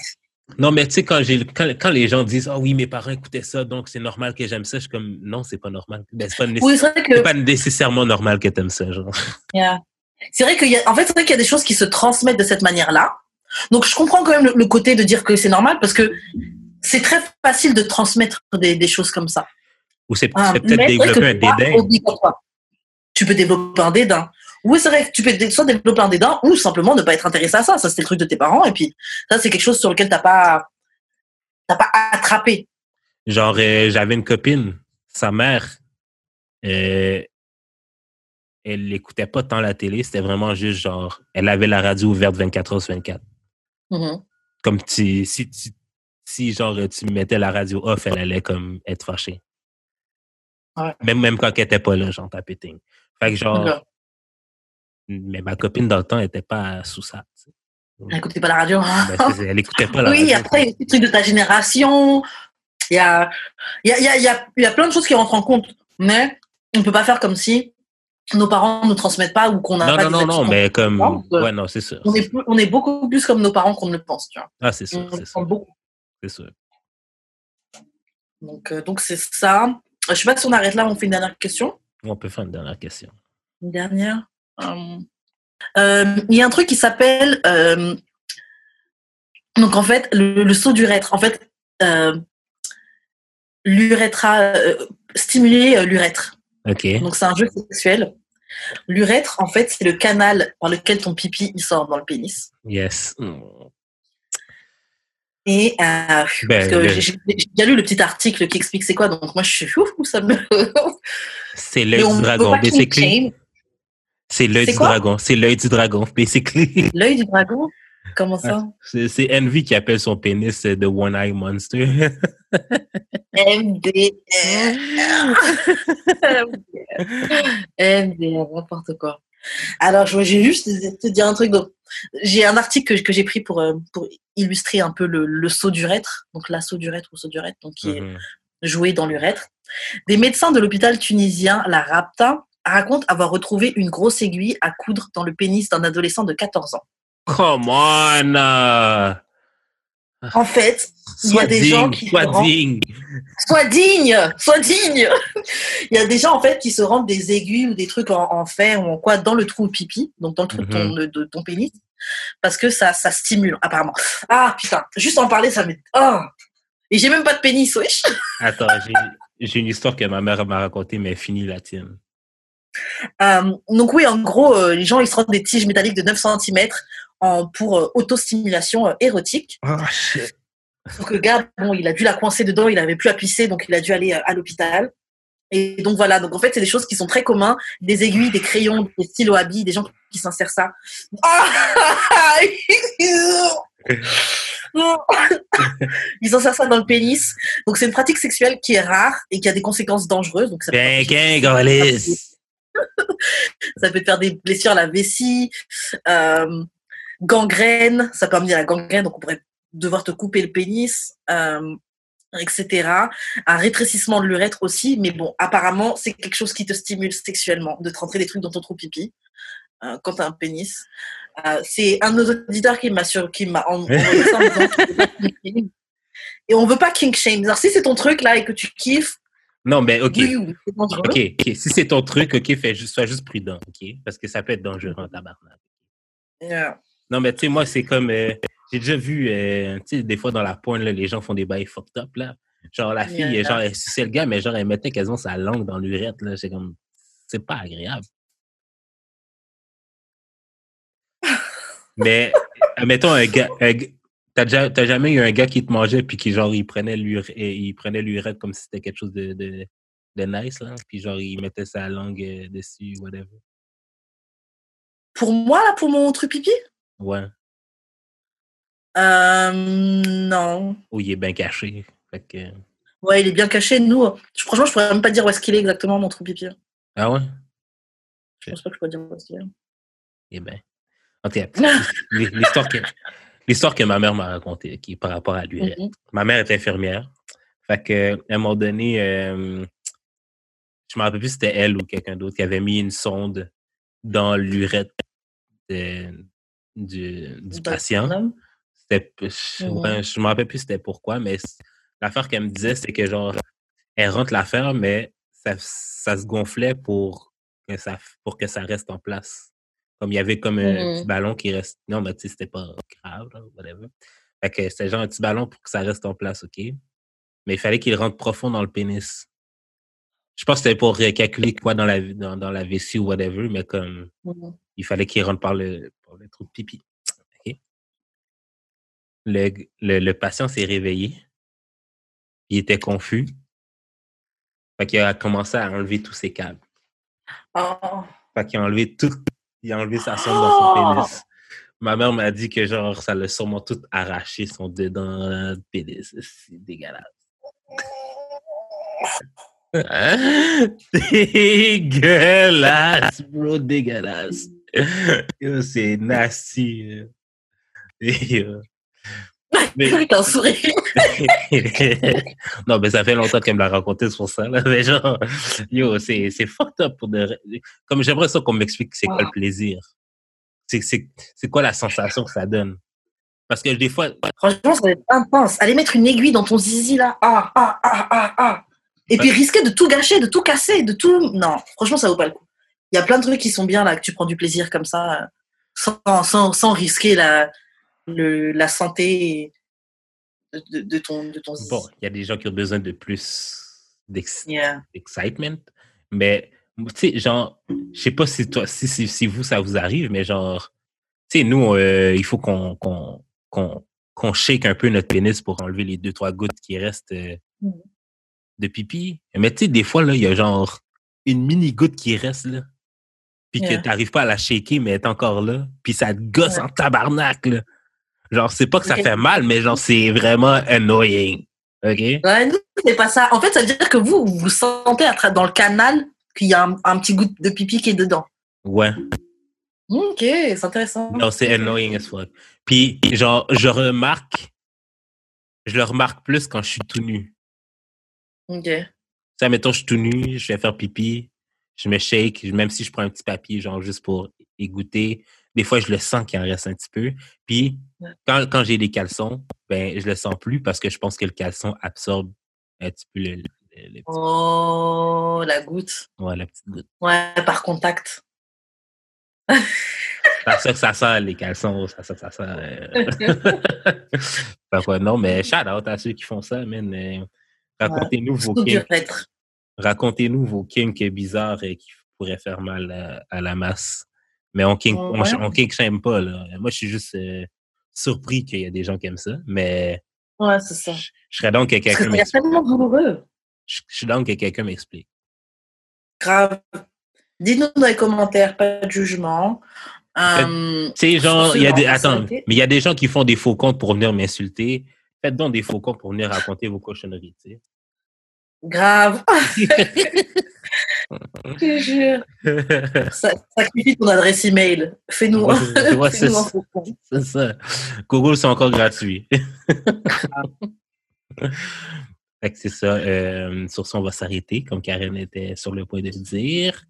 Non, mais tu sais, quand, j'ai- quand, quand les gens disent Ah oui, mes parents écoutaient ça, donc c'est normal que j'aime ça, je suis comme Non, c'est pas normal. Ben, c'est pas, nécess- Oui, c'est vrai c'est que. pas nécessairement normal que t'aimes ça. Genre. Yeah. C'est vrai qu'il y a, en fait, qu'il y a des choses qui se transmettent de cette manière-là. Donc, je comprends quand même le, le côté de dire que c'est normal parce que c'est très facile de transmettre des, des choses comme ça. Ou c'est Ah, c'est peut-être développer un dédain. Tu peux développer un dédain. Oui, c'est vrai que tu peux soit développer un dédain ou simplement ne pas être intéressé à ça. Ça, c'était le truc de tes parents. Et puis, ça, c'est quelque chose sur lequel t'as pas, t'as pas attrapé. Genre, euh, j'avais une copine, sa mère, euh, elle n'écoutait pas tant la télé, c'était vraiment juste genre, elle avait la radio ouverte 24 heures sur 24. Mhm. Comme tu, si, tu- si genre tu mettais la radio off, elle allait comme être fâchée. Ouais. Même, même quand elle était pas là, genre tapeting. Fait que genre, mais ma copine dans le temps était pas sous ça. euh, Écoutez pas la radio. Ben, c'est- elle écoutait pas la oui, radio. après, il y a des trucs de ta génération. Il y a, il y, a, il y, a, il y, a, plein de choses qui rentrent en compte. Mais on ne peut pas faire comme si nos parents ne transmettent pas ou qu'on n'a Non, pas non, non, non, mais comme. Ouais, non, c'est sûr. On est, plus- on est beaucoup plus comme nos parents qu'on ne le pense. Tu vois. Ah, c'est sûr, On c'est sûr. beaucoup. C'est sûr. Donc, euh, donc c'est ça. Je sais pas si on arrête là, on fait une dernière question. On peut faire une dernière question. Une dernière. Euh, euh, Il y a un truc qui s'appelle. euh, donc, en fait, le, le saut d'urètre. En fait, l'urètre a stimulé euh, l'urètre. OK. Donc, c'est un jeu sexuel. L'urètre, en fait, c'est le canal par lequel ton pipi il sort dans le pénis. Yes. Et euh, Ben, le- j'ai déjà lu le petit article qui explique c'est quoi. Donc, moi, je suis ouf, ça me. C'est Mais peut dragon, kink basically. C'est l'œil du dragon. C'est l'œil du dragon, basically. L'œil du dragon? Comment ça? C'est c'est Envy qui appelle son pénis euh, The One Eye Monster. MDR. MDR, n'importe quoi. Alors, je j'ai juste te dire un truc. donc, J'ai un article que, que j'ai pris pour, euh, pour illustrer un peu le, le saut d'urètre, donc l'assaut d'urètre ou saut d'urètre, donc qui est Mhm. joué dans l'urètre. Des médecins de l'hôpital tunisien La Rapta racontent avoir retrouvé une grosse aiguille à coudre dans le pénis d'un adolescent de 14 ans. Come on! euh, En fait, il y a des digne, gens qui sois se rendent- digne. Sois digne, sois digne. Il y a des gens en fait qui se rendent des aiguilles ou des trucs en, en fer ou en quoi dans le trou pipi, donc dans le trou de, ton, de, ton pénis, parce que ça, ça stimule apparemment. Ah putain, juste en parler ça me. Oh. Et j'ai même pas de pénis, wesh. Attends, j'ai- une histoire que ma mère m'a racontée, mais finis la tienne. Euh, donc oui, en gros, euh, les gens ils se rendent des tiges métalliques de 9 cm en, pour euh, autostimulation érotique. Oh shit. Donc le gars, bon, il a dû la coincer dedans, il avait plus à pisser, donc il a dû aller à l'hôpital. Et donc voilà, donc en fait, c'est des choses qui sont très communs, des aiguilles, des crayons, des stylos à billes, des gens qui s'insèrent ça. Ils s'insèrent ça dans le pénis. Donc c'est une pratique sexuelle qui est rare et qui a des conséquences dangereuses. Donc ça peut, Ben, gang, Gaulis. ça peut te faire des blessures à la vessie, euh, gangrène, ça peut amener à la gangrène, donc on pourrait devoir te couper le pénis. Euh, etc. Un rétrécissement de l'urètre aussi, mais bon, apparemment, c'est quelque chose qui te stimule sexuellement, de te rentrer des trucs dans ton trou pipi euh, quand t'as un pénis. Euh, c'est un de nos auditeurs qui m'a sur, qui m'a en- ça en disant et on veut pas kink shame. Alors si c'est ton truc là et que tu kiffes, Non, mais OK. oui. OK, OK. Si c'est ton truc, OK, fais juste, sois juste prudent, OK? Parce que ça peut être dangereux en tabarnak. Yeah. Non, mais tu sais, moi, c'est comme. euh, j'ai déjà vu, euh, tu sais, des fois dans la pointe, là, les gens font des bails fucked up, là. Genre, la fille, Yeah. genre, elle suçait le gars, mais genre, elle mettait quasiment sa langue dans l'urette, là. C'est comme. C'est pas agréable. mais, admettons, un gars. un gars- T'as déjà- t'as jamais eu un gars qui te mangeait puis qui, genre, il prenait l'urette, il prenait l'urette comme si c'était quelque chose de, de, de nice, là. Puis, genre, il mettait sa langue euh, dessus, whatever? Pour moi là, pour mon truc pipi, Ouais. euh, non. Ou il est bien caché. Fait que. Ouais, il est bien caché. Nous, je- franchement, je pourrais même pas dire où est-ce qu'il est exactement mon trou pipi. Ah ouais? Je pense pas que je pourrais dire où est-ce qu'il est. Eh bien. En tout cas, l'hi- l'histoire l'histoire que ma mère m'a racontée, qui est par rapport à l'urette. Mhm. Ma mère est infirmière. Fait que, à un moment donné, euh, je me rappelle plus si c'était elle ou quelqu'un d'autre qui avait mis une sonde dans l'urette du, patient. C'était, je, Mhm. ouais, je me rappelle plus c'était pourquoi, mais l'affaire qu'elle me disait, c'est que genre, elle rentre l'affaire, mais ça, ça se gonflait pour que ça, pour que ça reste en place. Comme il y avait comme un petit ballon qui reste. Non, mais tu sais, c'était pas grave, là, whatever. Fait que c'était genre un petit ballon pour que ça reste en place, OK? Mais il fallait qu'il rentre profond dans le pénis. Je pense que c'était pour calculer quoi dans la, dans, dans la vessie ou whatever, mais comme Mhm. il fallait qu'il rentre par le, par le trou de pipi. OK? Le, le, le patient s'est réveillé. Il était confus. Fait qu'il a commencé à enlever tous ses câbles. Oh. Fait qu'il a enlevé tout. Il a enlevé sa sonde dans son Oh! pénis. Ma mère m'a dit que genre ça l'a sûrement tout arraché son dedans de pénis. C'est dégueulasse. dégueulasse, bro, dégueulasse. Yo, C'est nasty. Et, euh, Mais- sourire. Non, mais ça fait longtemps qu'elle me l'a raconté, c'est pour ça. Là. Mais genre, yo, c'est c'est fucked up pour de. Comme j'aimerais ça qu'on m'explique c'est quoi le plaisir. C'est c'est- c'est quoi la sensation que ça donne? Parce que des fois, Franchement, ça va être intense. Aller mettre une aiguille dans ton zizi là. Ah, ah, ah, ah, ah. Et puis risquer de tout gâcher, de tout casser, de tout. Non, franchement, ça vaut pas le coup. Il y a plein de trucs qui sont bien là, que tu prends du plaisir comme ça, euh, sans, sans, sans risquer la, le, la santé de, ton, de ton bon, il y a des gens qui ont besoin de plus d'ex- Yeah. excitement. Mais, tu sais, genre, je sais pas si, toi, si, si, si vous, ça vous arrive, mais genre, tu sais, nous, euh, il faut qu'on qu'on qu'on qu'on shake un peu notre pénis pour enlever les deux, trois gouttes qui restent euh, Mhm. de pipi. Mais tu sais, des fois, là, il y a genre une mini goutte qui reste là. Puis Yeah. que t'arrives pas à la shaker, mais elle est encore là. Puis ça te gosse en tabarnak, là. Genre, c'est pas que ça fait mal, mais genre, c'est vraiment annoying. OK? Ouais, nous, c'est pas ça. En fait, ça veut dire que vous, vous sentez dans le canal qu'il y a un, un petit goût de pipi qui est dedans. Ouais. Ok, c'est intéressant. Non, c'est annoying as fuck. Puis, genre, je remarque, je le remarque plus quand je suis tout nu. Ok. Ça, mettons, je suis tout nu, je vais faire pipi, je me shake, même si je prends un petit papier, genre, juste pour y goûter. Des fois, je le sens qu'il en reste un petit peu. Puis. Quand, quand j'ai des caleçons, ben, je le sens plus parce que je pense que le caleçon absorbe un petit peu le, le- le petit- Oh, la goutte. ouais, la petite goutte. Ouais, par contact. C'est ça que ça sent, les caleçons, ça, ça, ça sent. euh. Que, non, mais shout out à ceux qui font ça, man. Euh, Racontez-nous vos kinks. Racontez-nous vos kinks bizarres et qui pourraient faire mal à, à la masse. Mais on kink, on, Ouais. on kink shame pas, là. Moi, je suis juste euh, surpris qu'il y a des gens qui aiment ça, mais Ouais, c'est ça. je, je serais donc que quelqu'un c'est m'explique. tellement douloureux. Je, je suis donc que quelqu'un m'explique. Grave. Dites-nous dans les commentaires, pas de jugement. Euh, Tu sais, genre, il y a des. Attends, mais il y a des gens qui font des faux comptes pour venir m'insulter. Faites donc des faux comptes pour venir raconter vos cochonneries, tu sais. grave. Je te jure. Sa- Sacrifie ton adresse email. Fais-nous Ouais, un ça. C'est ça. Google, c'est encore gratuit. Fait que c'est ça. euh, sur ça, on va s'arrêter, comme Karen était sur le point de le dire.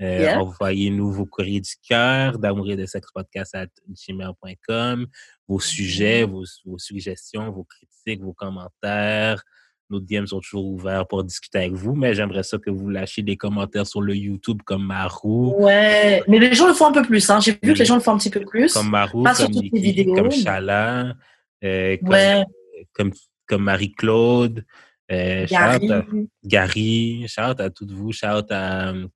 Euh, Yeah. Envoyez-nous vos courriers du cœur d'amour et de sexe podcast à gmail.com, vos sujets, vos, vos suggestions, vos critiques, vos commentaires. Nos DM sont toujours ouverts pour discuter avec vous, mais j'aimerais ça que vous lâchiez des commentaires sur le YouTube comme Marou, Ouais, mais les gens le font un peu plus. Hein. J'ai vu que les gens le font un petit peu plus. comme Marou, Pas comme vidéos, Chala, euh, comme, Ouais, comme, comme Marie-Claude, euh, Gary. shout out à Gary, shout à toutes vous, shout à... euh,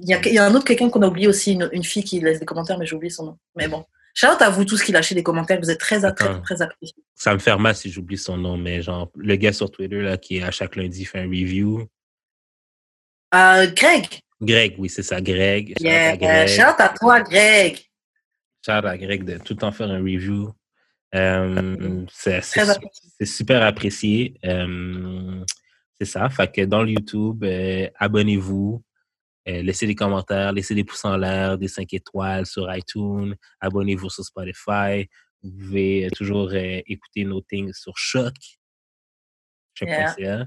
Il y, a, il y a un autre quelqu'un qu'on a oublié aussi, une, une fille qui laisse des commentaires, mais j'ai oublié son nom. Mais bon. Shout out à vous tous qui lâchez des commentaires, vous êtes très, très, très appréciés. Ça me fait mal si j'oublie son nom, mais genre, le gars sur Twitter, là, qui à chaque lundi fait un review. Euh, Greg, Greg, oui, c'est ça, Greg. Shout out yeah, à Greg. shout à toi, Greg. Shout out à Greg de tout le temps faire un review. Euh, c'est super apprécié. Euh, c'est ça. Fait que dans le YouTube, abonnez-vous. Euh, laissez des commentaires, laissez des pouces en l'air, des 5 étoiles sur iTunes. Abonnez-vous sur Spotify. Vous pouvez euh, toujours euh, écouter nos things sur Choc. Choc.ca.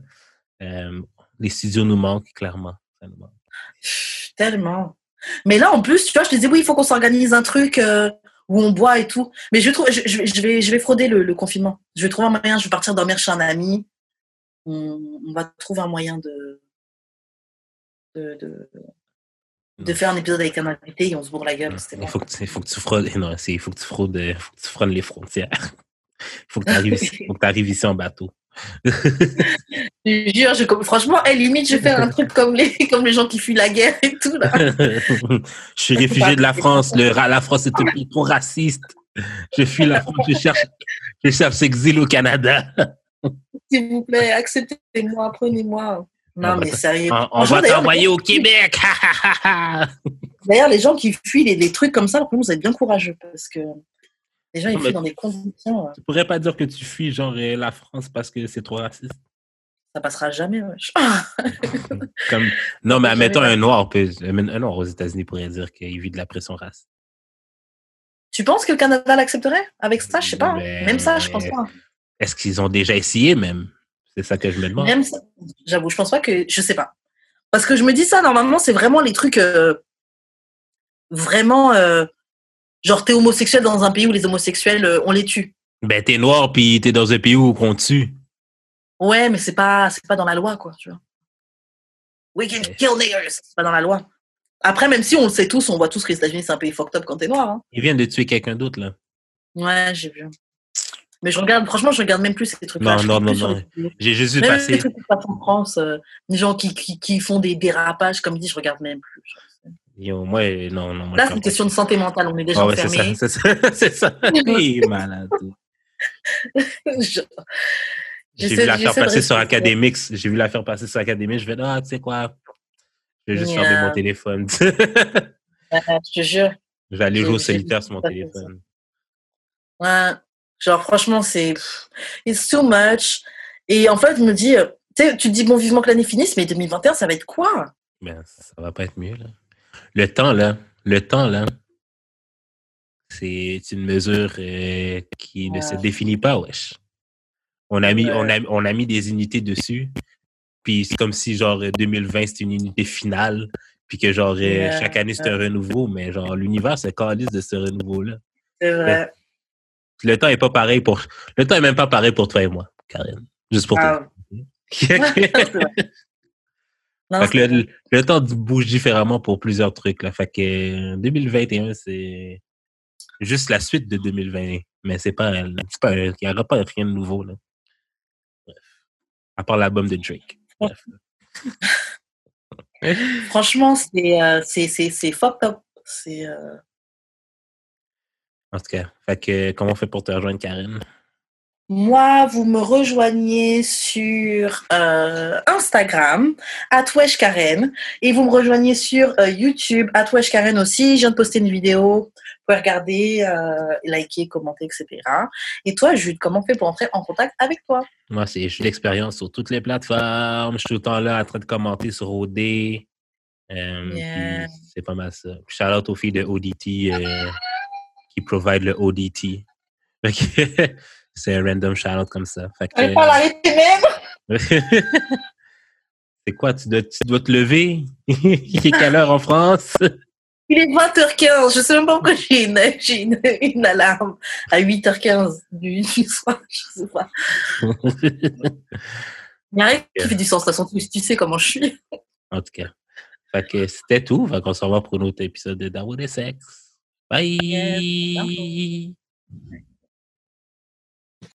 Euh, les studios nous manquent, clairement. Ça nous manque. Tellement. Mais là, en plus, tu vois, je te disais, oui, il faut qu'on s'organise un truc où on boit et tout. Mais je, trouve, je, je- je vais, je vais frauder le, le confinement. Je vais trouver un moyen, je vais partir dormir chez un ami. On, on va trouver un moyen de, de, de, de faire un épisode avec un invité et on se bourre la gueule. Il faut que tu, faut que tu fraudes, non, il faut que tu fraudes, euh, faut que tu les frontières. Il faut que tu arrives, ici- en bateau. Je jure, je, franchement, eh, limite, je vais faire un truc comme les, comme les gens qui fuient la guerre et tout. Là. je suis réfugié de la France. Le, la France est un pays trop raciste. Je fuis la France. Je cherche, je cherche exil au Canada. S'il vous plaît, acceptez-moi, prenez-moi. Non, On va mais sérieux. On, va t'envoyer au Québec. D'ailleurs, les gens qui fuient les, les trucs comme ça, franchement, vous êtes bien courageux parce que les gens, ils Non, fuient dans des conditions, euh, tu pourrais pas dire que tu fuis genre euh, la France parce que c'est trop raciste. ça passera jamais. wesh. Comme, non, mais admettons un noir peut, un noir aux États-Unis pourrait dire qu'il vit de la pression race. Tu penses que le Canada l'accepterait? Avec ça Je sais pas. hein. Mais- Même ça, je pense pas. Est-ce qu'ils ont déjà essayé même? C'est ça que je me demande. Même ça, j'avoue, je pense pas que. Je sais pas. Parce que je me dis ça, normalement, c'est vraiment les trucs. euh, vraiment. euh, genre, t'es homosexuel dans un pays où les homosexuels, euh, on les tue. Ben, t'es noir puis t'es dans un pays où on tue. Ouais, mais c'est pas, c'est pas dans la loi, quoi, tu vois. We can kill niggers. C'est pas dans la loi. Après, même si on le sait tous, on voit tous que les États-Unis, c'est un pays fucked up quand t'es noir. Hein. Ils viennent de tuer quelqu'un d'autre, là. Ouais, j'ai vu. Mais je regarde, franchement, je regarde même plus ces trucs-là. Non, non, non, les. J'ai juste vu passer. les trucs qui passent en France, euh, les gens qui, qui, qui font des dérapages, comme dit, je regarde même plus. Yo, moi, non, non. moi, Là, c'est une question de santé mentale. On est déjà Ah ouais, ça, c'est ça. c'est ça. Il est malade. Je- J'ai vu la faire passer sur Academix. J'ai vu la faire passer sur. Je vais, ah, tu sais quoi? Je vais juste Yeah. mon téléphone. Ouais, je te jure. je vais aller jouer au solitaire sur mon téléphone. Ouais. Genre, franchement, c'est. It's too much. Et en fait, je me dis, euh, tu te dis, bon, vivement que l'année finisse, mais 2021, ça va être quoi? Ben, ça va pas être mieux, là. Le temps, là, le temps, là, c'est une mesure euh, qui ne se définit pas, wesh. On a, mis, Ouais. on, a, on a mis des unités dessus, puis c'est comme si, genre, 2020, c'était une unité finale, puis que, genre, euh, Ouais, chaque année, c'est un renouveau, mais, genre, l'univers se calisse de ce renouveau-là. C'est vrai. Le temps est pas pareil pour... Le temps est même pas pareil pour toi et moi, Karine. Juste pour Ah, toi. c'est vrai. Non, Fait que c'est le, temps bouge différemment pour plusieurs trucs. Là. Fait que euh, 2021, c'est juste la suite de 2020. Mais c'est pas, il n'y aura pas rien de nouveau. Là. Bref. À part l'album de Drake. Bref. Franchement, c'est euh, c'est fucked up. C'est. euh, En tout cas, fait que comment on fait pour te rejoindre, Karen? Moi, vous me rejoignez sur euh, Instagram, Karen, et vous me rejoignez sur euh, YouTube, Karen aussi. Je viens de poster une vidéo. Vous pouvez regarder, euh, liker, commenter, etc. Et toi, Jude, comment on fait pour entrer en contact avec toi? Moi, c'est j'ai l'expérience sur toutes les plateformes. Je suis tout le temps là en train de commenter sur OD. Euh, Yeah. C'est pas mal ça. Shout out aux filles de ODT euh, qui provide le ODT. C'est un random shout comme ça. Fait que- pas l'arrêter même. C'est quoi? Tu dois, tu dois te lever? Il est quelle heure en France? Il est 20h15. Je sais même pas pourquoi j'ai une, une, une alarme à 8h15 du, soir. Je sais pas. Il y a rien qui fait du sens. De toute façon, tu, sais comment je suis. en tout cas. Fait que c'était tout. Fait qu'on se revoit pour un autre épisode de Darwin et Sex. Bye! Yes.